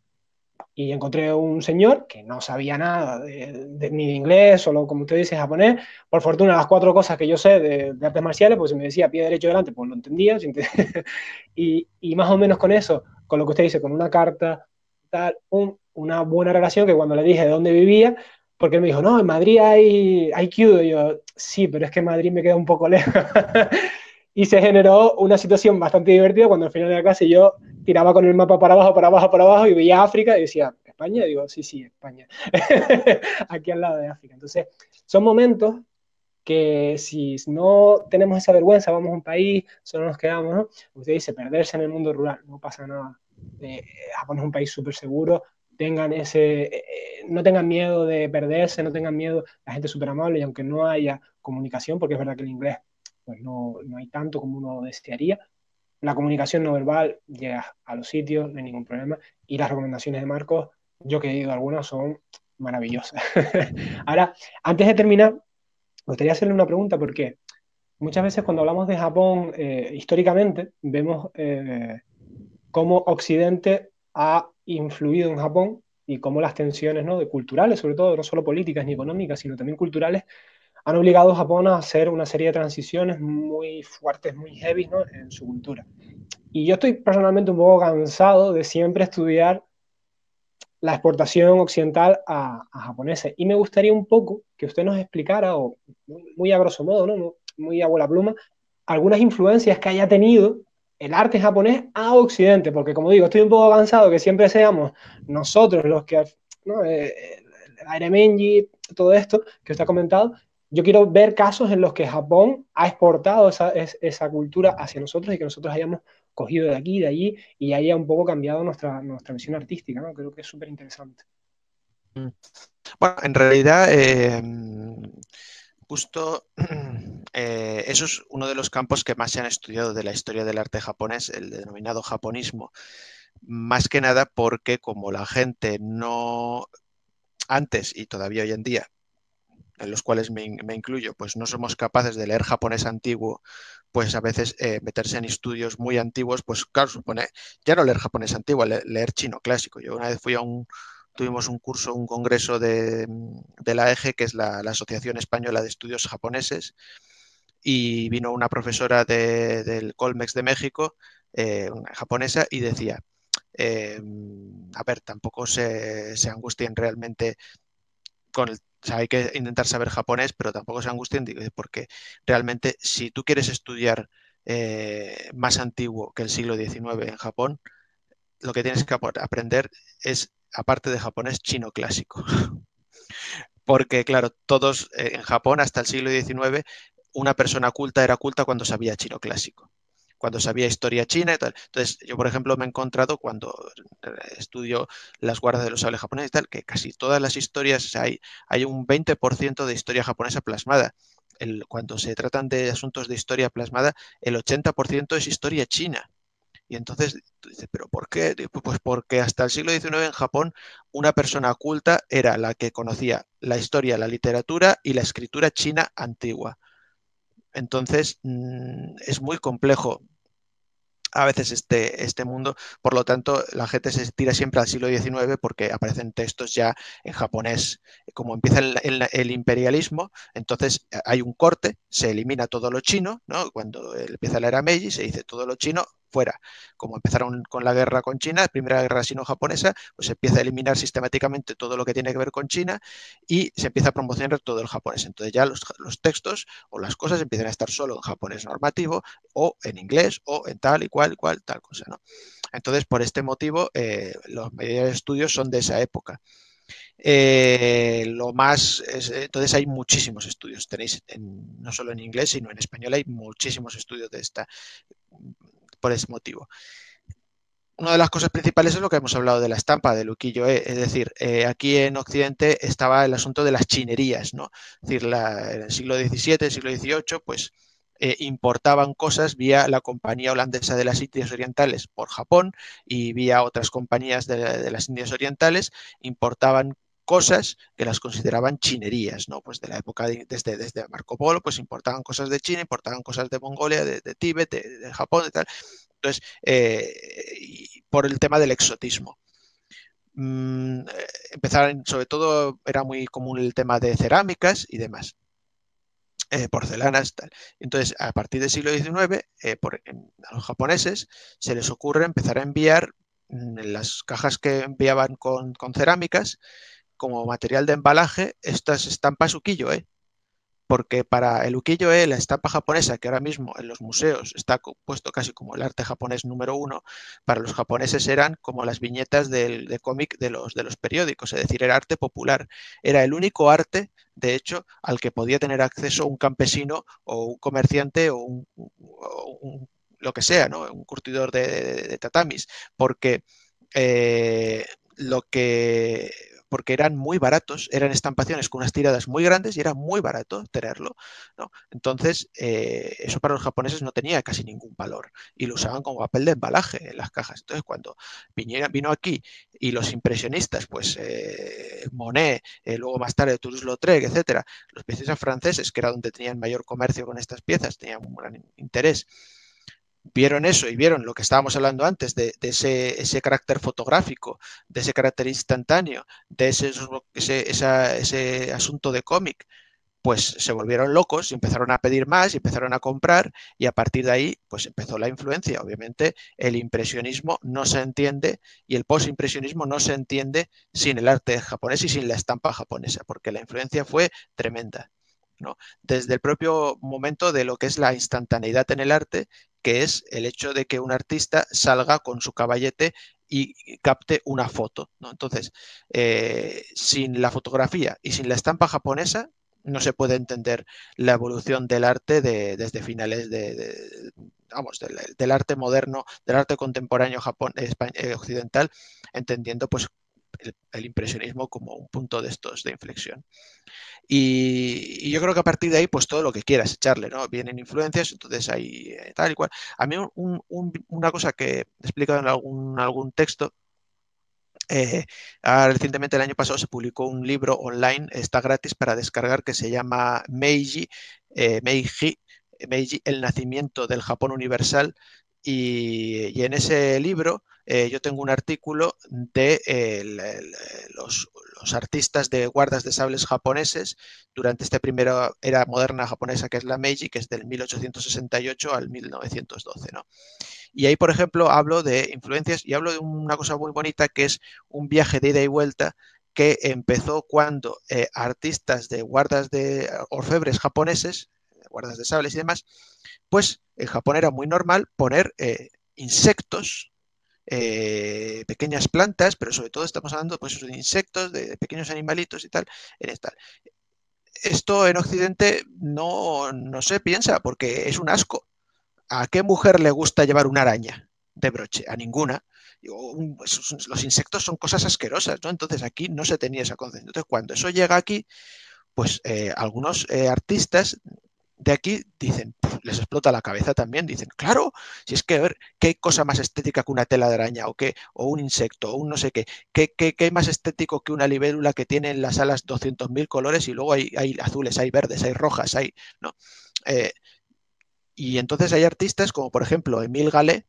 Y encontré un señor que no sabía nada de, ni de inglés, solo como usted dice, japonés. Por fortuna, las cuatro cosas que yo sé de, artes marciales, pues si me decía pie derecho delante, pues lo entendía. *laughs* y, y, más o menos con eso, con lo que usted dice, con una carta, tal, una buena relación, que cuando le dije de dónde vivía, porque él me dijo, no, en Madrid hay, hay Kyudo. Y yo, sí, pero es que Madrid me queda un poco lejos. *laughs* y se generó una situación bastante divertida cuando al final de la clase yo tiraba con el mapa para abajo, para abajo, para abajo y veía África y decía, ¿España? Y digo, sí, sí, España. *laughs* Aquí al lado de África. Entonces, son momentos que si no tenemos esa vergüenza, vamos a un país, solo nos quedamos, ¿no? Usted dice, perderse en el mundo rural, no pasa nada. Eh, Japón es un país súper seguro, tengan ese, eh, no tengan miedo de perderse, no tengan miedo, la gente es súper amable y aunque no haya comunicación, porque es verdad que el inglés pues no, no hay tanto como uno desearía. La comunicación no verbal llega a los sitios, no hay ningún problema. Y las recomendaciones de Marcos, yo que he ido algunas, son maravillosas. *laughs* Ahora, antes de terminar, me gustaría hacerle una pregunta porque muchas veces cuando hablamos de Japón eh, históricamente, vemos eh, cómo Occidente ha influido en Japón y cómo las tensiones ¿no? de culturales, sobre todo, no solo políticas ni económicas, sino también culturales, han obligado a Japón a hacer una serie de transiciones muy fuertes, muy heavy ¿no? en su cultura. Y yo estoy personalmente un poco cansado de siempre estudiar la exportación occidental a, japoneses. Y me gustaría un poco que usted nos explicara, o muy, a grosso modo, ¿no? muy a bola pluma, algunas influencias que haya tenido el arte japonés a Occidente, porque como digo, estoy un poco cansado que siempre seamos nosotros los que, ¿no? Eh, el todo esto que usted ha comentado, yo quiero ver casos en los que Japón ha exportado esa, cultura hacia nosotros y que nosotros hayamos cogido de aquí, de allí y haya un poco cambiado nuestra, nuestra visión artística, ¿no? Creo que es súper interesante.
Mm. Bueno, en realidad, eh, justo *clears throat* eh, eso es uno de los campos que más se han estudiado de la historia del arte japonés, el denominado japonismo. Más que nada porque como la gente no antes y todavía hoy en día en los cuales me, incluyo, pues no somos capaces de leer japonés antiguo, pues a veces eh, meterse en estudios muy antiguos, pues claro, supone ya no leer japonés antiguo, leer chino clásico. Yo una vez fui a un, tuvimos un curso, un congreso de, la EGE, que es la, Asociación Española de Estudios Japoneses, y vino una profesora del Colmex de México, eh, una japonesa, y decía, eh, a ver, tampoco se, se angustien realmente con el o sea, hay que intentar saber japonés, pero tampoco se angustien porque realmente si tú quieres estudiar eh, más antiguo que el siglo XIX en Japón, lo que tienes que aprender es, aparte de japonés, chino clásico. *laughs* Porque, claro, todos eh, en Japón hasta el siglo XIX, una persona culta era culta cuando sabía chino clásico cuando sabía historia china y tal. Entonces, yo, por ejemplo, me he encontrado cuando eh, estudio las guardas de los sables japoneses y tal, que casi todas las historias, hay, hay un 20% de historia japonesa plasmada. Cuando se tratan de asuntos de historia plasmada, el 80% es historia china. Y entonces tú dices, ¿pero por qué? Pues porque hasta el siglo XIX en Japón una persona culta era la que conocía la historia, la literatura y la escritura china antigua. Entonces mm, es muy complejo a veces este, este mundo. Por lo tanto, la gente se tira siempre al siglo XIX porque aparecen textos ya en japonés. Como empieza el, imperialismo, entonces eh, hay un corte, se elimina todo lo chino, ¿no? Cuando empieza la era Meiji, se dice todo lo chino fuera. Como empezaron con la guerra con China, primera guerra sino-japonesa, pues se empieza a eliminar sistemáticamente todo lo que tiene que ver con China y se empieza a promocionar todo el japonés. Entonces ya los, textos o las cosas empiezan a estar solo en japonés normativo o en inglés o en tal y cual, cual, tal cosa, ¿no? Entonces, por este motivo, eh, los de estudios son de esa época. Eh, lo más, entonces hay muchísimos estudios, tenéis no solo en inglés, sino en español hay muchísimos estudios de esta, por ese motivo. Una de las cosas principales es lo que hemos hablado de la estampa de Luquillo, eh, es decir, eh, aquí en Occidente estaba el asunto de las chinerías, ¿no? Es decir, en el siglo XVII, siglo XVIII, pues eh, importaban cosas vía la compañía holandesa de las Indias Orientales por Japón y vía otras compañías de, las Indias Orientales, importaban cosas que las consideraban chinerías, ¿no? Pues de la época desde, desde Marco Polo, pues importaban cosas de China, importaban cosas de Mongolia, de, Tíbet, de, Japón, y tal. Entonces, eh, por el tema del exotismo. Mm, eh, empezaron, sobre todo, era muy común el tema de cerámicas y demás. Eh, porcelanas, tal. Entonces, a partir del siglo XIX, a los japoneses se les ocurre empezar a enviar mm, las cajas que enviaban con, cerámicas como material de embalaje estas estampas ukiyo, ¿eh? porque para el ukiyo-e, la estampa japonesa, que ahora mismo en los museos está puesto casi como el arte japonés número uno, para los japoneses eran como las viñetas del, de cómic de los, de los periódicos, es decir, era arte popular. Era el único arte, de hecho, al que podía tener acceso un campesino o un comerciante o un, lo que sea, ¿no? un curtidor de, tatamis, porque eh, lo que porque eran muy baratos, eran estampaciones con unas tiradas muy grandes y era muy barato tenerlo. ¿no? Entonces, eh, eso para los japoneses no tenía casi ningún valor y lo usaban como papel de embalaje en las cajas. Entonces, cuando vino aquí y los impresionistas, pues eh, Monet, eh, luego más tarde Toulouse-Lautrec, etcétera, los piezas franceses, que era donde tenían mayor comercio con estas piezas, tenían un gran interés, vieron eso y vieron lo que estábamos hablando antes de, ese, carácter fotográfico, de ese carácter instantáneo, de ese, ese, asunto de cómic, pues se volvieron locos y empezaron a pedir más y empezaron a comprar y a partir de ahí pues empezó la influencia. Obviamente el impresionismo no se entiende y el postimpresionismo no se entiende sin el arte japonés y sin la estampa japonesa, porque la influencia fue tremenda. ¿no? Desde el propio momento de lo que es la instantaneidad en el arte que es el hecho de que un artista salga con su caballete y capte una foto. ¿no? Entonces, eh, sin la fotografía y sin la estampa japonesa, no se puede entender la evolución del arte desde finales de, vamos, del, arte moderno, del arte contemporáneo Japón, eh, occidental, entendiendo pues el, impresionismo como un punto de estos de inflexión. Y, yo creo que a partir de ahí, pues todo lo que quieras echarle, ¿no? Vienen influencias, entonces hay eh, tal y cual. A mí una cosa que he explicado en algún, algún texto eh, recientemente el año pasado se publicó un libro online, está gratis para descargar, que se llama Meiji, eh, Meiji, Meiji, El nacimiento del Japón universal. Y en ese libro eh, yo tengo un artículo de los, artistas de guardas de sables japoneses durante esta primera era moderna japonesa que es la Meiji, que es del 1868 al 1912. ¿no? Y ahí, por ejemplo, hablo de influencias y hablo de una cosa muy bonita que es un viaje de ida y vuelta que empezó cuando eh, artistas de guardas de orfebres japoneses, guardas de sables y demás, pues en Japón era muy normal poner eh, insectos eh, pequeñas plantas, pero sobre todo estamos hablando pues, de insectos, de pequeños animalitos y tal, en esta. Esto en Occidente no, no se piensa porque es un asco. ¿A qué mujer le gusta llevar una araña de broche? A ninguna. Pues, los insectos son cosas asquerosas, ¿no? Entonces aquí no se tenía esa concepción. Entonces cuando eso llega aquí, pues eh, algunos artistas de aquí dicen, les explota la cabeza también, dicen, claro, si es que a ver, ¿qué cosa más estética que una tela de araña o qué, o un insecto, o un no sé qué, qué, qué, qué más estético que una libélula que tiene en las alas 200.000 colores y luego hay, hay, azules, hay verdes, hay rojas, hay, ¿no? Eh, y entonces hay artistas como por ejemplo Emil Galé,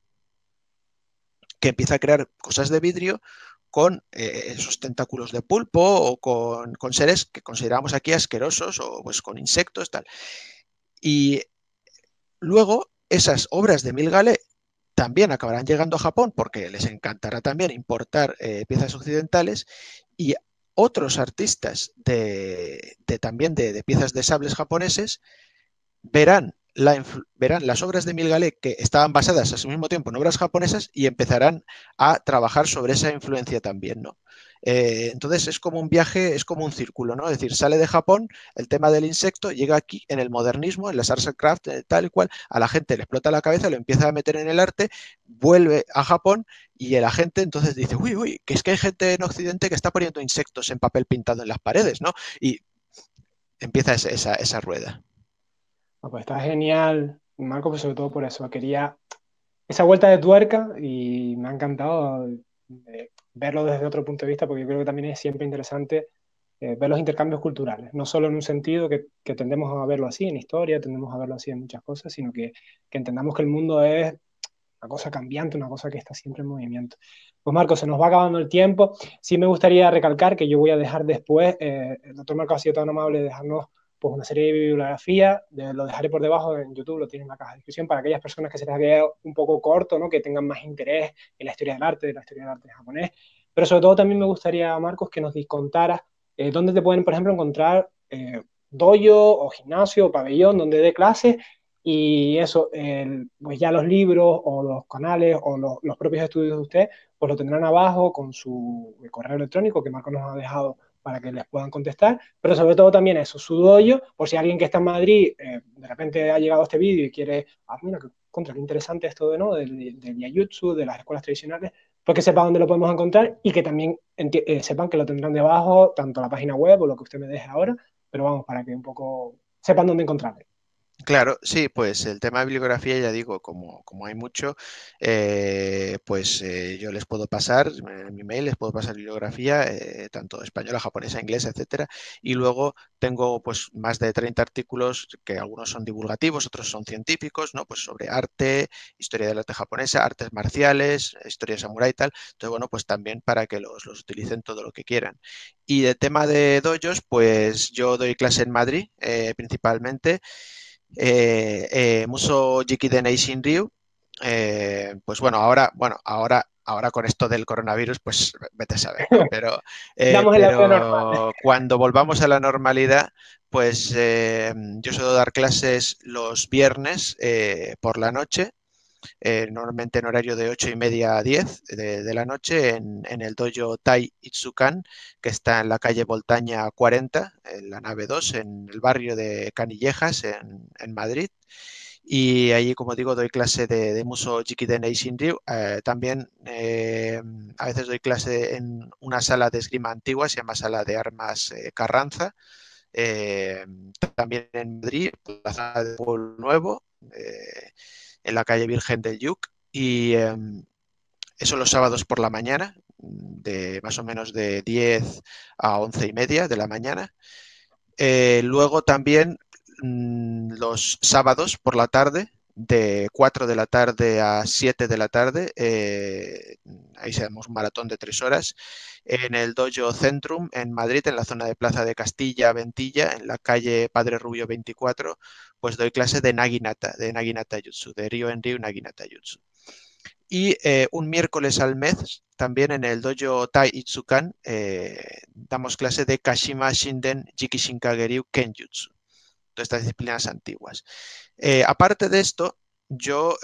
que empieza a crear cosas de vidrio con eh, esos tentáculos de pulpo o con, con, seres que consideramos aquí asquerosos o pues con insectos, tal. Y luego esas obras de Milgale también acabarán llegando a Japón porque les encantará también importar eh, piezas occidentales y otros artistas de, también de, piezas de sables japoneses verán, las obras de Milgale que estaban basadas a mismo tiempo en obras japonesas y empezarán a trabajar sobre esa influencia también, ¿no? Eh, entonces es como un viaje, es como un círculo, ¿no? Es decir, sale de Japón, el tema del insecto, llega aquí en el modernismo, en las arts and craft, eh, tal y cual, a la gente le explota la cabeza, lo empieza a meter en el arte, vuelve a Japón y la gente entonces dice, uy, uy, que es que hay gente en Occidente que está poniendo insectos en papel pintado en las paredes, ¿no? Y empieza esa, esa rueda.
Ah, pues está genial, Marco, pues sobre todo por eso. Quería esa vuelta de tuerca y me ha encantado eh, verlo desde otro punto de vista, porque yo creo que también es siempre interesante eh, ver los intercambios culturales, no solo en un sentido que, que, tendemos a verlo así en historia, tendemos a verlo así en muchas cosas, sino que, entendamos que el mundo es una cosa cambiante, una cosa que está siempre en movimiento. Pues Marco, se nos va acabando el tiempo. Sí me gustaría recalcar que yo voy a dejar después, eh, el doctor Marco ha sido tan amable de dejarnos pues, una serie de bibliografía, lo dejaré por debajo en YouTube, lo tiene en la caja de descripción, para aquellas personas que se les vea un poco corto, ¿no? que tengan más interés en la historia del arte, de la historia del arte japonés. Pero sobre todo también me gustaría, Marcos, que nos contaras eh, dónde te pueden, por ejemplo, encontrar eh, dojo o gimnasio o pabellón donde dé clases y eso, pues ya los libros o los canales o los, propios estudios de usted, pues lo tendrán abajo con su correo electrónico que Marco nos ha dejado para que les puedan contestar, pero sobre todo también eso, su dojo, por si alguien que está en Madrid eh, de repente ha llegado a este vídeo y quiere, ah, mira, contra, qué interesante esto de, ¿no? del, del Yayutsu, de las escuelas tradicionales, pues que sepa dónde lo podemos encontrar y que también eh, sepan que lo tendrán debajo, tanto la página web o lo que usted me deje ahora, pero vamos, para que un poco sepan dónde encontrarle.
Claro, sí, pues el tema de bibliografía, ya digo, como, como hay mucho, eh, pues eh, yo les puedo pasar, en mi mail les puedo pasar bibliografía, eh, tanto española, japonesa, inglesa, etcétera, y luego tengo pues más de 30 artículos que algunos son divulgativos, otros son científicos, ¿no? Pues sobre arte, historia del arte japonesa, artes marciales, historia samurai y tal. Entonces, bueno, pues también para que los, los utilicen todo lo que quieran. Y de tema de dojos, pues yo doy clase en Madrid, principalmente eh, eh, Muso Jikiden Ryu, eh, pues bueno, ahora, bueno, ahora, ahora con esto del coronavirus, pues vete a saber, *laughs* pero, eh, *laughs* cuando volvamos a la normalidad, pues yo suelo dar clases los viernes por la noche eh, normalmente en horario de 8 y media a 10 de, la noche en, el dojo Tai Itsukan, que está en la calle Voltaña 40, en la nave 2, en el barrio de Canillejas, en, Madrid. Y allí, como digo, doy clase de, Muso Jikiden Shinryu. Eh, también eh, a veces doy clase en una sala de esgrima antigua, se llama Sala de Armas Carranza. también en Madrid, la zona de Pueblo Nuevo en la calle Virgen del Yuc y em, eso los sábados por la mañana, de más o menos de 10 a 11 y media de la mañana. Eh, luego también mm, los sábados por la tarde, de 4 de la tarde a 7 de la tarde, eh, ahí hacemos un maratón de 3 horas, en el Dojo Centrum en Madrid, en la zona de Plaza de Castilla, Ventilla, en la calle Padre Rubio 24, pues doy clase de Naginata, de Naginata Jutsu, de Ryo en Ryo Naginata Jutsu. Y eh, un miércoles al mes, también en el dojo Tai Itsukan, eh, damos clase de Kashima Shinden Jikishinkageryu Kenjutsu, todas estas disciplinas antiguas. Eh, aparte de esto, yo,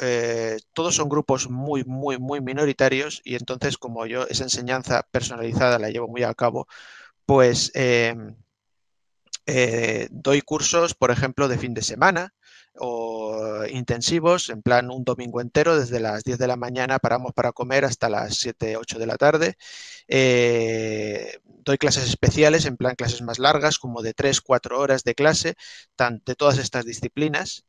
todos son grupos muy, muy, muy minoritarios y entonces como yo esa enseñanza personalizada la llevo muy a cabo, pues eh, doy cursos, por ejemplo, de fin de semana o intensivos, en plan un domingo entero, desde las 10 de la mañana paramos para comer hasta las 7, 8 de la tarde. Eh, doy clases especiales, en plan clases más largas, como de 3, 4 horas de clase, de todas estas disciplinas.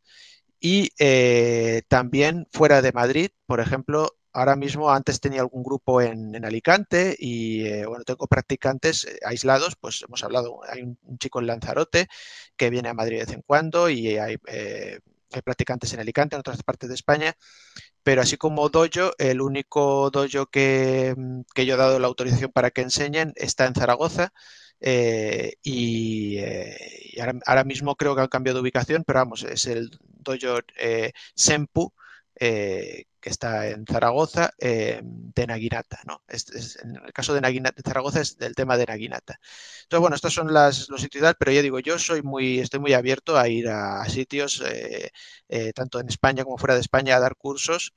Y eh, también fuera de Madrid, por ejemplo, ahora mismo antes tenía algún grupo en, Alicante y eh, bueno, tengo practicantes eh, aislados, pues hemos hablado, hay un, chico en Lanzarote que viene a Madrid de vez en cuando y hay, eh, hay, practicantes en Alicante, en otras partes de España, pero así como dojo, el único dojo que, mm, que yo he dado la autorización para que enseñen está en Zaragoza. y, ahora, mismo creo que han cambiado de ubicación, pero vamos, es el dojo Sempu, que está en Zaragoza, eh, de Naginata. ¿no? en el caso de, Naginata, Zaragoza es del tema de Naginata. Entonces, bueno, estos son las, los sitios, pero yo digo, yo soy muy, estoy muy abierto a ir a, sitios, eh, eh, tanto en España como fuera de España, a dar cursos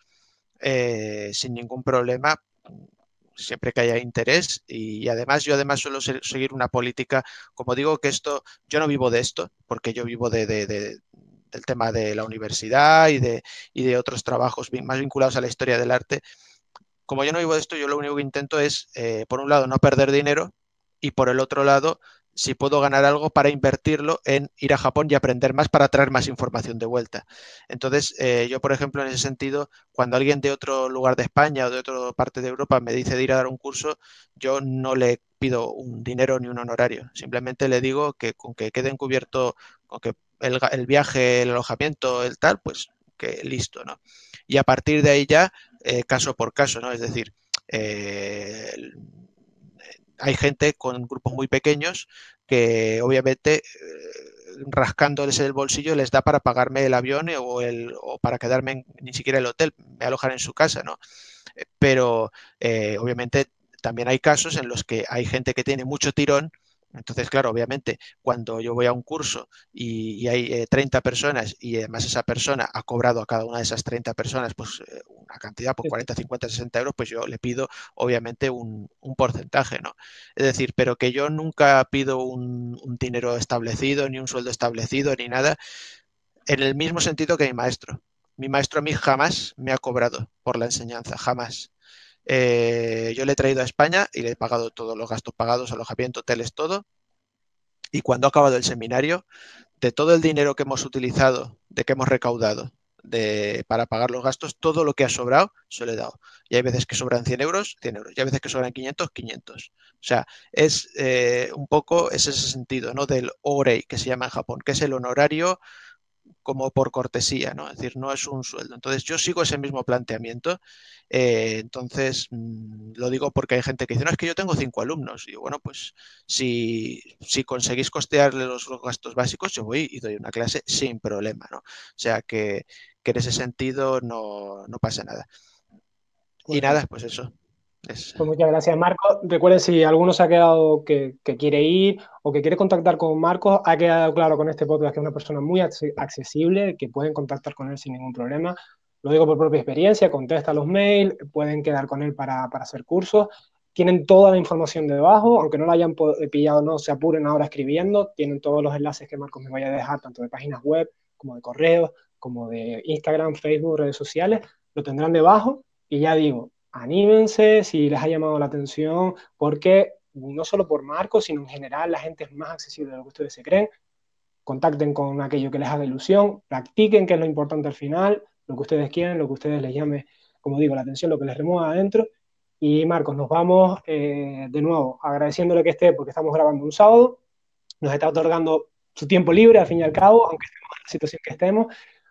sin ningún problema siempre que haya interés y además yo además suelo seguir una política, como digo que esto, yo no vivo de esto, porque yo vivo de, del tema de la universidad y de, y de otros trabajos más vinculados a la historia del arte. Como yo no vivo de esto, yo lo único que intento es, eh, por un lado, no perder dinero y por el otro lado, si puedo ganar algo para invertirlo en ir a Japón y aprender más para traer más información de vuelta. Entonces, eh, yo, por ejemplo, en ese sentido, cuando alguien de otro lugar de España o de otra parte de Europa me dice de ir a dar un curso, yo no le pido un dinero ni un honorario. Simplemente le digo que con que quede encubierto, con que el, viaje, el alojamiento, el tal, pues que listo, ¿no? Y a partir de ahí ya, eh, caso por caso, ¿no? Es decir, eh, hay gente con grupos muy pequeños que obviamente eh, rascándoles el bolsillo les da para pagarme el avión o, el, o para quedarme ni siquiera el hotel, me alojan en su casa, ¿no? Pero obviamente también hay casos en los que hay gente que tiene mucho tirón entonces, claro, obviamente, cuando yo voy a un curso y, hay 30 personas y además esa persona ha cobrado a cada una de esas 30 personas pues una cantidad, pues 40, 50, 60 euros, pues yo le pido obviamente un, porcentaje, ¿no? Es decir, pero que yo nunca pido un, dinero establecido, ni un sueldo establecido, ni nada, en el mismo sentido que mi maestro. Mi maestro a mí jamás me ha cobrado por la enseñanza, jamás. Eh, yo le he traído a España y le he pagado todos los gastos pagados, alojamiento, hoteles, todo. Y cuando ha acabado el seminario, de todo el dinero que hemos utilizado, de que hemos recaudado, de, para pagar los gastos, todo lo que ha sobrado se lo he dado. Y hay veces que sobran 100 euros, 100 euros. Y hay veces que sobran 500, 500. O sea, es eh, un poco ese sentido, ¿no? Del orei, que se llama en Japón, que es el honorario como por cortesía, ¿no? Es decir, no es un sueldo. Entonces, yo sigo ese mismo planteamiento. Eh, entonces, mm, lo digo porque hay gente que dice, no, es que yo tengo cinco alumnos. Y bueno, pues si, si conseguís costearle los, gastos básicos, yo voy y doy una clase sin problema, ¿no? O sea que, que en ese sentido no, no pasa nada. Y nada, pues eso.
Pues muchas gracias, Marcos. Recuerden, si alguno se ha quedado que, quiere ir o que quiere contactar con Marcos, ha quedado claro con este podcast que es una persona muy accesible, que pueden contactar con él sin ningún problema. Lo digo por propia experiencia, contesta los mails, pueden quedar con él para, hacer cursos. Tienen toda la información debajo, aunque no la hayan pillado, no se apuren ahora escribiendo. Tienen todos los enlaces que Marcos me vaya a dejar, tanto de páginas web como de correos, como de Instagram, Facebook, redes sociales. Lo tendrán debajo. Y ya digo, anímense si les ha llamado la atención, porque no solo por Marcos, sino en general la gente es más accesible de lo que ustedes se creen. Contacten con aquello que les haga ilusión, practiquen, que es lo importante al final, lo que ustedes quieren, lo que ustedes les llame, como digo, la atención, lo que les remueva adentro. Y Marcos, nos vamos eh, de nuevo agradeciéndole que esté, porque estamos grabando un sábado, nos está otorgando su tiempo libre, al fin y al cabo, aunque estemos en la situación que estemos.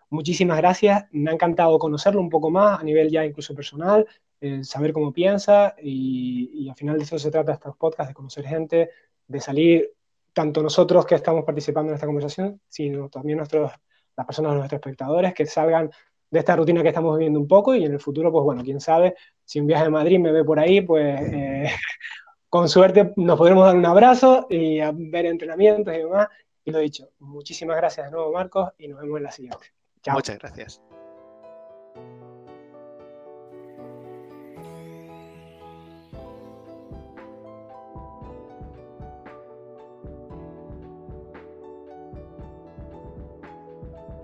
Muchísimas gracias, me ha encantado conocerlo un poco más a nivel ya incluso personal, eh, saber cómo piensa y, al final de eso se trata estos podcasts, de conocer gente, de salir, tanto nosotros que estamos participando en esta conversación, sino también nuestros, las personas, nuestros espectadores, que salgan de esta rutina que estamos viviendo un poco y en el futuro, pues bueno, quién sabe, si un viaje a Madrid me ve por ahí, pues eh, *laughs* con suerte nos podremos dar un abrazo y ver entrenamientos y demás. Y lo dicho, muchísimas gracias de nuevo, Marcos, y nos vemos en la siguiente.
Muchas gracias.